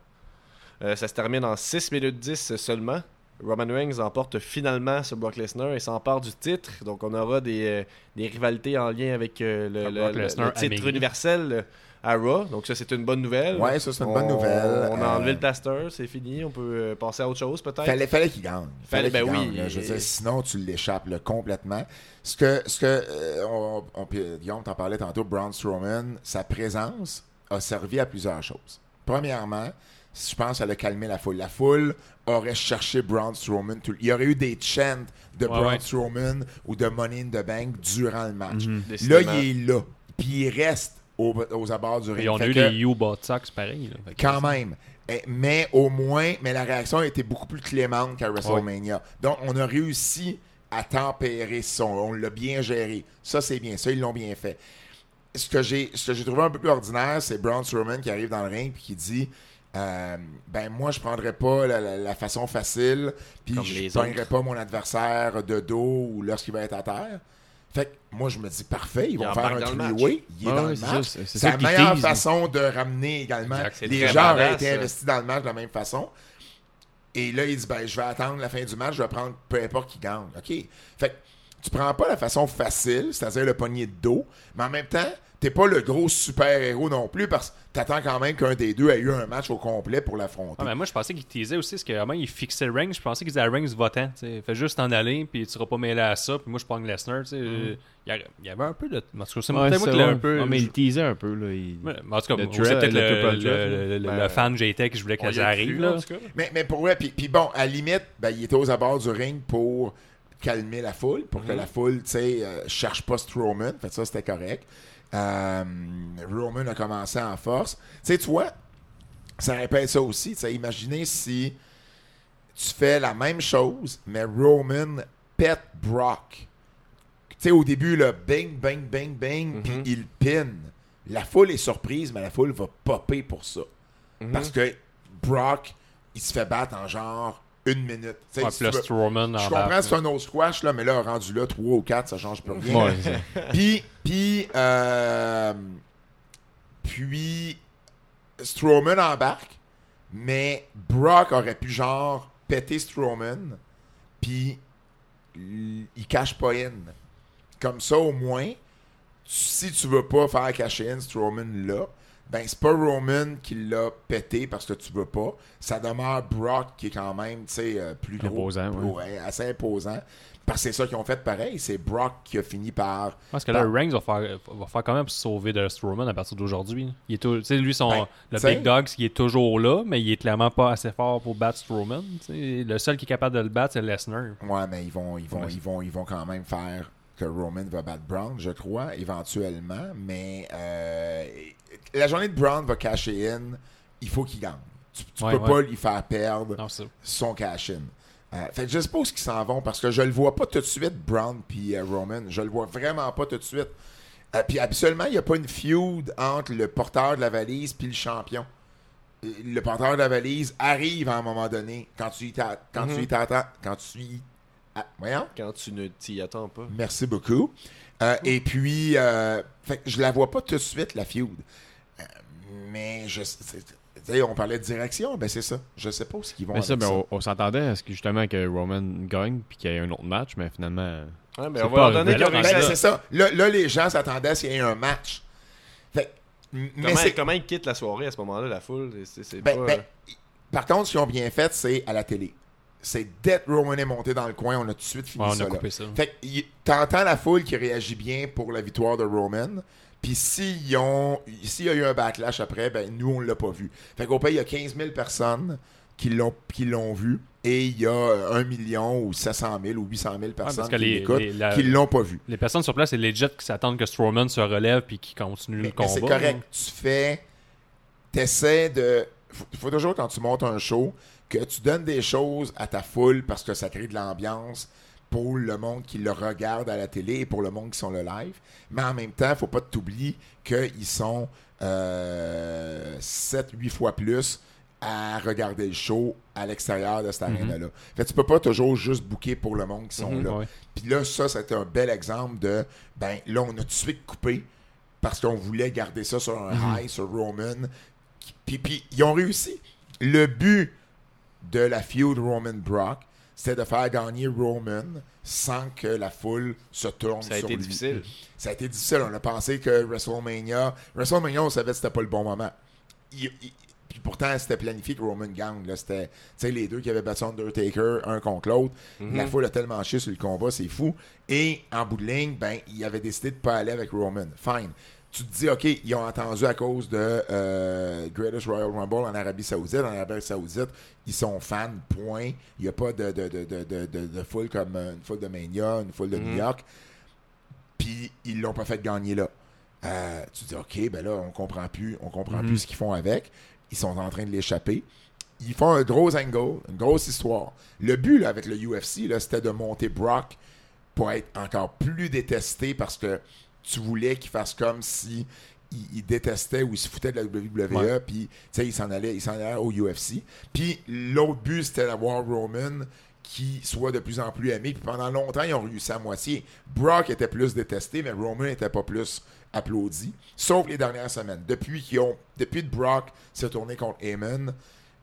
Euh, ça se termine en 6 minutes 10 seulement. Roman Reigns emporte finalement sur Brock Lesnar et s'empare du titre. Donc, on aura des, euh, des rivalités en lien avec euh, le, Ah, le- Brock le- Lesnar le titre universel euh, à Raw. Donc, ça, c'est une bonne nouvelle. Ouais, ça, c'est une On- bonne nouvelle. On a enlevé Euh, le plaster, c'est fini. On peut passer à autre chose, peut-être? Fallait, fallait qu'il gagne. Fallait ben gagne, oui. là. Je veux dire, sinon, tu l'échappes complètement. Ce que, ce que euh, on, on- puis, Guillaume t'en parlait tantôt, Braun Strowman, sa présence a servi à plusieurs choses. Premièrement, je pense qu'elle a calmé la foule. La foule aurait cherché Braun Strowman. tout- Il y aurait eu des chants de Ouais, Braun ouais. Strowman ou de Money in the Bank durant le match. Là, Décidément. il est là. Puis il reste aux, aux abords du ring. Et on a eu que- les U-Bot Sox pareil. là. Quand c'est- même. Eh, Mais au moins, mais la réaction a été beaucoup plus clémente qu'à WrestleMania. Donc, on a réussi à tempérer ça. On l'a bien géré. Ça, c'est bien. Ça, ils l'ont bien fait. Ce que j'ai ce que j'ai trouvé un peu plus ordinaire, c'est Braun Strowman qui arrive dans le ring et qui dit euh, Ben, moi, je prendrais pas la, la- la façon facile, puis je autres. pas mon adversaire de dos ou lorsqu'il va être à terre. Fait que moi, je me dis Parfait, ils Il vont faire un three-way. Il est dans le c'est match. ça, c'est- la meilleure tease. façon de ramener également. Les gens auraient été investis dans le match de la même façon. Et là, il dit ben, je vais attendre la fin du match, je vais prendre peu importe qui gagne. OK? Fait que tu prends pas la façon facile, c'est-à-dire le poignet de dos, mais en même temps, t'es pas le gros super-héros non plus parce que t'attends quand même qu'un des deux ait eu un match au complet pour l'affronter. Ah, mais moi, je pensais qu'il teasait aussi, parce que vraiment, il fixait Reigns. Je pensais qu'il disait à Reigns votant. Fais juste t'en aller, puis tu seras pas mêlé à ça. Puis moi, je prends Lesnar. tu sais. Mm. Il y a- il y avait un peu de. En tout cas, c'est Ouais, moi un peu. Ah, mais je- il teasait un peu. Là. Il... Mais en tout cas, c'est peut-être le le, triple le, threat, le- le- Ben, le fan j'étais que je voulais On y qu'elle a arrive. Là. en. Mais, mais pour vrai, puis, bon, à la limite, ben, il était aux abords du ring pour calmer la foule, pour que la foule, tu sais, euh, cherche pas Strowman. Fait que ça, c'était correct. Euh, Roman a commencé en force. Tu sais, tu vois, ça répète ça aussi. Tu sais, imaginez si tu fais la même chose, mais Roman pète Brock. Tu sais, au début, là, bing, bing, bing, bing, puis il pin. La foule est surprise, mais la foule va popper pour ça. Parce que Brock, il se fait battre en genre une minute. Ouais, si tu veux- je comprends, c'est un autre squash, là, mais là, rendu là, 3 ou 4, ça change plus rien. Ouais, Puis, puis, euh, puis, Strowman embarque, mais Brock aurait pu genre péter Strowman, puis il cache pas in. Comme ça, au moins, si tu veux pas faire cacher in Strowman là, ben c'est pas Roman qui l'a pété parce que tu veux pas. Ça demeure Brock qui est quand même, tu sais, euh, plus gros. Imposant, plus- ouais, assez imposant. Parce que c'est ça qu'ils ont fait pareil. C'est Brock qui a fini par Parce que là, Par- Reigns va faire, va faire quand même se sauver de Strowman à partir d'aujourd'hui. Il est tout- tu sais, lui, son, Ben, le t'sais- Big Dog, il est toujours là, mais il est clairement pas assez fort pour battre Strowman. tu sais. Le seul qui est capable de le battre, c'est Lesnar. Ouais, mais ils vont, ils vont, Ouais. ils vont, ils vont quand même faire que Roman va battre Brown, je crois, éventuellement. Mais euh, la journée de Brown va cacher in. Il faut qu'il gagne. Tu, tu Ouais, peux ouais. pas lui faire perdre Non, son cash-in. Euh, fait que je suppose qu'ils s'en vont parce que je le vois pas tout de suite, Brown puis euh, Roman. Je le vois vraiment pas tout de suite. Puis habituellement, il n'y a pas une feud entre le porteur de la valise puis le champion. Le porteur de la valise arrive à un moment donné quand tu y quand tu y t'attends. Quand tu y. Ah, voyons. Quand tu ne t'y attends pas. Merci beaucoup. Euh, et puis, euh, fait je la vois pas tout de suite, la feud. Euh, mais je on parlait de direction, ben c'est ça. Je sais pas où ce qu'ils vont Mais ça, ben, on, on s'entendait à ce que justement que Roman gagne puis qu'il y ait un autre match, mais finalement. Ouais, mais C'est on va leur donner Ben, c'est ça. Là, là, les gens s'attendaient à ce qu'il y ait un match. Fait, mais Comment, c'est- comment ils quittent la soirée à ce moment-là, la foule? C'est ben, pas. ben, par contre, ce qu'ils ont bien fait, c'est à la télé. C'est que Roman est monté dans le coin, on a tout de suite fini Ouais, on ça. a coupé ça. Fait que t'entends la foule qui réagit bien pour la victoire de Roman. Puis s'il y a eu un backlash après, ben nous on l'a pas vu. Fait qu'au pays il y a 15 000 personnes qui l'ont, qui vu et il y a 1 million ou 700 000 ou 800 000 personnes qui qui l'ont pas vu. Les personnes sur place, c'est legit qui s'attendent que Strowman se relève puis qu'il continue Mais, le combat. c'est correct. Tu fais. T'essaies de. Faut, faut toujours, quand tu montes un show, que tu donnes des choses à ta foule parce que ça crée de l'ambiance pour le monde qui le regarde à la télé et pour le monde qui sont le live. Mais en même temps, faut pas t'oublier qu'ils sont 7-8 fois plus à regarder le show à l'extérieur de cette Mhm. arène-là. Fait tu peux pas toujours juste booker pour le monde qui sont Mhm, là. Puis là, ça, c'était un bel exemple de, ben là, on a tout de suite coupé parce qu'on voulait garder ça sur un Mhm. high, sur Roman. Puis, puis ils ont réussi. Le but de la feud Roman-Brock, c'était de faire gagner Roman sans que la foule se tourne Ça a sur été lui. difficile. Ça a été difficile. On a pensé que WrestleMania... WrestleMania, on savait que c'était pas le bon moment. Il- il- puis pourtant, c'était planifié que Roman gagne. C'était tu sais, les deux qui avaient battu Undertaker, un contre l'autre. Mhm. La foule a tellement chié sur le combat, c'est fou. Et en bout de ligne, ben, ils avaient décidé de pas aller avec Roman. Fine. Tu te dis, OK, ils ont entendu à cause de euh, Greatest Royal Rumble en Arabie Saoudite. En Arabie Saoudite, ils sont fans, point. Il n'y a pas de, de, de, de, de, foule comme euh, une foule de Mania, une foule de New Mhm. York. Puis ils l'ont pas fait gagner là. Euh, tu te dis, OK, ben là, on comprend plus, on comprend Mhm. plus ce qu'ils font avec. Ils sont en train de l'échapper. Ils font un gros angle, une grosse histoire. Le but là, avec le UFC, c'était de monter Brock pour être encore plus détesté parce que tu voulais qu'il fasse comme si il, il détestait ou il se foutait de la WWE, puis tu sais, il s'en allait, il allait au UFC. Puis l'autre but, c'était d'avoir Roman qui soit de plus en plus aimé. Puis pendant longtemps, ils ont réussi à moitié. Brock était plus détesté, mais Roman n'était pas plus applaudi. Sauf les dernières semaines. Depuis qu'ils ont, depuis que Brock s'est tourné contre Heyman,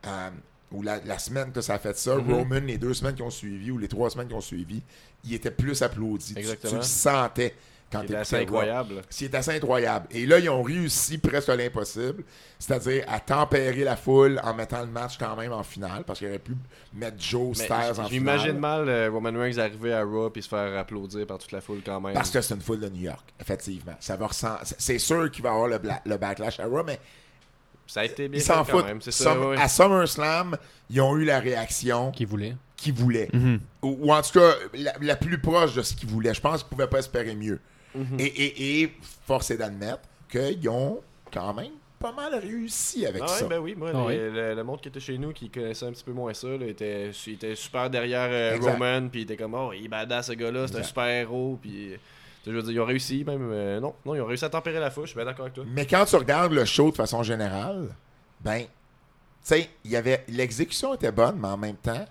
euh, ou la, la semaine que ça a fait ça, Mhm. Roman, les deux semaines qui ont suivi, ou les trois semaines qui ont suivi, il était plus applaudi. Tu- Tu, Exactement. le sentais quand C'est assez incroyable. c'est assez incroyable. Et là, ils ont réussi presque à l'impossible, c'est-à-dire à tempérer la foule en mettant le match quand même en finale, parce qu'il aurait pu mettre Joe Mais Styles en J'imagine finale. mal euh, Roman Reigns arriver à Raw et se faire applaudir par toute la foule quand même. Parce que c'est une foule de New York, effectivement. Ça va ressent- C'est sûr qu'il va y avoir le, bla- le backlash à Raw, mais ça a été bien ils fait s'en quand foutent. même. Ça. À SummerSlam, ils ont eu la réaction Qui voulait. qu'ils voulaient. Mhm. Ou, ou en tout cas, la, la plus proche de ce qu'ils voulaient. Je pense qu'ils ne pouvaient pas espérer mieux. Mhm. et, et, et force est d'admettre qu'ils ont quand même pas mal réussi avec Ah ça. ben oui, moi, Ah les- le, le monde qui était chez nous, qui connaissait un petit peu moins ça, là, était, il était super derrière euh. Roman, puis il était comme, oh, il est badass ce gars-là, c'est un super héros, puis je veux dire, ils ont réussi même, euh, non, non, ils ont réussi à tempérer la foule, je suis bien d'accord avec toi. Mais quand tu regardes le show de façon générale, ben, tu sais, il y avait l'exécution était bonne, mais en même temps,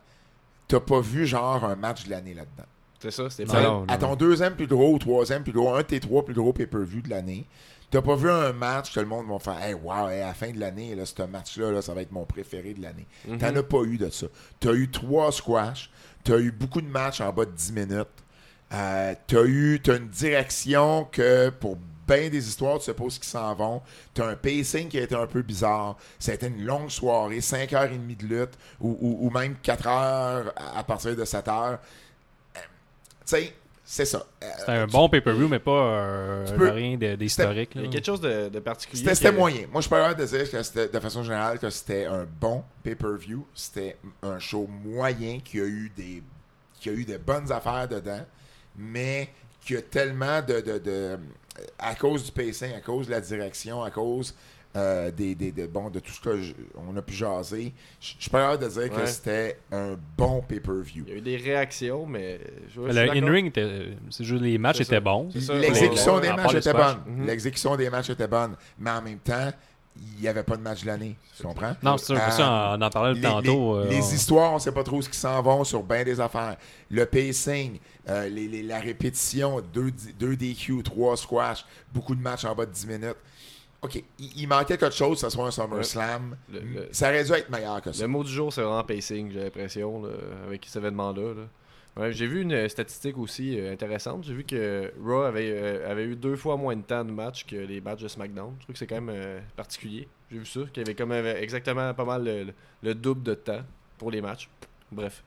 t'as pas vu genre un match de l'année là-dedans. C'est ça, c'était pas... non. à ton deuxième plus gros ou troisième plus gros, un de tes trois plus gros pay-per-view de l'année, t'as pas vu un match que le monde va faire Hey, wow, hey, à la fin de l'année, là, ce match-là, là, ça va être mon préféré de l'année. Mhm. T'en as pas eu de ça. T'as eu trois squash, t'as eu beaucoup de matchs en bas de 10 minutes. Euh, t'as eu t'as une direction que pour bien des histoires, tu sais pas où ils s'en vont. T'as un pacing qui a été un peu bizarre. Ça a été une longue soirée, 5h30 de lutte, ou, ou- ou même 4 heures à à partir de 7 heures. Euh, tu sais, c'est ça. Euh, C'était un bon pay-per-view, mais pas euh, peux- rien d'historique. Il y a quelque chose de, de particulier. C'était moyen. Moi, je peux pas de dire que c'était, de façon générale, que c'était un bon pay-per-view. C'était un show moyen qui a eu des, qui a eu des bonnes affaires dedans, mais qui a tellement de, de, de- à cause du pacing, à cause de la direction, à cause euh, des, des, de, bon, de tout ce que je- on a pu jaser, je suis pas de dire que c'était un bon pay-per-view. Il y a eu des réactions, mais je, je Mais suis le in-ring, c'est juste les matchs étaient bons. L'exécution des matchs était bonne. Mhm. L'exécution des matchs était bonne. Mais en même temps, il n'y avait pas de match de l'année. Tu comprends? Non, c'est sûr. Euh, ça, on en parlait les, tantôt. les- euh, les on- histoires, on sait pas trop ce qui s'en vont sur bien des affaires. Le pacing, euh, les- les- la répétition, 2 deux, DQ, 3 squash, beaucoup de matchs en bas de 10 minutes. OK, il, il manquait quelque chose, que ce soit un SummerSlam. Le- le- Ça aurait dû être meilleur que ça. Le mot du jour, c'est vraiment pacing, j'ai l'impression, avec cet événement-là. là. Ouais, j'ai vu une statistique aussi euh, intéressante. J'ai vu que Raw avait, euh, avait eu deux fois moins de temps de match que les matchs de SmackDown. Je trouve que c'est quand même euh, particulier. J'ai vu ça, qu'il y avait comme euh, exactement pas mal le, le- le double de temps pour les matchs. Bref.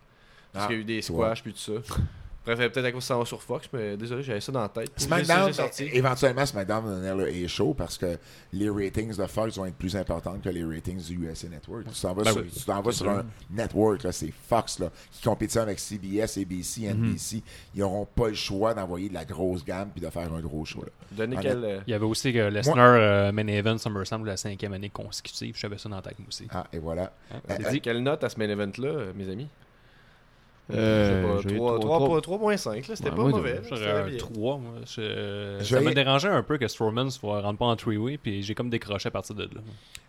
Parce Ah, qu'il y a eu des squash puis tout ça. *laughs* Bref, euh, peut-être à cause ça va sur Fox, mais désolé, j'avais ça dans la tête. SmackDown, sorti. éventuellement, SmackDown va donner le A-Show parce que les ratings de Fox vont être plus importants que les ratings du USA Network. Tu t'en vas Ben sur, oui, tu t'en vas sur un network, là, c'est Fox, là, qui compétitionne avec CBS, ABC, Mhm. NBC. Ils n'auront pas le choix d'envoyer de la grosse gamme puis de faire un gros show. Là. Donnez quel. euh, Il y avait aussi que Lesnar euh, main event SummerSlam de la cinquième année consécutive. J'avais ça dans la tête, moi aussi. Ah, et voilà. Hein? Euh, dit- Quelle note à ce main event-là, euh, mes amis? Euh, Je sais j'ai pas, eu 3 trois- 3.5, là, c'était Ouais, pas mauvais. J'aurais c'était un bien. 3, moi. Je- Ça me y- dérangeait un peu que Strowman ne rentre pas en three-way, puis j'ai comme décroché à partir de là.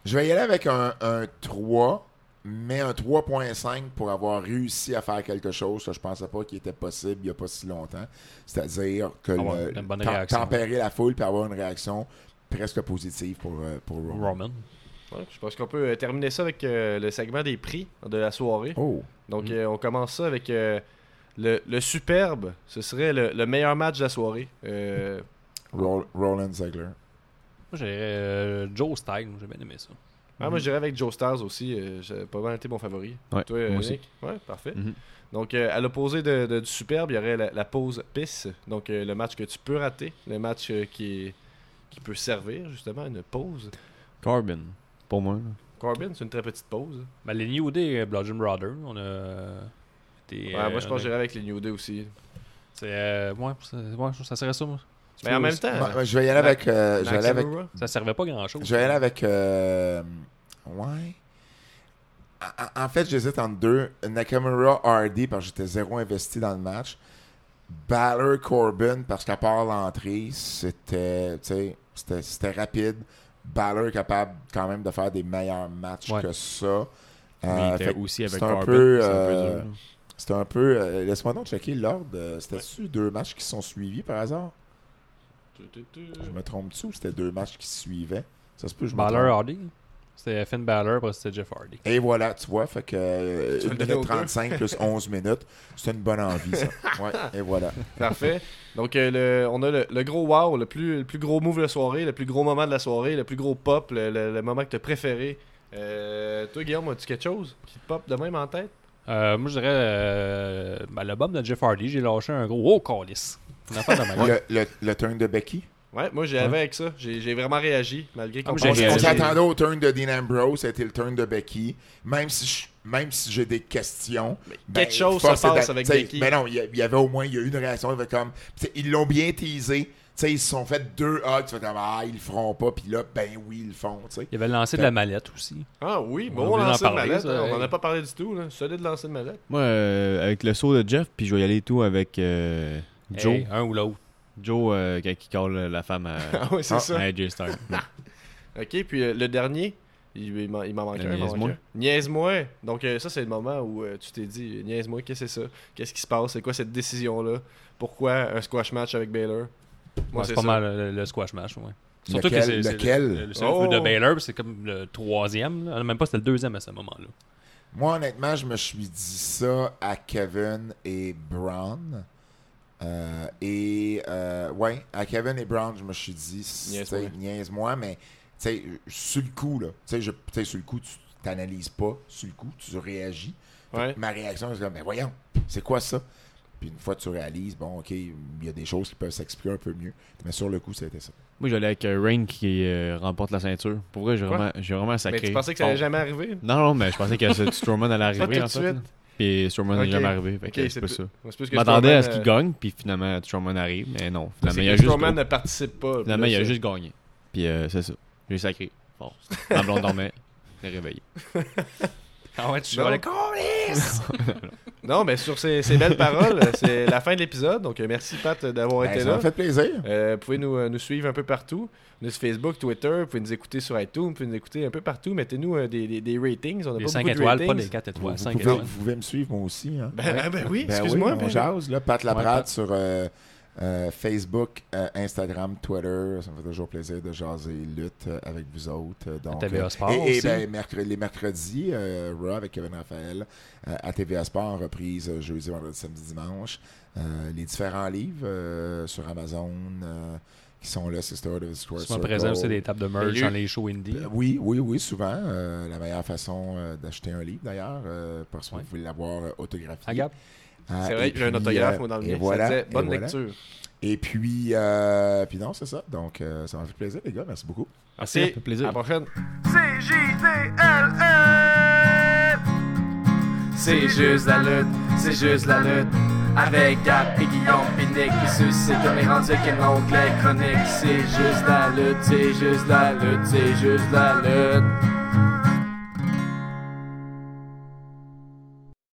Je vais y aller avec un, un 3 mais un 3.5 pour avoir réussi à faire quelque chose, ça, je pensais pas qu'il était possible il n'y a pas si longtemps. C'est-à-dire que Avoir le- une bonne tem- réaction. tempérer la foule puis avoir une réaction presque positive pour, euh, pour Roman. Roman. Ouais, je pense qu'on peut euh, terminer ça avec euh, le segment des prix de la soirée. Oh, Donc, euh, on commence ça avec euh, le, le superbe. Ce serait le, le meilleur match de la soirée. Euh, Ro- Roland Ziegler. Moi, euh, Joe Style. J'ai bien aimé ça. ah, moi, je dirais avec Joe Stars aussi. euh, j'ai pas mal été mon favori. Ouais, Toi, euh, moi aussi. Ouais, parfait. Mhm. Donc, euh, à l'opposé de, de- du superbe, il y aurait la, la pause pisse. Donc, euh, le match que tu peux rater. Le match euh, qui, qui peut servir, justement, à une pause. Corbin, pour moi. là. Corbin, c'est une très petite pause. Ben, les New Day, euh, Bludgeon Brother, on a. été, Ouais, euh, moi, je pense on que j'irais avec les New Day aussi. C'est. euh, ouais, ça- ouais, ça serait ça, moi. Mais en même temps, Ouais, ouais, je vais y aller avec. euh, je vais aller avec Ça servait pas grand chose. Je vais aller avec. euh, ouais. En- fait, j'hésite entre deux. Nakamura Hardy, parce que j'étais zéro investi dans le match. Balor Corbin, parce qu'à part l'entrée, c'était. tu sais, C'était c'était rapide. Balor capable quand même de faire des meilleurs matchs Ouais. que ça. Mais Euh, fait aussi avec un Corbin. peu, c'est un peu euh. C'était un peu. euh, Laisse-moi donc checker l'ordre. euh, C'était-tu deux matchs qui sont suivis par hasard? Je me trompe-tu ou c'était deux matchs qui se suivaient? Ça se peut, je me Balor trompe. Hardy. C'était Finn Balor, après c'était Jeff Hardy. Et voilà, tu vois, fait que euh, Tu vas 1 le donner minute aux deux. 35 plus 11 minutes, c'est une bonne envie, ça. *laughs* Ouais, et voilà. Parfait. Donc, euh, le- on a le, le gros wow, le plus, le plus gros move de la soirée, le plus gros moment de la soirée, le plus gros pop, le, le- le moment que tu as préféré. Euh, toi, Guillaume, as-tu quelque chose qui te pop de même en tête? Euh, moi, je dirais euh, ben, le bomb de Jeff Hardy. J'ai lâché un gros oh, calice. *laughs* Le, le turn de Becky? Ouais, moi, j'y avais avec ça. J'ai j'ai vraiment réagi, malgré qu'on Ah, moi, On, s'attendait au turn de Dean Ambrose, c'était le turn de Becky. Même si je- même si j'ai des questions. ben, quelque chose se passe avec Becky. Mais non, il y, a- y avait au moins il y a eu une réaction. il y avait comme, ils l'ont bien teasé. T'sais, ils se sont fait deux hugs. Tu fais comme, ah, ils le feront pas. Puis là, ben oui, ils le font. t'sais. Il avait lancé de la mallette aussi. Ah oui, On bon a lancer de mallette. ça, hein, on hey. en a pas parlé du tout. Là. Solide lancer de mallette. Moi, euh, avec le saut de Jeff, puis je vais y aller tout avec euh, Joe. Hey, un ou l'autre. Joe, euh, quand il colle la femme à, *laughs* Ah oui, c'est *laughs* Ah. ça. à AJ Styles. Ok, puis euh, le dernier, il, il m'en manque un. niaise-moi. Niaise-moi. Donc, euh, ça, c'est le moment où euh, tu t'es dit, niaise-moi, qu'est-ce que c'est ça? Qu'est-ce qui se passe? C'est quoi cette décision-là? Pourquoi un squash match avec Baylor? Moi, Ouais, c'est c'est pas ça. mal le, le squash match. Ouais. Surtout Lequel- que c'est- c'est lequel? le, le, le Oh! de Baylor, c'est comme le troisième. là. Même pas, c'était le deuxième à ce moment-là. Moi, honnêtement, je me suis dit ça à Kevin et Brown. Euh, et euh, ouais, à Kevin et Brown, je me suis dit, Niaise-moi. t'sais, mais tu sais, sur le coup, là, tu sais, je- tu sais, sur le coup, tu t'analyses pas, sur le coup, tu réagis. Ouais. Ma réaction, c'est comme, mais voyons, c'est quoi ça? Puis une fois que tu réalises, bon, ok, il y a des choses qui peuvent s'expliquer un peu mieux. Mais sur le coup, c'était ça. Moi, j'allais avec euh, Rain qui euh, remporte la ceinture. Pour vrai, j'ai vraiment, vraiment sacré. Mais tu pensais que ça allait jamais arriver? Non, non, mais je pensais que ce- *laughs* Strowman allait arriver, tout en de fait. suite. Puis Strowman n'est jamais arrivé. Fait c'est pas ça. Je m'attendais à ce qu'il euh, gagne, puis finalement, Strowman arrive. Mais non, finalement, il a juste, Strowman ne participe pas. finalement, il a juste gagné. Puis euh, c'est ça. J'ai sacré. Fort. Ma blonde dormait. *laughs* Elle est réveillée. *laughs* Ah ouais, tu Non. chialais, *laughs* Non, mais sur ces, ces belles paroles, c'est la fin de l'épisode. Donc, euh, merci Pat d'avoir Ben, été ça là. m'a fait plaisir. Euh, vous pouvez nous, euh, nous suivre un peu partout. Nous sur Facebook, Twitter, vous pouvez nous écouter sur iTunes, vous pouvez nous écouter un peu partout. Mettez-nous euh, des, des, des ratings. On a Les pas 5 beaucoup de étoiles, pas ratings. les 4 Vous, étoiles. vous 5 pouvez, étoiles. vous pouvez me suivre moi aussi. Hein. Ben, ben, ben oui, Ben excuse-moi. oui, on jase, là, Pat Laprade Pat. sur euh, euh, Facebook, euh, Instagram, Twitter. Ça me fait toujours plaisir de jaser lutte euh, avec vous autres. euh, Donc, TVA euh, Sport et, et aussi. ben, mercredi- les mercredis, euh, Raw avec Kevin Raphaël, euh, à TVA Sport en reprise euh, jeudi, vendredi, samedi, dimanche. Euh, les différents livres euh, sur Amazon euh, qui sont là, Sister of the Square Souvent Circle. présent aussi des tables de merch dans les shows indie. Euh, Oui, oui, oui, souvent. Euh, la meilleure façon euh, d'acheter un livre, d'ailleurs, euh, parce que Ouais. vous pouvez l'avoir euh, autographié. Ah, C'est vrai j'ai un autographe, euh, moi, dans le mien. voilà, Ça disait, et bonne voilà. lecture. Et puis, euh, puis non, c'est ça. Donc, euh, ça m'a fait plaisir, les gars. Merci beaucoup. Merci. ça fait plaisir. À la prochaine. C-J-D-L-E C'est juste la lutte, c'est juste la lutte Avec Gap et Guillaume Pinique Qui suscite comme les rendus qui n'ont que les chroniques C'est juste la lutte, c'est juste la lutte, c'est juste la lutte